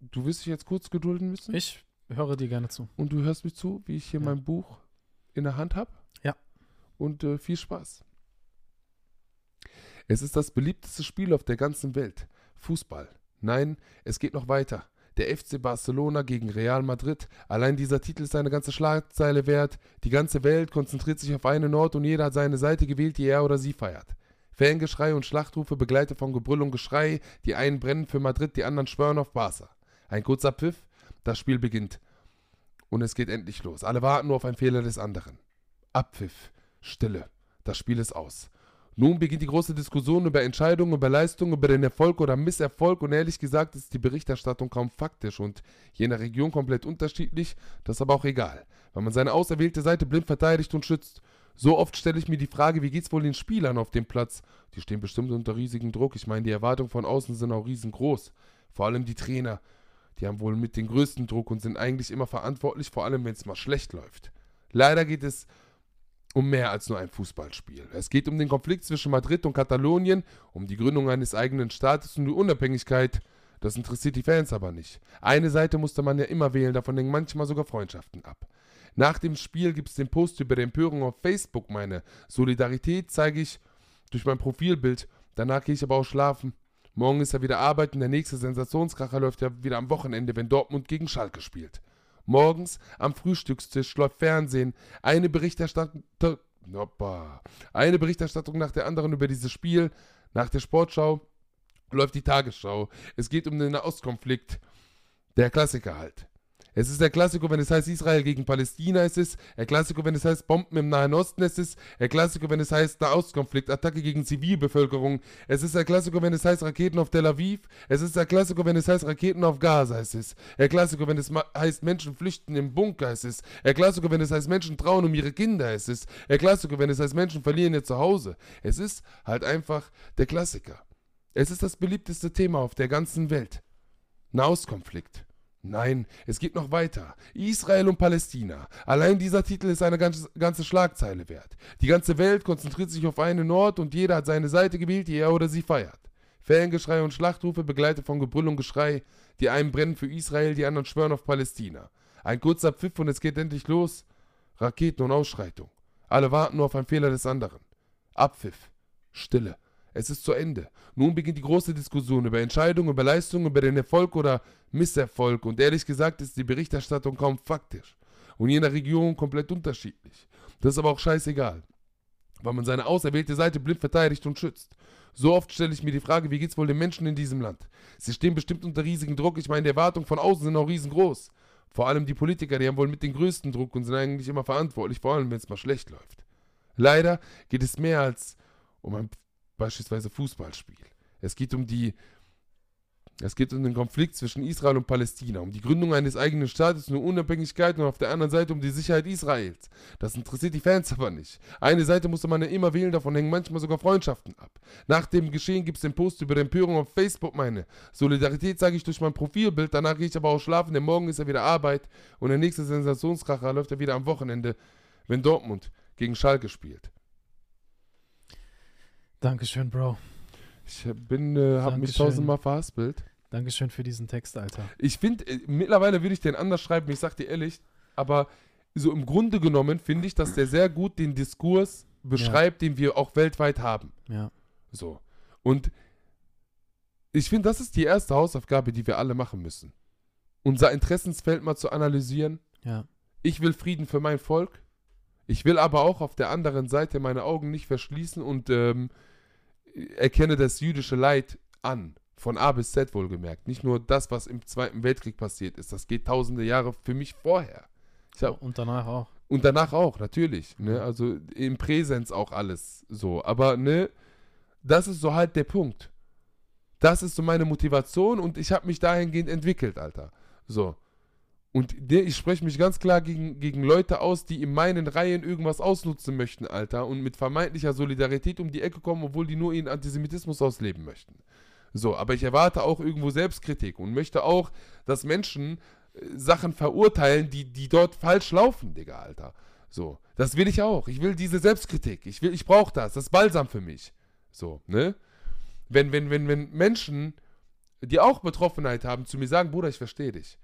B: du wirst dich jetzt kurz gedulden müssen.
C: Ich höre dir gerne zu.
B: Und du hörst mich zu, wie ich hier
C: Ja.
B: mein Buch in der Hand habe.
C: Ja.
B: Und äh, viel Spaß. Es ist das beliebteste Spiel auf der ganzen Welt. Fußball. Nein, es geht noch weiter. Der FC Barcelona gegen Real Madrid. Allein dieser Titel ist eine ganze Schlagzeile wert. Die ganze Welt konzentriert sich auf einen Ort und jeder hat seine Seite gewählt, die er oder sie feiert. Fangeschrei und Schlachtrufe begleitet von Gebrüll und Geschrei. Die einen brennen für Madrid, die anderen schwören auf Barca. Ein kurzer Pfiff, das Spiel beginnt. Und es geht endlich los. Alle warten nur auf einen Fehler des anderen. Abpfiff, Stille. Das Spiel ist aus. Nun beginnt die große Diskussion über Entscheidungen, über Leistungen, über den Erfolg oder Misserfolg und ehrlich gesagt ist die Berichterstattung kaum faktisch und je nach Region komplett unterschiedlich, das ist aber auch egal, weil man seine auserwählte Seite blind verteidigt und schützt. So oft stelle ich mir die Frage, wie geht's wohl den Spielern auf dem Platz? Die stehen bestimmt unter riesigem Druck. Ich meine, die Erwartungen von außen sind auch riesengroß. Vor allem die Trainer. Die haben wohl mit den größten Druck und sind eigentlich immer verantwortlich, vor allem wenn es mal schlecht läuft. Leider geht es um mehr als nur ein Fußballspiel. Es geht um den Konflikt zwischen Madrid und Katalonien, um die Gründung eines eigenen Staates und die Unabhängigkeit. Das interessiert die Fans aber nicht. Eine Seite musste man ja immer wählen, davon hängen manchmal sogar Freundschaften ab. Nach dem Spiel gibt es den Post über die Empörung auf Facebook. Meine Solidarität zeige ich durch mein Profilbild. Danach gehe ich aber auch schlafen. Morgen ist ja wieder Arbeit und der nächste Sensationskracher läuft ja wieder am Wochenende, wenn Dortmund gegen Schalke spielt. Morgens am Frühstückstisch läuft Fernsehen. Eine Berichterstatter Hoppa. Eine Berichterstattung nach der anderen über dieses Spiel. Nach der Sportschau läuft die Tagesschau. Es geht um den Ostkonflikt. Der Klassiker halt. Es ist der Klassiker, wenn es heißt Israel gegen Palästina, es ist der Klassiker, wenn es heißt Bomben im Nahen Osten, es ist der Klassiker, wenn es heißt Nahostkonflikt, Attacke gegen Zivilbevölkerung, es ist der Klassiker, wenn es heißt Raketen auf Tel Aviv, es ist der Klassiker, wenn es heißt Raketen auf Gaza, es ist der Klassiker, wenn es heißt Menschen flüchten im Bunker, es ist der Klassiker, wenn es heißt Menschen trauen um ihre Kinder, es ist der Klassiker, wenn es heißt Menschen verlieren ihr Zuhause. Es ist halt einfach der Klassiker. Es ist das beliebteste Thema auf der ganzen Welt. Nahostkonflikt. Nein, es geht noch weiter. Israel und Palästina. Allein dieser Titel ist eine ganze, ganze Schlagzeile wert. Die ganze Welt konzentriert sich auf einen Ort und jeder hat seine Seite gewählt, die er oder sie feiert. Fangeschrei und Schlachtrufe begleitet von Gebrüll und Geschrei. Die einen brennen für Israel, die anderen schwören auf Palästina. Ein kurzer Pfiff und es geht endlich los. Raketen und Ausschreitung. Alle warten nur auf einen Fehler des anderen. Abpfiff. Stille. Es ist zu Ende. Nun beginnt die große Diskussion über Entscheidungen, über Leistungen, über den Erfolg oder Misserfolg. Und ehrlich gesagt ist die Berichterstattung kaum faktisch. Und je nach Region komplett unterschiedlich. Das ist aber auch scheißegal. Weil man seine auserwählte Seite blind verteidigt und schützt. So oft stelle ich mir die Frage, wie geht's wohl den Menschen in diesem Land? Sie stehen bestimmt unter riesigem Druck. Ich meine, die Erwartungen von außen sind auch riesengroß. Vor allem die Politiker, die haben wohl mit den größten Druck und sind eigentlich immer verantwortlich, vor allem wenn es mal schlecht läuft. Leider geht es mehr als um ein beispielsweise Fußballspiel. Es geht um die es geht um den Konflikt zwischen Israel und Palästina, um die Gründung eines eigenen Staates und Unabhängigkeit und auf der anderen Seite um die Sicherheit Israels. Das interessiert die Fans aber nicht. Eine Seite musste man ja immer wählen, davon hängen manchmal sogar Freundschaften ab. Nach dem Geschehen gibt es den Post über Empörung auf Facebook, meine. Solidarität sage ich durch mein Profilbild, danach gehe ich aber auch schlafen, denn morgen ist ja wieder Arbeit und der nächste Sensationskracher läuft ja wieder am Wochenende, wenn Dortmund gegen Schalke spielt.
C: Dankeschön, Bro.
B: Ich bin, äh, hab mich tausendmal verhaspelt.
C: Dankeschön für diesen Text, Alter.
B: Ich finde, äh, mittlerweile würde ich den anders schreiben, ich sag dir ehrlich, aber so im Grunde genommen finde ich, dass der sehr gut den Diskurs beschreibt, ja. den wir auch weltweit haben.
C: Ja.
B: So. Und ich finde, das ist die erste Hausaufgabe, die wir alle machen müssen. Unser Interessensfeld mal zu analysieren.
C: Ja.
B: Ich will Frieden für mein Volk. Ich will aber auch auf der anderen Seite meine Augen nicht verschließen und ähm, erkenne das jüdische Leid an. Von A bis Z wohlgemerkt. Nicht nur das, was im Zweiten Weltkrieg passiert ist. Das geht tausende Jahre für mich vorher.
C: Hab, und danach auch.
B: Und danach auch, natürlich. Ne? Also im Präsens auch alles so. Aber ne, das ist so halt der Punkt. Das ist so meine Motivation und ich habe mich dahingehend entwickelt, Alter. So. Und ich spreche mich ganz klar gegen, gegen Leute aus, die in meinen Reihen irgendwas ausnutzen möchten, Alter, und mit vermeintlicher Solidarität um die Ecke kommen, obwohl die nur ihren Antisemitismus ausleben möchten. So, aber ich erwarte auch irgendwo Selbstkritik und möchte auch, dass Menschen äh, Sachen verurteilen, die, die dort falsch laufen, Digga, Alter. So, das will ich auch. Ich will diese Selbstkritik. Ich will, ich brauche das. Das ist balsam für mich. So, ne? Wenn, wenn, wenn, wenn Menschen, die auch Betroffenheit haben, zu mir sagen, Bruder, ich verstehe dich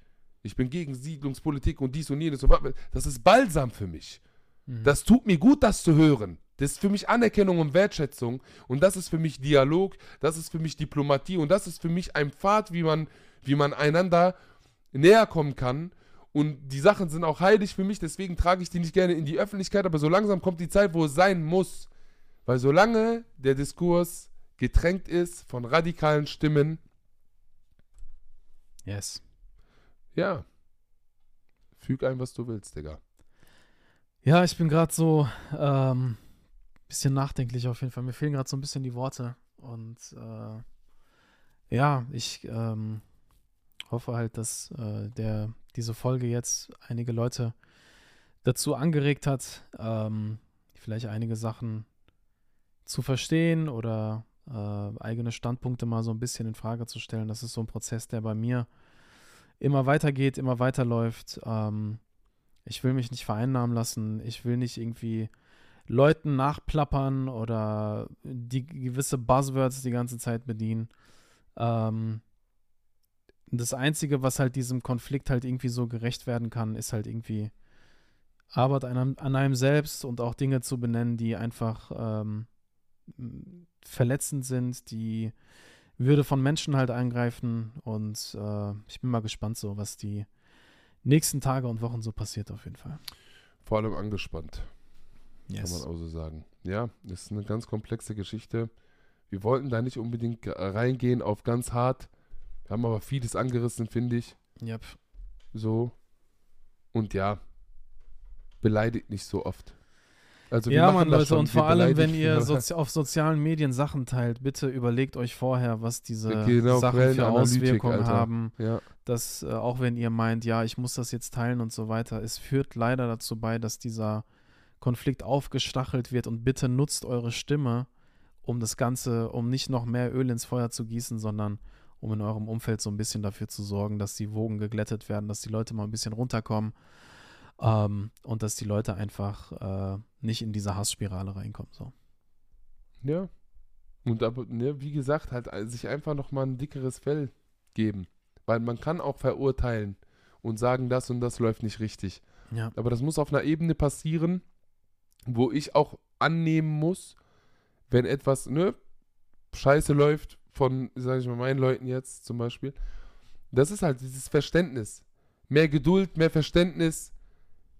B: ich bin gegen Siedlungspolitik und dies und jenes und. Das ist Balsam für mich. Mhm. Das tut mir gut, das zu hören. Das ist für mich Anerkennung und Wertschätzung und das ist für mich Dialog, das ist für mich Diplomatie und das ist für mich ein Pfad, wie man, wie man einander näher kommen kann. Und die Sachen sind auch heilig für mich, deswegen trage ich die nicht gerne in die Öffentlichkeit, aber so langsam kommt die Zeit, wo es sein muss. Weil solange der Diskurs getränkt ist von radikalen Stimmen,
C: yes.
B: Ja. Füg ein, was du willst, Digga.
C: Ja, ich bin gerade so ähm, bisschen nachdenklich auf jeden Fall. Mir fehlen gerade so ein bisschen die Worte. Und äh, ja, ich ähm, hoffe halt, dass äh, der, diese Folge jetzt einige Leute dazu angeregt hat, ähm, vielleicht einige Sachen zu verstehen oder äh, eigene Standpunkte mal so ein bisschen in Frage zu stellen. Das ist so ein Prozess, der bei mir immer weitergeht, immer weiterläuft. Ähm, ich will mich nicht vereinnahmen lassen. Ich will nicht irgendwie Leuten nachplappern oder die gewisse Buzzwords die ganze Zeit bedienen. Ähm, das Einzige, was halt diesem Konflikt halt irgendwie so gerecht werden kann, ist halt irgendwie Arbeit an einem, an einem selbst und auch Dinge zu benennen, die einfach ähm, verletzend sind, die würde von Menschen halt eingreifen und äh, ich bin mal gespannt, so was die nächsten Tage und Wochen so passiert auf jeden Fall.
B: Vor allem angespannt. kann
C: Yes.
B: man auch so sagen. Ja, das ist eine ganz komplexe Geschichte. Wir wollten da nicht unbedingt ge- reingehen auf ganz hart. Wir haben aber vieles angerissen, finde ich.
C: Yep.
B: So. Und ja, beleidigt nicht so oft. Also
C: Ja, Mann, Leute,
B: schon,
C: und
B: wir
C: vor allem, wenn ihr sozi auf sozialen Medien Sachen teilt, bitte überlegt euch vorher, was diese
B: Genau,
C: Sachen für Auswirkungen
B: Alter.
C: haben.
B: Ja,
C: Dass, äh, auch wenn ihr meint, ja, ich muss das jetzt teilen und so weiter, es führt leider dazu bei, dass dieser Konflikt aufgestachelt wird. Und bitte nutzt eure Stimme, um das Ganze, um nicht noch mehr Öl ins Feuer zu gießen, sondern um in eurem Umfeld so ein bisschen dafür zu sorgen, dass die Wogen geglättet werden, dass die Leute mal ein bisschen runterkommen ähm, und dass die Leute einfach äh, nicht in diese Hassspirale reinkommen. So.
B: ja. Und aber, ne, wie gesagt, halt äh, sich einfach nochmal ein dickeres Fell geben. Weil man kann auch verurteilen und sagen, das und das läuft nicht richtig.
C: Ja.
B: Aber das muss auf einer Ebene passieren, wo ich auch annehmen muss, wenn etwas, ne, scheiße läuft von, sag ich mal, meinen Leuten jetzt zum Beispiel. Das ist halt dieses Verständnis. Mehr Geduld, mehr Verständnis,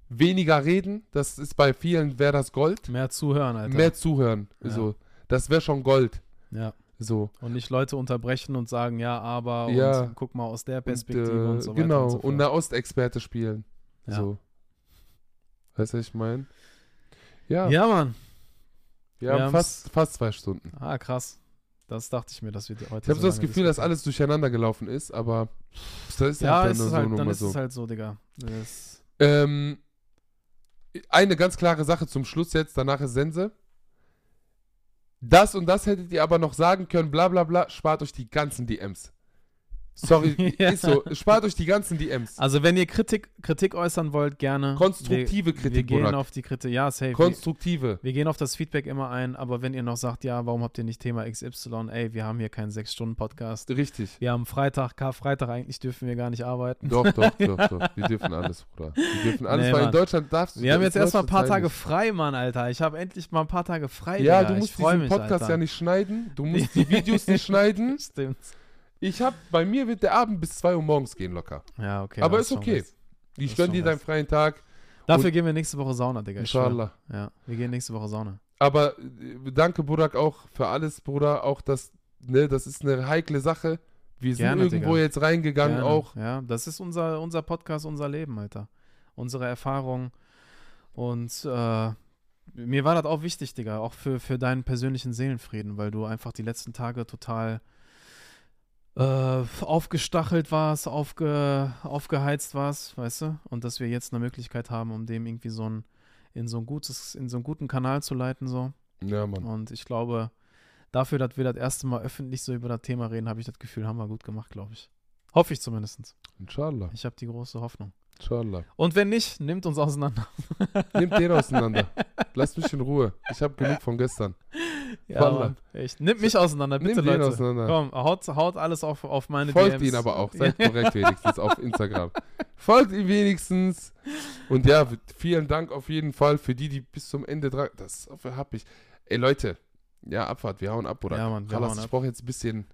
B: weniger reden. Das ist bei vielen, wäre das Gold.
C: Mehr zuhören, Alter.
B: Mehr zuhören.
C: Ja.
B: So. Das wäre schon Gold.
C: ja.
B: So.
C: Und nicht Leute unterbrechen und sagen, ja, aber
B: Ja.
C: und guck mal aus der
B: Und,
C: Perspektive und,
B: äh,
C: so weiter.
B: genau.
C: und, so
B: Und Ostexperte spielen.
C: Ja.
B: So. Weißt du, was ich meine? Ja,
C: ja, Mann.
B: wir
C: wir
B: haben fast, fast zwei Stunden.
C: Ah, krass. Das dachte ich mir, dass wir heute
B: Ich habe so das Gefühl, dass alles durcheinander gelaufen ist, aber das ist
C: Ja,
B: halt dann
C: ist
B: so
C: halt,
B: nur
C: dann ist
B: so.
C: es halt so, Digga.
B: Ähm, eine ganz klare Sache zum Schluss jetzt, danach ist Sense. Das und das hättet ihr aber noch sagen können, bla bla bla, spart euch die ganzen DMs. Sorry, *laughs*
C: Ja.
B: ist so, spart euch die ganzen DMs.
C: also, wenn ihr Kritik, Kritik äußern wollt, gerne.
B: Konstruktive
C: wir,
B: Kritik,
C: Wir gehen
B: Burak.
C: auf die Kritik. Ja, safe. Wir,
B: Konstruktive.
C: wir gehen auf das Feedback immer ein, aber wenn ihr noch sagt, ja, warum habt ihr nicht Thema XY? Ey, wir haben hier keinen 6-Stunden-Podcast.
B: Richtig.
C: Wir haben Freitag, Karfreitag, eigentlich dürfen wir gar nicht arbeiten.
B: Doch, doch, *laughs* doch, doch. Die dürfen alles, Bruder. Die dürfen alles,
C: Nee,
B: weil in
C: Mann.
B: Deutschland darfst du
C: Wir haben jetzt
B: in
C: erstmal ein paar Tage
B: sein
C: frei, Mann, Alter. Ich habe endlich mal ein paar Tage frei.
B: Ja,
C: Digga.
B: du musst diesen
C: mich,
B: Podcast
C: Alter.
B: ja nicht schneiden. Du musst *laughs* die Videos nicht schneiden.
C: Stimmt.
B: Ich hab, bei mir wird der Abend bis 2 Uhr morgens gehen locker.
C: Ja, okay.
B: Aber ist okay.
C: recht.
B: Ich gönn dir deinen freien Tag.
C: Dafür gehen wir nächste Woche Sauna, Digga.
B: Inshallah.
C: Ja, wir gehen nächste Woche Sauna.
B: Aber äh, danke, Burak, auch für alles, Bruder. Auch das, ne, das ist eine heikle Sache. Wir sind
C: Gerne,
B: irgendwo
C: Digga.
B: jetzt reingegangen
C: Gerne.
B: auch.
C: Ja, das ist unser, unser Podcast, unser Leben, Alter. Unsere Erfahrung. Und äh, mir war das auch wichtig, Digga, auch für, für deinen persönlichen Seelenfrieden, weil du einfach die letzten Tage total äh, aufgestachelt warst, aufge, aufgeheizt warst, weißt du? Und dass wir jetzt eine Möglichkeit haben, um dem irgendwie so ein, in so ein gutes, in so einen guten Kanal zu leiten, so.
B: Ja, Mann.
C: Und ich glaube, dafür, dass wir das erste Mal öffentlich so über das Thema reden, habe ich das Gefühl, haben wir gut gemacht, glaube ich. Hoffe ich zumindest.
B: Inshallah.
C: Ich habe die große Hoffnung.
B: Inshallah.
C: Und wenn nicht, nimmt uns auseinander.
B: Nehmt den auseinander. *laughs* Lasst mich in Ruhe. Ich habe genug von gestern.
C: Ja. Mann, echt. Nimmt mich auseinander, bitte,
B: den
C: Leute.
B: auseinander.
C: Komm, haut, haut alles auf, auf meine
B: Folgt
C: DMs.
B: ihn aber auch. Seid *laughs* korrekt wenigstens auf Instagram. Folgt ihm wenigstens. Und ja, vielen Dank auf jeden Fall für die, die bis zum Ende dran. Das hab ich. Ey, Leute. Ja, Abfahrt. Wir hauen ab, oder?
C: Ja, Mann, wir
B: Khalas,
C: hauen
B: ich
C: ab.
B: brauche jetzt ein bisschen.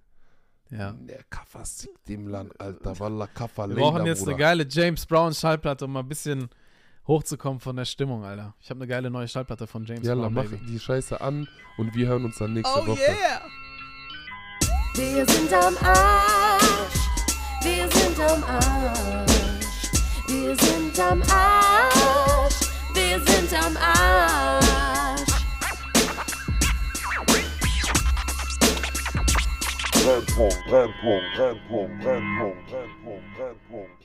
C: Ja.
B: Der Kaffer dem Land, Alter. Wallah, Kaffer
C: Wir brauchen jetzt
B: Bruder.
C: eine geile James Brown Schallplatte, um mal ein bisschen hochzukommen von der Stimmung, Alter. Ich habe eine geile neue Schallplatte von James
B: Yalla,
C: Brown,
B: mach
C: Baby.
B: die Scheiße an und wir hören uns dann nächste
C: Oh
B: Woche.
C: yeah!
D: Wir sind am Arsch. Wir sind am Arsch. Wir sind am Arsch. Wir sind am Arsch.
A: Brennpunkt, Brennpunkt, Brennpunkt, Brennpunkt, Brennpunkt.